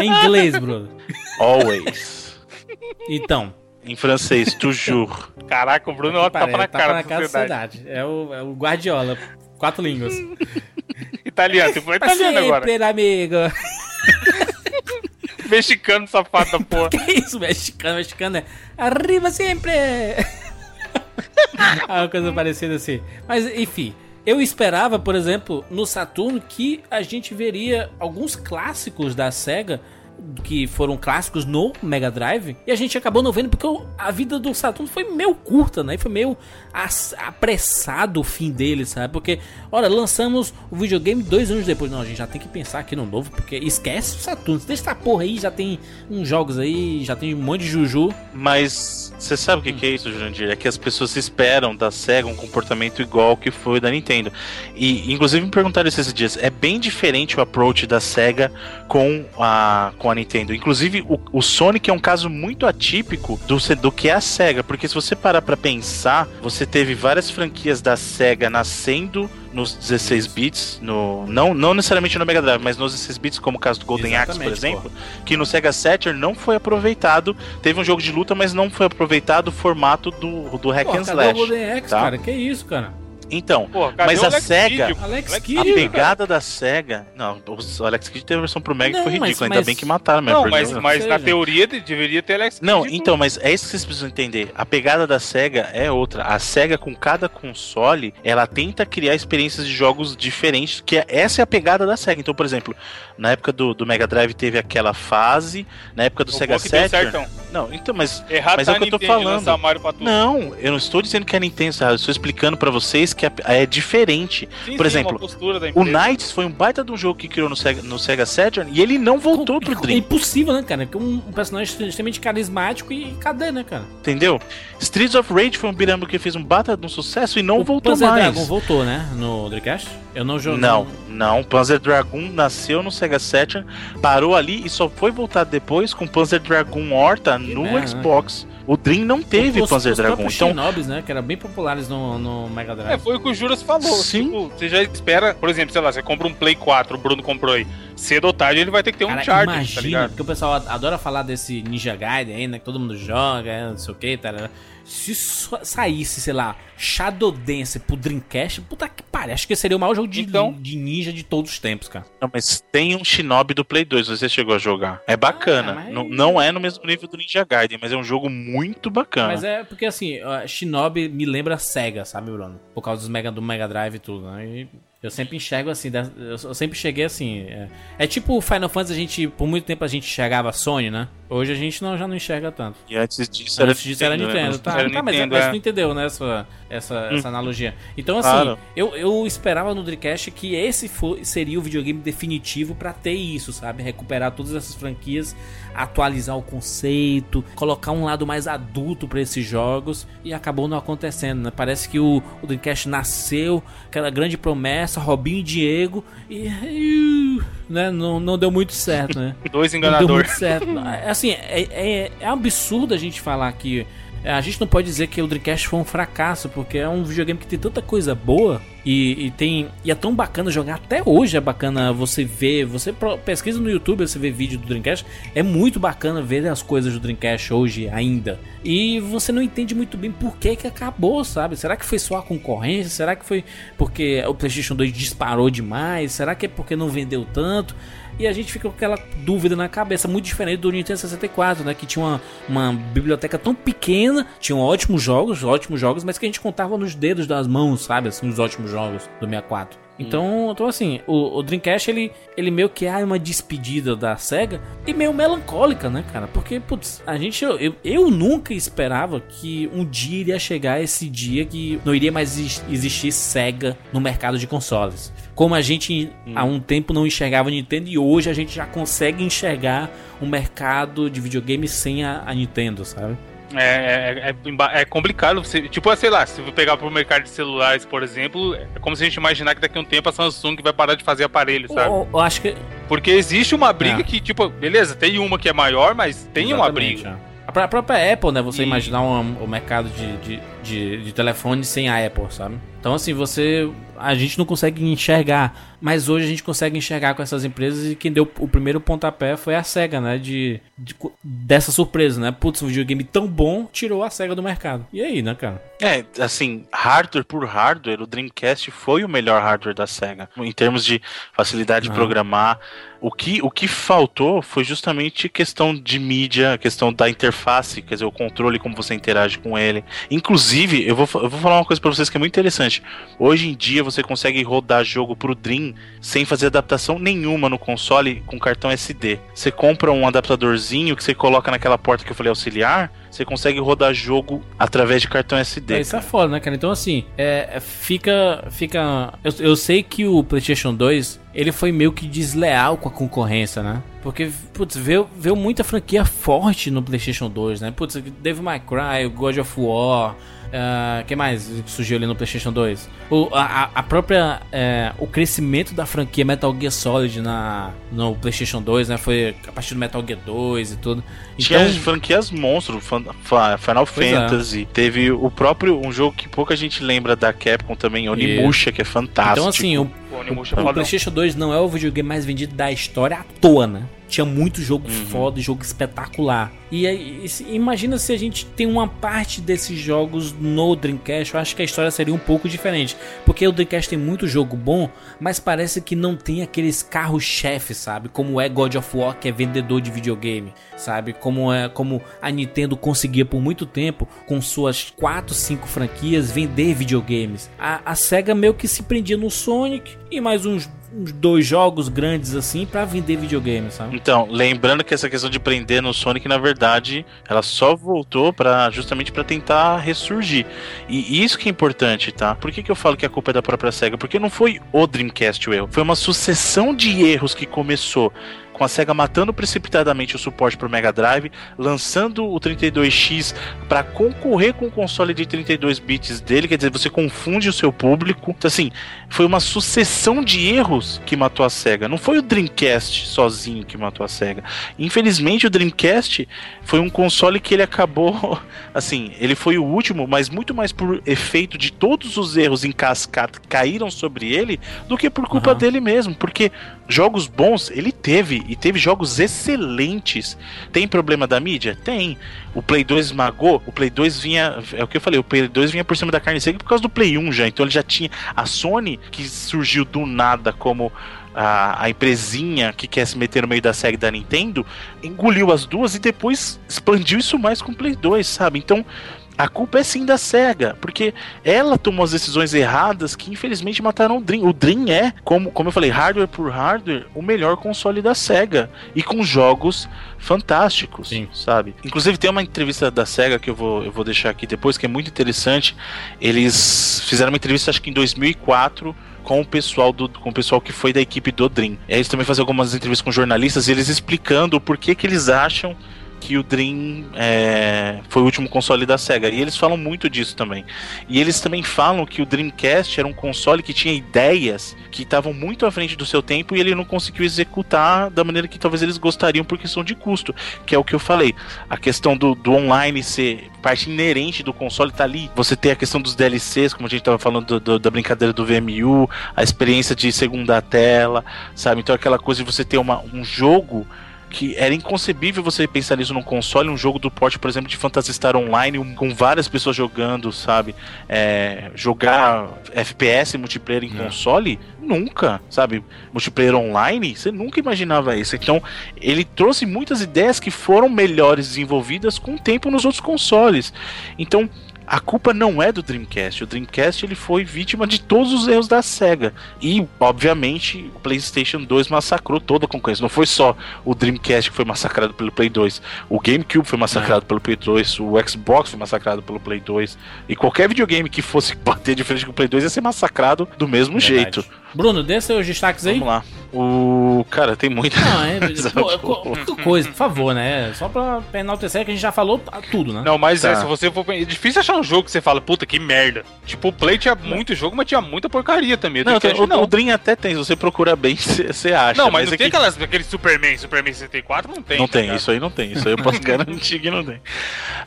S2: Em
S3: inglês, Bruno.
S1: Always.
S3: Então.
S1: Em francês, toujours.
S2: Caraca, o Bruno é uma tapa
S3: Parece,
S2: na
S3: tapa
S2: cara
S3: na
S2: da
S3: cara da
S2: sociedade.
S3: É o, é o Guardiola. Quatro línguas.
S2: Italiano, você foi italiano agora.
S3: Sempre, amigo.
S2: Mexicano, safado da porra.
S3: Que isso, mexicano? Mexicano é. Arriba sempre! Uma coisa parecida assim. Mas, enfim. Eu esperava, por exemplo, no Saturno que a gente veria alguns clássicos da SEGA que foram clássicos no Mega Drive e a gente acabou não vendo porque a vida do Saturno foi meio curta, né? Foi meio apressado o fim dele, sabe? Porque, olha, lançamos o videogame dois anos depois. Não, a gente já tem que pensar aqui no novo, porque esquece o Saturno. Deixa essa porra aí, já tem uns jogos aí, já tem um monte de Juju.
S1: Mas você sabe o que, que é isso, Jurandir? É que as pessoas esperam da SEGA um comportamento igual que foi da Nintendo. E, inclusive, me perguntaram esses dias. É bem diferente o approach da SEGA com a, com a Nintendo. Inclusive, o, o Sonic é um caso muito atípico do, do que é a SEGA. Porque se você parar pra pensar, você teve várias franquias da SEGA nascendo nos 16 bits, no, não, não necessariamente no Mega Drive, mas nos 16 bits, como o caso do Golden Axe, por exemplo, que no Sega Saturn não foi aproveitado. Teve um jogo de luta, mas não foi aproveitado o formato do, do hack and slash.
S3: Golden Axe,
S1: tá?
S3: cara? Que isso, cara?
S1: Então,
S2: Pô,
S1: mas a
S2: Alex
S1: SEGA,
S2: Kidd?
S3: Alex
S1: a pegada da SEGA. Não, o Alex Kidd teve a versão pro Mega que
S3: Não,
S1: foi
S3: mas-
S1: ridículo. Ainda
S3: mas-
S1: bem que mataram mesmo.
S2: Não,
S1: perdeu.
S2: mas, mas na teoria de- deveria ter Alex
S1: Não,
S2: Kidd
S1: então, mas é isso que vocês precisam entender. A pegada da SEGA é outra. A SEGA, com cada console, ela tenta criar experiências de jogos diferentes, que é- essa é a pegada da SEGA. Então, por exemplo, na época do, do Mega Drive teve aquela fase, na época do
S2: O
S1: Sega
S2: que
S1: Saturn... Não, então, mas...
S2: Errado
S1: Mas
S2: tá
S1: é o que eu tô
S2: Nintendo
S1: falando. Não, eu não estou dizendo que é Nintendo, sabe? eu estou explicando pra vocês que é, é diferente.
S2: Sim,
S1: por
S2: sim,
S1: exemplo, O. Knights foi um baita de um jogo que criou no Sega, no Sega Saturn e ele não voltou pro
S3: É
S1: Dream,
S3: impossível, né, cara? Porque um, um personagem extremamente carismático e cadê, né, cara?
S1: entendeu? Streets of Rage foi um beat'em que fez um baita de um sucesso e não
S3: o
S1: voltou
S3: Panzer
S1: mais.
S3: Dragon voltou, né? No Dreamcast? Eu não joguei.
S1: Não, não. Panzer Dragoon nasceu no Sega Saturn, parou ali e só foi voltar depois com Panzer Dragoon Horta no
S3: merda, né?
S1: Xbox. O Dream não teve
S3: os,
S1: Panzer
S3: os próprios
S1: Então,
S3: Shinobis, né? Que eram bem populares no, no Mega Drive.
S2: É, foi o que o Juras falou.
S1: Sim.
S2: Tipo, você já espera, por exemplo, sei lá, você compra um Play 4, o Bruno comprou aí. Cedo ou tarde ele vai ter que ter um
S3: Cara,
S2: Charger,
S3: imagina,
S2: tá ligado?
S3: porque o pessoal adora falar desse Ninja Gaiden aí, né? Que todo mundo joga, não sei o que, tá? Se saísse, sei lá, Shadow Dance pro Dreamcast, puta que pariu. Acho que seria o maior jogo de,
S2: Então-
S3: de ninja de todos os tempos, cara.
S1: não, mas tem um Shinobi do Play 2, você chegou a jogar. É bacana.
S3: Ah, mas-
S1: não, não é no mesmo nível do Ninja Gaiden, mas é um jogo muito bacana.
S3: Mas é porque assim, Shinobi me lembra Sega, sabe, Bruno? Por causa dos Mega, do Mega Drive e tudo, né? E eu sempre enxergo assim, eu sempre cheguei assim. É, é tipo o Final Fantasy, a gente, por muito tempo a gente enxergava Sony, né? Hoje a gente não, já não enxerga tanto.
S1: E antes disso era
S3: Antes disso era Nintendo,
S1: né?
S3: tá,
S2: Era
S3: tá, mas,
S2: Nintendo,
S3: mas
S2: é.
S3: tu entendeu, né, essa, essa, essa analogia. Então, assim,
S1: Claro.
S3: eu, eu esperava no Dreamcast que esse fo- seria o videogame definitivo pra ter isso, sabe? Recuperar todas essas franquias, atualizar o conceito, colocar um lado mais adulto pra esses jogos, e acabou não acontecendo, né? Parece que o, o Dreamcast nasceu, aquela grande promessa, Robinho e Diego, e... né, não, não deu muito certo, né?
S2: Dois
S3: Não deu
S2: enganadores.
S3: muito certo. Assim, é, é, é absurdo a gente falar que. É, A gente não pode dizer que o Dreamcast foi um fracasso, porque é um videogame que tem tanta coisa boa e, e tem. E é tão bacana jogar. Até hoje é bacana você ver. Você pesquisa no YouTube, você vê vídeo do Dreamcast. É muito bacana ver as coisas do Dreamcast hoje ainda. E você não entende muito bem por que, que acabou, sabe? Será que foi só a concorrência? Será que foi porque o PlayStation 2 disparou demais? Será que é porque não vendeu tanto? E a gente fica com aquela dúvida na cabeça, muito diferente do Nintendo 64, né? Que tinha uma, uma biblioteca tão pequena, tinham ótimos jogos, ótimos jogos, mas que a gente contava nos dedos das mãos, sabe? Assim, os ótimos jogos do 64. Então, então assim, o, o Dreamcast ele, ele meio que é uma despedida da SEGA e meio melancólica, né, cara? Porque, putz, a gente, eu, eu, nunca esperava que um dia iria chegar esse dia que não iria mais exis- existir SEGA no mercado de consoles. Como a gente há um tempo não enxergava a Nintendo e hoje a gente já consegue enxergar um mercado de videogame sem a, a Nintendo, sabe?
S2: É, é, é, emba- é complicado. Você, tipo, sei lá, se eu pegar pro mercado de celulares, por exemplo, é como se a gente imaginar que daqui a um tempo a Samsung vai parar de fazer aparelho, sabe?
S3: Eu, eu acho que
S2: Porque existe uma briga
S3: É.
S2: que, tipo, beleza, tem uma que é maior, mas tem uma
S3: Exatamente,
S2: briga.
S3: é. A pró- a própria Apple, né? Você
S2: E-
S3: imaginar um- o mercado de, de, de, de telefone sem a Apple, sabe? Então, assim, você. A gente não consegue enxergar. Mas hoje a gente consegue enxergar com essas empresas e quem deu o primeiro pontapé foi a SEGA, né? De, de dessa surpresa, né? Putz, um videogame tão bom tirou a SEGA do mercado. E aí, né, cara?
S1: É, assim, hardware por hardware, o Dreamcast foi o melhor hardware da SEGA. Em termos de facilidade de
S3: Ah.
S1: programar. O que, o que faltou foi justamente questão de mídia, questão da interface, quer dizer, o controle, como você interage com ele. Inclusive, eu vou, eu vou falar uma coisa pra vocês que é muito interessante. Hoje em dia você consegue rodar jogo pro Dream sem fazer adaptação nenhuma no console com cartão SD. Você compra um adaptadorzinho que você coloca naquela porta que eu falei auxiliar, você consegue rodar jogo através de cartão SD.
S3: É, isso é foda, né, cara? Então, assim, é, é, fica. fica eu, eu sei que o PlayStation 2 ele foi meio que desleal com a concorrência, né? Porque, putz, veio, veio muita franquia forte no PlayStation 2, né? Putz, Devil May Cry, God of War. O que mais surgiu ali no PlayStation 2? O, a, a- própria. é, o crescimento da franquia Metal Gear Solid na, no PlayStation 2, né? Foi a partir do Metal Gear 2 e tudo.
S1: Tinha
S3: Então,
S1: as franquias monstro, Final
S3: Pois é.
S1: Fantasy. Teve o próprio, um jogo que pouca gente lembra da Capcom também, Onimusha, que é fantástico.
S3: então assim, o,
S2: Onimusha é
S3: O. PlayStation 2 não é o videogame mais vendido da história à toa, né? tinha muito jogo foda, jogo espetacular. E e se- imagina se a gente tem uma parte desses jogos no Dreamcast, eu acho que a história seria um pouco diferente. Porque o Dreamcast tem muito jogo bom, mas parece que não tem aqueles carros-chefe, sabe? Como é God of War, que é vendedor de videogame, sabe? Como é como a Nintendo conseguia por muito tempo, com suas 4, 5 franquias, vender videogames. A, a SEGA meio que se prendia no Sonic e mais uns, uns dois jogos grandes assim pra vender videogame, sabe?
S1: Então, lembrando que essa questão de prender no Sonic, na verdade, ela só voltou para justamente para tentar ressurgir. E isso que é importante, tá? Por que, que eu falo que a culpa é da própria SEGA? Porque não foi o Dreamcast o erro, foi uma sucessão de erros que começou com a SEGA matando precipitadamente o suporte para o Mega Drive, lançando o 32X para concorrer com o console de 32 bits dele, quer dizer, você confunde o seu público. Então, assim, foi uma sucessão de erros que matou a SEGA. Não foi o Dreamcast sozinho que matou a SEGA. Infelizmente, o Dreamcast foi um console que ele acabou, assim, ele foi o último, mas muito mais por efeito de todos os erros em cascata que caíram sobre ele do que por culpa
S3: Aham.
S1: dele mesmo, porque jogos bons ele teve e teve jogos excelentes. Tem problema da mídia? Tem. O Play 2 esmagou, o Play 2 vinha, é o que eu falei, o Play 2 vinha por cima da carne seca por causa do Play 1 já, então ele já tinha a Sony que surgiu do nada como a, a empresinha que quer se meter no meio da SEGA e da Nintendo, engoliu as duas e depois expandiu isso mais com o Play 2, sabe? Então, a culpa é sim da SEGA, porque ela tomou as decisões erradas que infelizmente mataram o Dream. O Dream é, como, como eu falei, hardware por hardware, o melhor console da SEGA. E com jogos fantásticos,
S3: Sim.
S1: sabe? Inclusive tem uma entrevista da SEGA que eu vou, eu vou deixar aqui depois, que é muito interessante. Eles fizeram uma entrevista, acho que em 2004, com o pessoal do com o pessoal que foi da equipe do Dream. E Eles também fazem algumas entrevistas com jornalistas e eles explicando o porquê que eles acham que o Dream é, foi o último console da SEGA. E eles falam muito disso também. E eles também falam que o Dreamcast era um console que tinha ideias que estavam muito à frente do seu tempo e ele não conseguiu executar da maneira que talvez eles gostariam por questão de custo. Que é o que eu falei. A questão do, do online ser parte inerente do console tá ali. Você tem a questão dos DLCs, como a gente tava falando do- do- da brincadeira do VMU, a experiência de segunda tela, sabe? Então aquela coisa de você ter uma, um jogo que era inconcebível você pensar nisso num console, um jogo do porte, por exemplo, de Phantasy Star Online, um- com várias pessoas jogando, sabe? É, jogar FPS multiplayer em
S3: É.
S1: console, nunca, sabe? Multiplayer online, você nunca imaginava isso. Então, ele trouxe muitas ideias que foram melhores desenvolvidas com o tempo nos outros consoles. Então, a culpa não é do Dreamcast. O Dreamcast ele foi vítima de todos os erros da SEGA. E, obviamente, o PlayStation 2 massacrou toda a concorrência. Não foi só o Dreamcast que foi massacrado pelo Play 2. O GameCube foi massacrado pelo Play 2. O Xbox foi massacrado pelo Play 2. E qualquer videogame que fosse bater de frente com o Play 2 ia ser massacrado do mesmo jeito.
S3: Bruno, dê seus destaques aí.
S1: Vamos lá. O. Cara, tem muito.
S3: Não, é, pô, co- outra coisa, por favor, né? Só pra enaltecer que a gente já falou tudo, né?
S2: Não, mas
S1: Tá.
S2: é, se você for. É difícil achar um jogo que você fala, puta, que merda. Tipo, o Play tinha muito jogo, mas tinha muita porcaria também.
S1: Não, o,
S2: não.
S1: o Dream até tem, se você procura bem, você acha.
S2: Não, mas, não
S1: é
S2: tem
S1: que-
S2: aquelas, aquele Superman, Superman 64, não tem.
S1: Não
S2: tá
S1: tem, isso aí não tem. Isso aí eu posso garantir que não tem.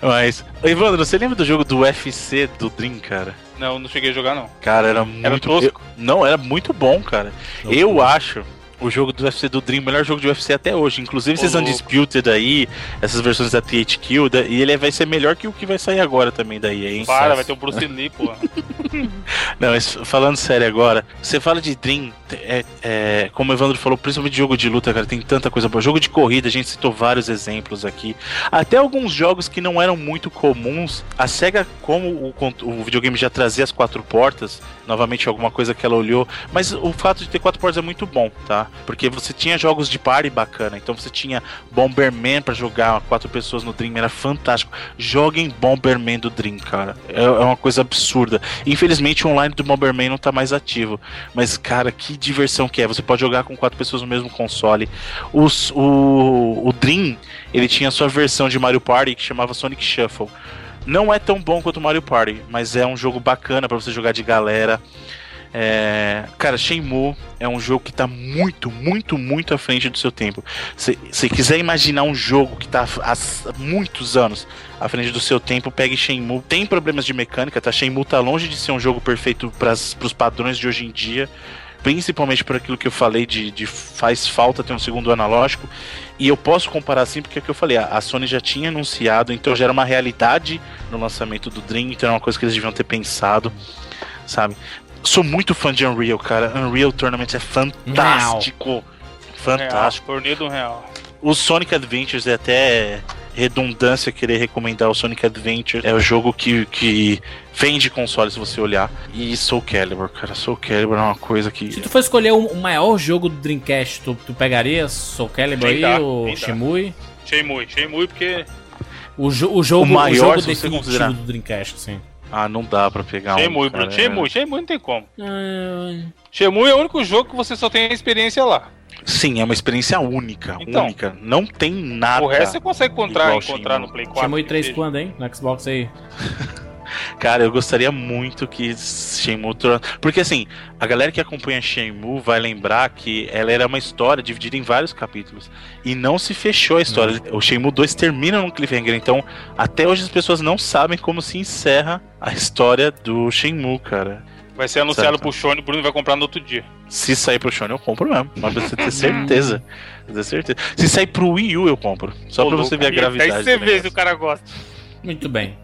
S1: Mas, Evandro, você lembra do jogo do UFC do Dream, cara?
S2: Não, não cheguei a jogar, não.
S1: Cara, era muito
S2: tosco?
S1: eu- não, era muito bom, cara. Eu acho o jogo do UFC do Dream o melhor jogo de UFC até hoje. Inclusive esses
S2: Ô, louco.
S1: Undisputed aí, essas versões da THQ, da- e ele vai ser melhor que o que vai sair agora também daí, hein?
S2: Para, vai ter o Bruce Lee, pô.
S1: Não, mas falando sério agora, você fala de Dream, é, é, como o Evandro falou, principalmente jogo de luta, cara, tem tanta coisa boa. Jogo de corrida, a gente citou vários exemplos aqui. Até alguns jogos que não eram muito comuns. A SEGA, como o, o videogame já trazia as quatro portas, novamente alguma coisa que ela olhou, mas o fato de ter quatro portas é muito bom, tá? Porque você tinha jogos de party bacana, então você tinha Bomberman pra jogar quatro pessoas no Dream, era fantástico. Joguem Bomberman do Dream, cara. É, é uma coisa absurda. Infelizmente o online do Bomberman não tá mais ativo. Mas, cara, que diversão que é. Você pode jogar com quatro pessoas no mesmo console. Os, o, o Dream, ele tinha a sua versão de Mario Party que chamava Sonic Shuffle. Não é tão bom quanto Mario Party, mas é um jogo bacana pra você jogar de galera. É, cara, Shenmue é um jogo que tá muito, muito, muito à frente do seu tempo. Se você quiser imaginar um jogo que tá há há muitos anos à frente do seu tempo, pegue Shenmue. Tem problemas de mecânica, tá? Shenmue tá longe de ser um jogo perfeito para os padrões de hoje em dia. Principalmente por aquilo que eu falei de, de faz falta ter um segundo analógico. E eu posso comparar assim, porque é o que eu falei, a Sony já tinha anunciado, então já era uma realidade no lançamento do Dream, então era uma coisa que eles deviam ter pensado, sabe? Sou muito fã de Unreal, cara. Unreal Tournament é fantástico. Fantástico.
S2: Real, do real.
S1: O Sonic Adventures é até redundância querer recomendar o Sonic Adventure. É o jogo que, que vende console se você olhar. E Soul Calibur, cara. Soul Calibur é uma coisa que.
S3: Se tu for escolher o o maior jogo do Dreamcast, tu, tu pegaria Soul Calibur aí,
S2: dá,
S3: ou. Shemui?
S2: Shenmue, Shenmue porque
S3: O, jo o jogo,
S1: O maior,
S3: jogo
S1: se você
S3: definitivo
S1: considerar.
S3: do Dreamcast, sim.
S1: Ah, não dá pra pegar
S2: Shenmue,
S1: um.
S2: Bruno.
S1: cara.
S2: Shenmue, Shenmue não tem como.
S3: Ah,
S2: Shenmue é o único jogo que você só tem a experiência lá.
S1: Sim, é uma experiência única.
S2: Então.
S1: única. Não tem nada.
S2: o resto você consegue encontrar, encontrar
S1: Shenmue.
S2: no Play 4.
S3: Shemui
S2: que
S3: 3
S2: seja.
S3: quando, hein? No Xbox aí.
S1: Cara, eu gostaria muito que Shenmue. Porque assim, a galera que acompanha Shenmue vai lembrar que ela era uma história dividida em vários capítulos. E não se fechou a história. O Shenmue 2 termina no cliffhanger. Então, até hoje as pessoas não sabem como se encerra a história do Shenmue, cara.
S2: Vai ser anunciado
S1: Certo.
S2: pro Shone, o Bruno vai comprar no outro dia.
S1: Se sair pro Shone, eu compro mesmo. Mas pra você ter certeza. Ter certeza. Se sair pro Wii U, eu compro. Só
S2: Ô,
S1: pra você ver a gravidade.
S2: Aí você vê se o cara gosta.
S3: Muito bem.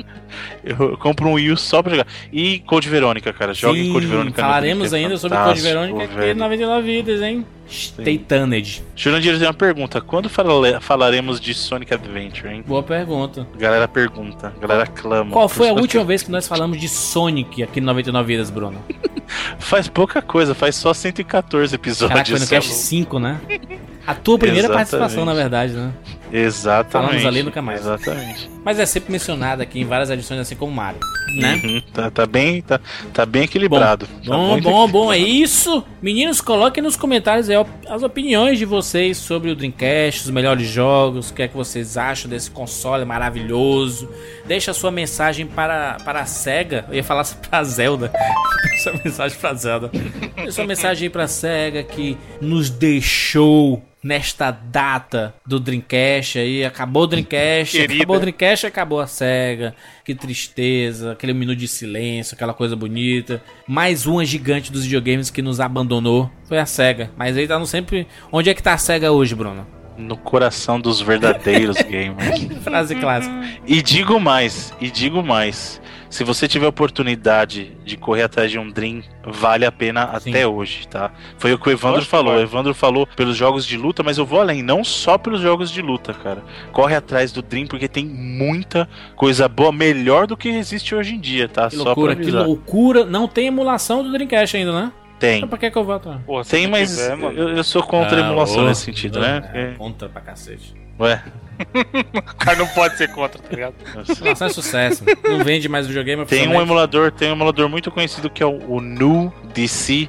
S1: Eu compro um Wii só pra jogar. E Code Verônica, cara. Joga em Code Verônica.
S3: falaremos
S1: é
S3: ainda sobre Code Verônica aqui
S1: velho.
S3: no 99 Vidas, hein? Stay tuned.
S1: Jurandir tem uma pergunta. Quando fala- falaremos de Sonic Adventure, hein?
S3: Boa pergunta.
S1: Galera pergunta, galera clama.
S3: Qual foi a última vez que nós falamos de Sonic aqui no 99 Vidas, Bruno?
S1: Faz pouca coisa, faz só 114
S3: Caraca,
S1: episódios.
S3: foi no
S1: só.
S3: Cast 5, né? A tua primeira
S1: Exatamente.
S3: participação, na verdade, né?
S1: Exatamente.
S3: Falamos ali, nunca mais.
S1: Exatamente.
S3: Mas é sempre mencionado aqui em várias edições, assim como Mario, né?
S1: Uhum, tá, tá bem, tá, tá bem equilibrado. Tá
S3: Bom, bom, bom, é isso. Meninos, coloquem nos comentários aí as opiniões de vocês sobre o Dreamcast, os melhores jogos, o que é que vocês acham desse console maravilhoso. Deixa a sua mensagem para, para a SEGA. Eu ia falar para a Zelda. Deixa a mensagem para a Zelda. Deixa sua mensagem aí para a SEGA que nos deixou nesta data do Dreamcast aí. Acabou o Dreamcast,
S2: Querida.
S3: acabou o Dreamcast, acabou a SEGA. Que tristeza, aquele minuto de silêncio, aquela coisa bonita. Mais uma gigante dos videogames que nos abandonou foi a SEGA. Mas aí tá no sempre. Onde é que tá a SEGA hoje, Bruno?
S1: No coração dos verdadeiros gamers.
S3: Frase clássica.
S1: E digo mais, e digo mais. Se você tiver oportunidade de correr atrás de um Dream, vale a pena
S3: Sim.
S1: até hoje, tá? Foi o que o Evandro
S2: que
S1: falou. O
S2: vale.
S1: Evandro falou pelos jogos de luta, mas eu vou além, não só pelos jogos de luta, cara. Corre atrás do Dream porque tem muita coisa boa, melhor do que existe hoje em dia, tá?
S3: Que
S1: só
S3: loucura, que loucura. Não tem emulação do Dreamcast ainda, né?
S1: Tem.
S3: Então pra que, que eu vou?
S2: Porra, se
S1: Tem, mas
S2: tiver,
S1: eu, eu sou contra a
S3: Ah,
S1: emulação
S3: ô,
S1: nesse sentido, né?
S3: É, contra pra cacete.
S1: Ué.
S2: o cara não pode ser contra, tá ligado?
S3: Nossa, é sucesso. Não vende mais videogame
S1: Tem um emulador, tem um emulador muito conhecido que é o, o Nu DC,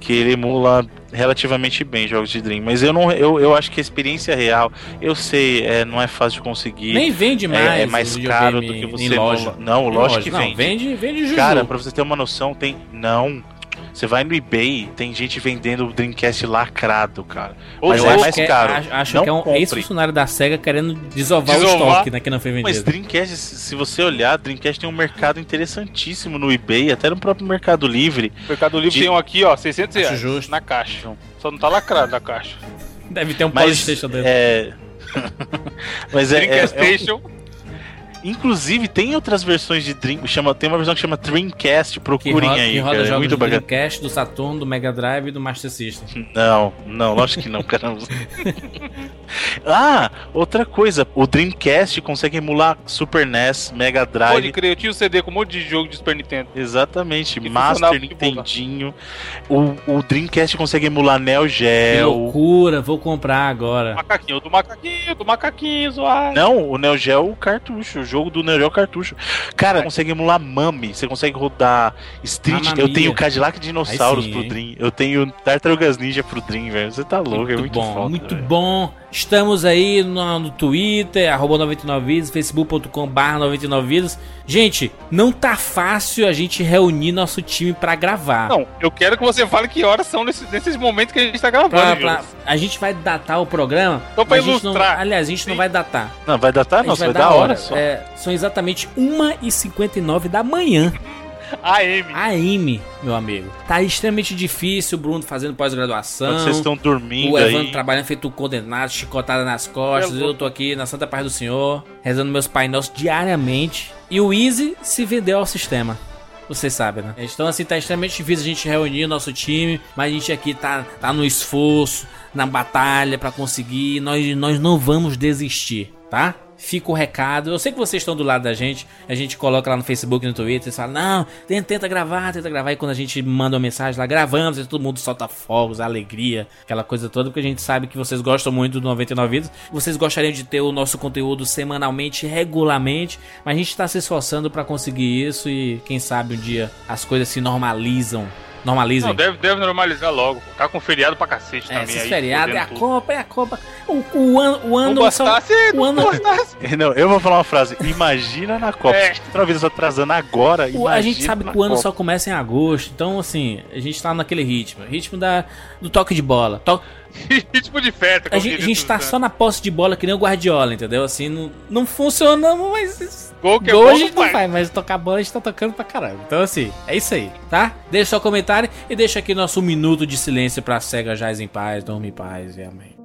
S1: que ele emula relativamente bem jogos de Dream. Mas eu não, eu, eu acho que a experiência real, eu sei, é, não é fácil de conseguir.
S3: Nem vende
S1: é,
S3: mais.
S1: é mais
S3: o
S1: caro do que você
S3: em loja.
S1: Não,
S3: Em
S1: lógico
S3: loja.
S1: que
S3: Não,
S1: vende.
S3: vende, vende Juju.
S1: Cara, pra você ter uma noção, tem. Não. Você vai no eBay, tem gente vendendo o Dreamcast lacrado, cara.
S2: Ou
S1: Mas
S3: eu
S1: é
S3: acho
S1: mais
S3: que é-
S1: caro.
S3: acho- Acho
S1: Não
S3: que é um ex-funcionário da SEGA querendo desovar, o
S2: Desovar.
S3: estoque, né? Que não foi vendido.
S1: Mas Dreamcast, se você olhar, Dreamcast tem um mercado interessantíssimo no eBay, até no próprio Mercado Livre.
S2: O Mercado Livre
S1: De-
S2: tem um aqui, ó, 600
S3: Acho
S2: reais.
S3: justo.
S2: Na caixa. Só não tá lacrado na caixa.
S3: Deve ter um
S1: Mas
S3: Polystation dentro.
S1: é. Mas é, é,
S2: Dreamcast
S1: é um-
S2: Station.
S1: Inclusive, tem outras versões de Dream. Chama, tem uma versão que chama Dreamcast,
S3: Que
S1: procurem
S3: roda,
S1: aí.
S3: que roda
S1: cara, é
S3: jogos
S1: muito
S3: do
S1: bacana.
S3: Dreamcast, do Saturn, do Mega Drive e do Master System.
S1: Não, não, lógico que não, caramba. ah, outra coisa. O Dreamcast consegue emular Super NES, Mega Drive.
S2: Pode crer, eu tinha um CD com um monte de jogo de Super Nintendo.
S1: Exatamente,
S2: Que
S1: Master, Nintendinho. O, o Dreamcast consegue emular Neo
S3: Que
S1: Geo.
S3: loucura, vou comprar agora.
S2: Macaquinho, do macaquinho, do macaquinho, zoado.
S1: Não, o Neo Geo é o cartucho, o jogo do Neo Geo é cartucho. Cara, consegue emular Mami, você consegue rodar Street.
S3: Mamma
S1: eu tenho Cadillac Dinossauros
S3: sim,
S1: pro
S3: hein?
S1: Dream. Eu tenho Tartarugas Ninja pro Dream, velho. Você tá louco, é muito
S3: bom,
S1: foda.
S3: muito
S1: velho.
S3: bom. Estamos aí no, no Twitter, arroba 99vidas, facebook.com barra 99vidas. Gente, não tá fácil a gente reunir nosso time pra gravar.
S2: Não, eu quero que você fale que horas são nesses, nesses momentos que a gente tá gravando.
S3: Pra- pra- a gente vai datar o programa.
S2: Só pra
S3: gente não-
S2: ilustrar.
S3: aliás, a gente não
S2: Sim.
S3: vai datar.
S1: Não, vai datar não, você vai
S3: dar
S1: dar hora
S3: hora.
S1: só.
S3: É, são exatamente 1h59 da manhã.
S2: AM.
S3: AM, meu amigo. Tá extremamente difícil, o Bruno fazendo pós-graduação.
S1: Vocês estão dormindo
S3: O Evandro
S1: aí.
S3: trabalhando feito um condenado, chicotada nas costas.
S2: Eu
S3: Eu tô aqui na Santa Paz do Senhor, rezando meus Pai Nossos diariamente. E o Easy se vendeu ao sistema. Vocês sabem, né? Então, assim, tá extremamente difícil a gente reunir o nosso time, mas a gente aqui tá, tá no esforço, na batalha pra conseguir. Nós, nós não vamos desistir, tá? Fica o recado. Eu sei que vocês estão do lado da gente. A gente coloca lá no Facebook, no Twitter. Vocês falam, não, tenta, tenta gravar, tenta gravar. E quando a gente manda uma mensagem lá, gravamos. E todo mundo solta fogos, alegria, aquela coisa toda. Porque a gente sabe que vocês gostam muito do 99 Vidas. Vocês gostariam de ter o nosso conteúdo semanalmente, regularmente. Mas a gente tá se esforçando pra conseguir isso. E quem sabe um dia as coisas se normalizam. Normalizem.
S2: Não, deve, deve normalizar logo. Tá com feriado pra cacete
S3: É,
S2: também
S3: esses
S2: aí.
S3: feriados, é a
S2: tudo.
S3: Copa, é a Copa. O, o ano, o ano
S2: Não
S3: só-
S2: bastasse,
S3: o
S2: não
S3: ano,
S2: bastasse.
S1: Não, eu vou falar uma frase. Imagina na Copa.
S2: É.
S1: Se outra vez atrasando agora,
S3: o- a gente sabe que o ano
S1: Copa.
S3: só começa em agosto, então assim, a gente tá naquele ritmo, ritmo da, do toque de bola. To-
S2: Ritmo de festa.
S3: a gente, a gente
S2: o
S3: tá só na posse de bola que nem o Guardiola, entendeu? Assim, não, não funciona, mas
S2: Gol que é
S3: gol
S2: bom
S3: a
S2: não
S3: gente não
S2: faz.
S3: faz, mas tocar bola a gente tá tocando pra caramba. Então assim, é isso aí, tá? Deixa seu comentário e deixa aqui nosso minuto de silêncio pra cega jaz em paz, dorme em paz e amém.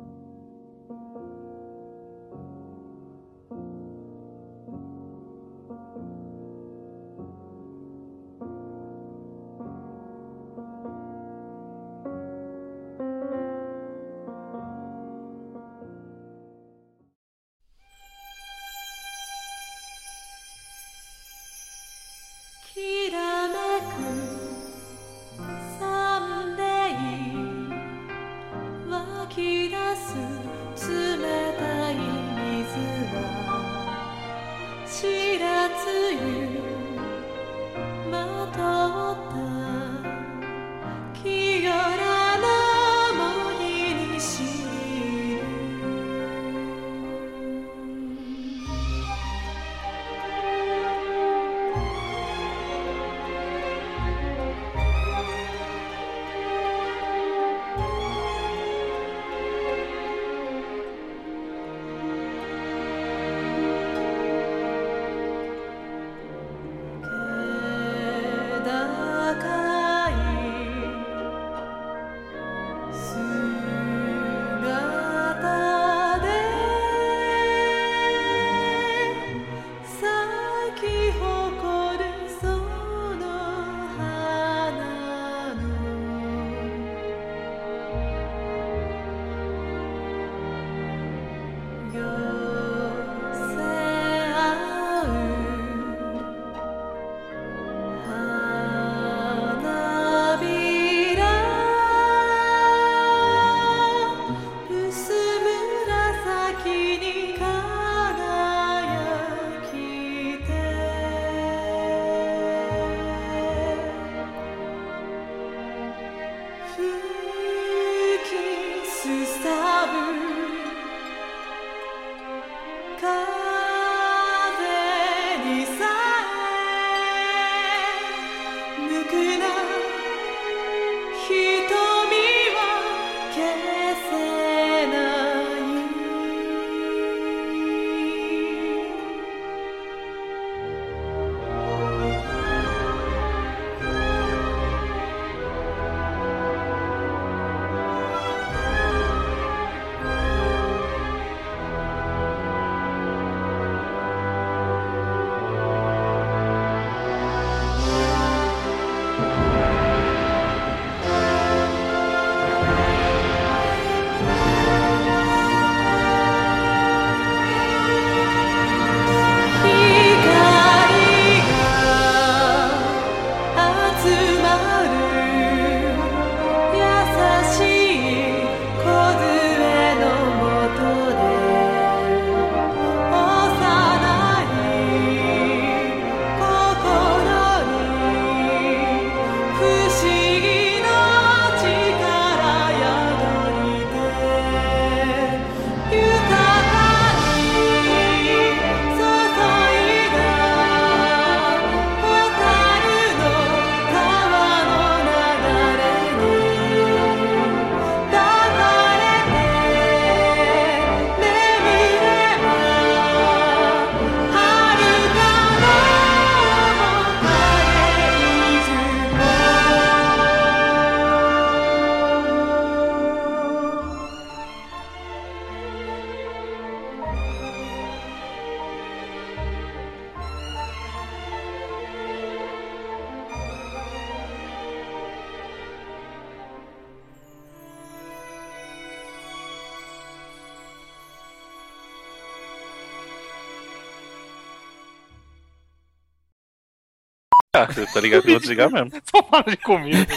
S1: Tá ligado que eu vou desligar mesmo.
S2: Só fala de comida.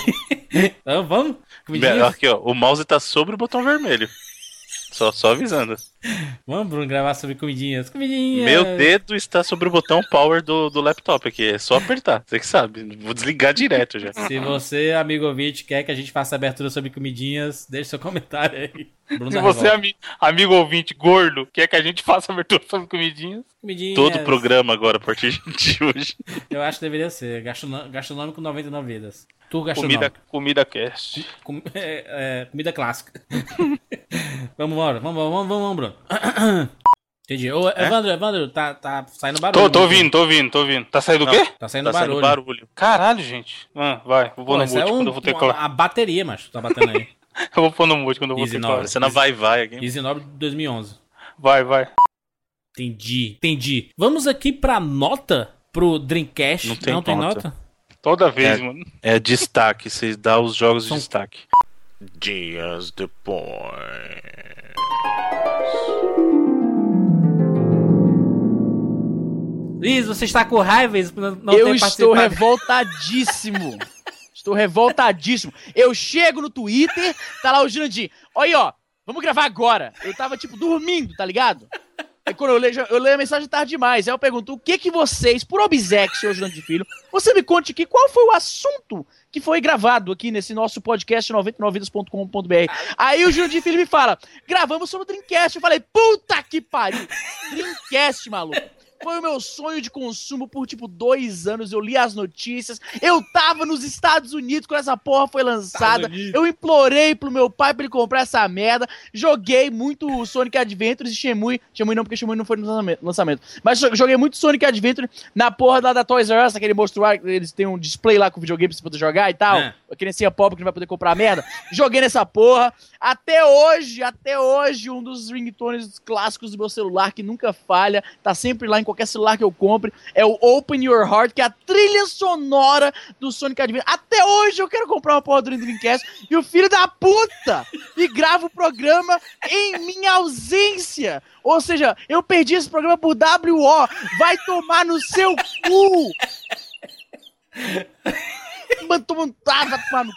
S3: Então, vamos? Comidinhas?
S1: Aqui, ó, o mouse tá sobre o botão vermelho. Só, só avisando.
S3: Vamos, Bruno, gravar sobre comidinhas. Comidinhas.
S1: Meu dedo está sobre o botão power do, do laptop aqui. É só apertar. Você que sabe. Vou desligar direto já.
S3: Se você, amigo ouvinte, quer que a gente faça abertura sobre comidinhas, deixe seu comentário aí. Bruno
S2: Se você, ami- amigo ouvinte gordo, quer que a gente faça abertura sobre comidinhas,
S3: Comidinhas.
S1: Todo programa agora, a partir de hoje.
S3: Eu acho que deveria ser. Gastronô- Gastronômico 99 vidas. Tu
S2: comida, comida cast.
S3: Com- é, é, comida clássica. vamos embora. Vamos, vamos, vamos, vamos, Bruno. Entendi. Ô, Evandro, Evandro, tá, tá saindo barulho.
S2: Tô, tô
S3: né?
S2: ouvindo, tô ouvindo, tô ouvindo. Tá saindo o
S1: Não.
S2: quê?
S3: Tá saindo
S1: Tá saindo
S3: barulho.
S1: barulho.
S2: Caralho, gente. Ah, vai, vou pôr
S3: Pô,
S2: no
S3: isso é
S2: mute
S3: um,
S2: quando eu vou ter que falar.
S3: a bateria, macho, tá batendo aí.
S2: Eu vou pôr no mute quando eu vou ter que falar.
S1: Você não vai, vai aqui.
S3: Easy Nobre 2011.
S2: Vai, vai.
S3: Entendi, entendi. Vamos aqui pra nota pro Dreamcast.
S1: Não tem nota.
S3: nota?
S2: Toda vez,
S1: É.
S2: mano.
S1: É destaque. Você dá os jogos
S3: São-
S1: de destaque. Dias depois.
S3: Liz, você está com raiva não
S7: eu
S3: ter
S7: estou revoltadíssimo. estou revoltadíssimo. Eu chego no Twitter, tá lá o Jurandir. Olha aí, ó. Vamos gravar agora. Eu tava, tipo, dormindo, tá ligado? Quando eu leio, eu leio a mensagem tarde demais. Aí eu pergunto, o que que vocês, por obséquio, senhor Jurandir Filho, você me conte aqui qual foi o assunto que foi gravado aqui nesse nosso podcast 99vidas.com.br. Aí o Jurandir Filho me fala, gravamos sobre o Dreamcast. Eu falei, puta que pariu. Dreamcast, maluco. Foi o meu sonho de consumo por tipo dois anos. Eu li as notícias. Eu tava nos Estados Unidos quando essa porra foi lançada. Eu implorei pro meu pai pra ele comprar essa merda. Joguei muito Sonic Adventures e Shenmue. Shenmue não, porque Shenmue não foi no lançamento-. Mas jo- joguei muito Sonic Adventure na porra lá da Toys R Us, aquele monstro lá, eles têm um display lá com videogame pra você poder jogar e tal.
S3: É.
S7: A criancinha pobre que não vai poder comprar merda. Joguei nessa porra. Até hoje, até hoje, um dos ringtones clássicos do meu celular que nunca falha, tá sempre lá em qualquer celular que eu compre, é o Open Your Heart, que é a trilha sonora do Sonic Adventure. Até hoje eu quero comprar uma porra do Dreamcast e o filho da puta me grava o programa em minha ausência. Ou seja, eu perdi esse programa por WO. Vai tomar no seu cu! Mano, tomando. Ah, tomar no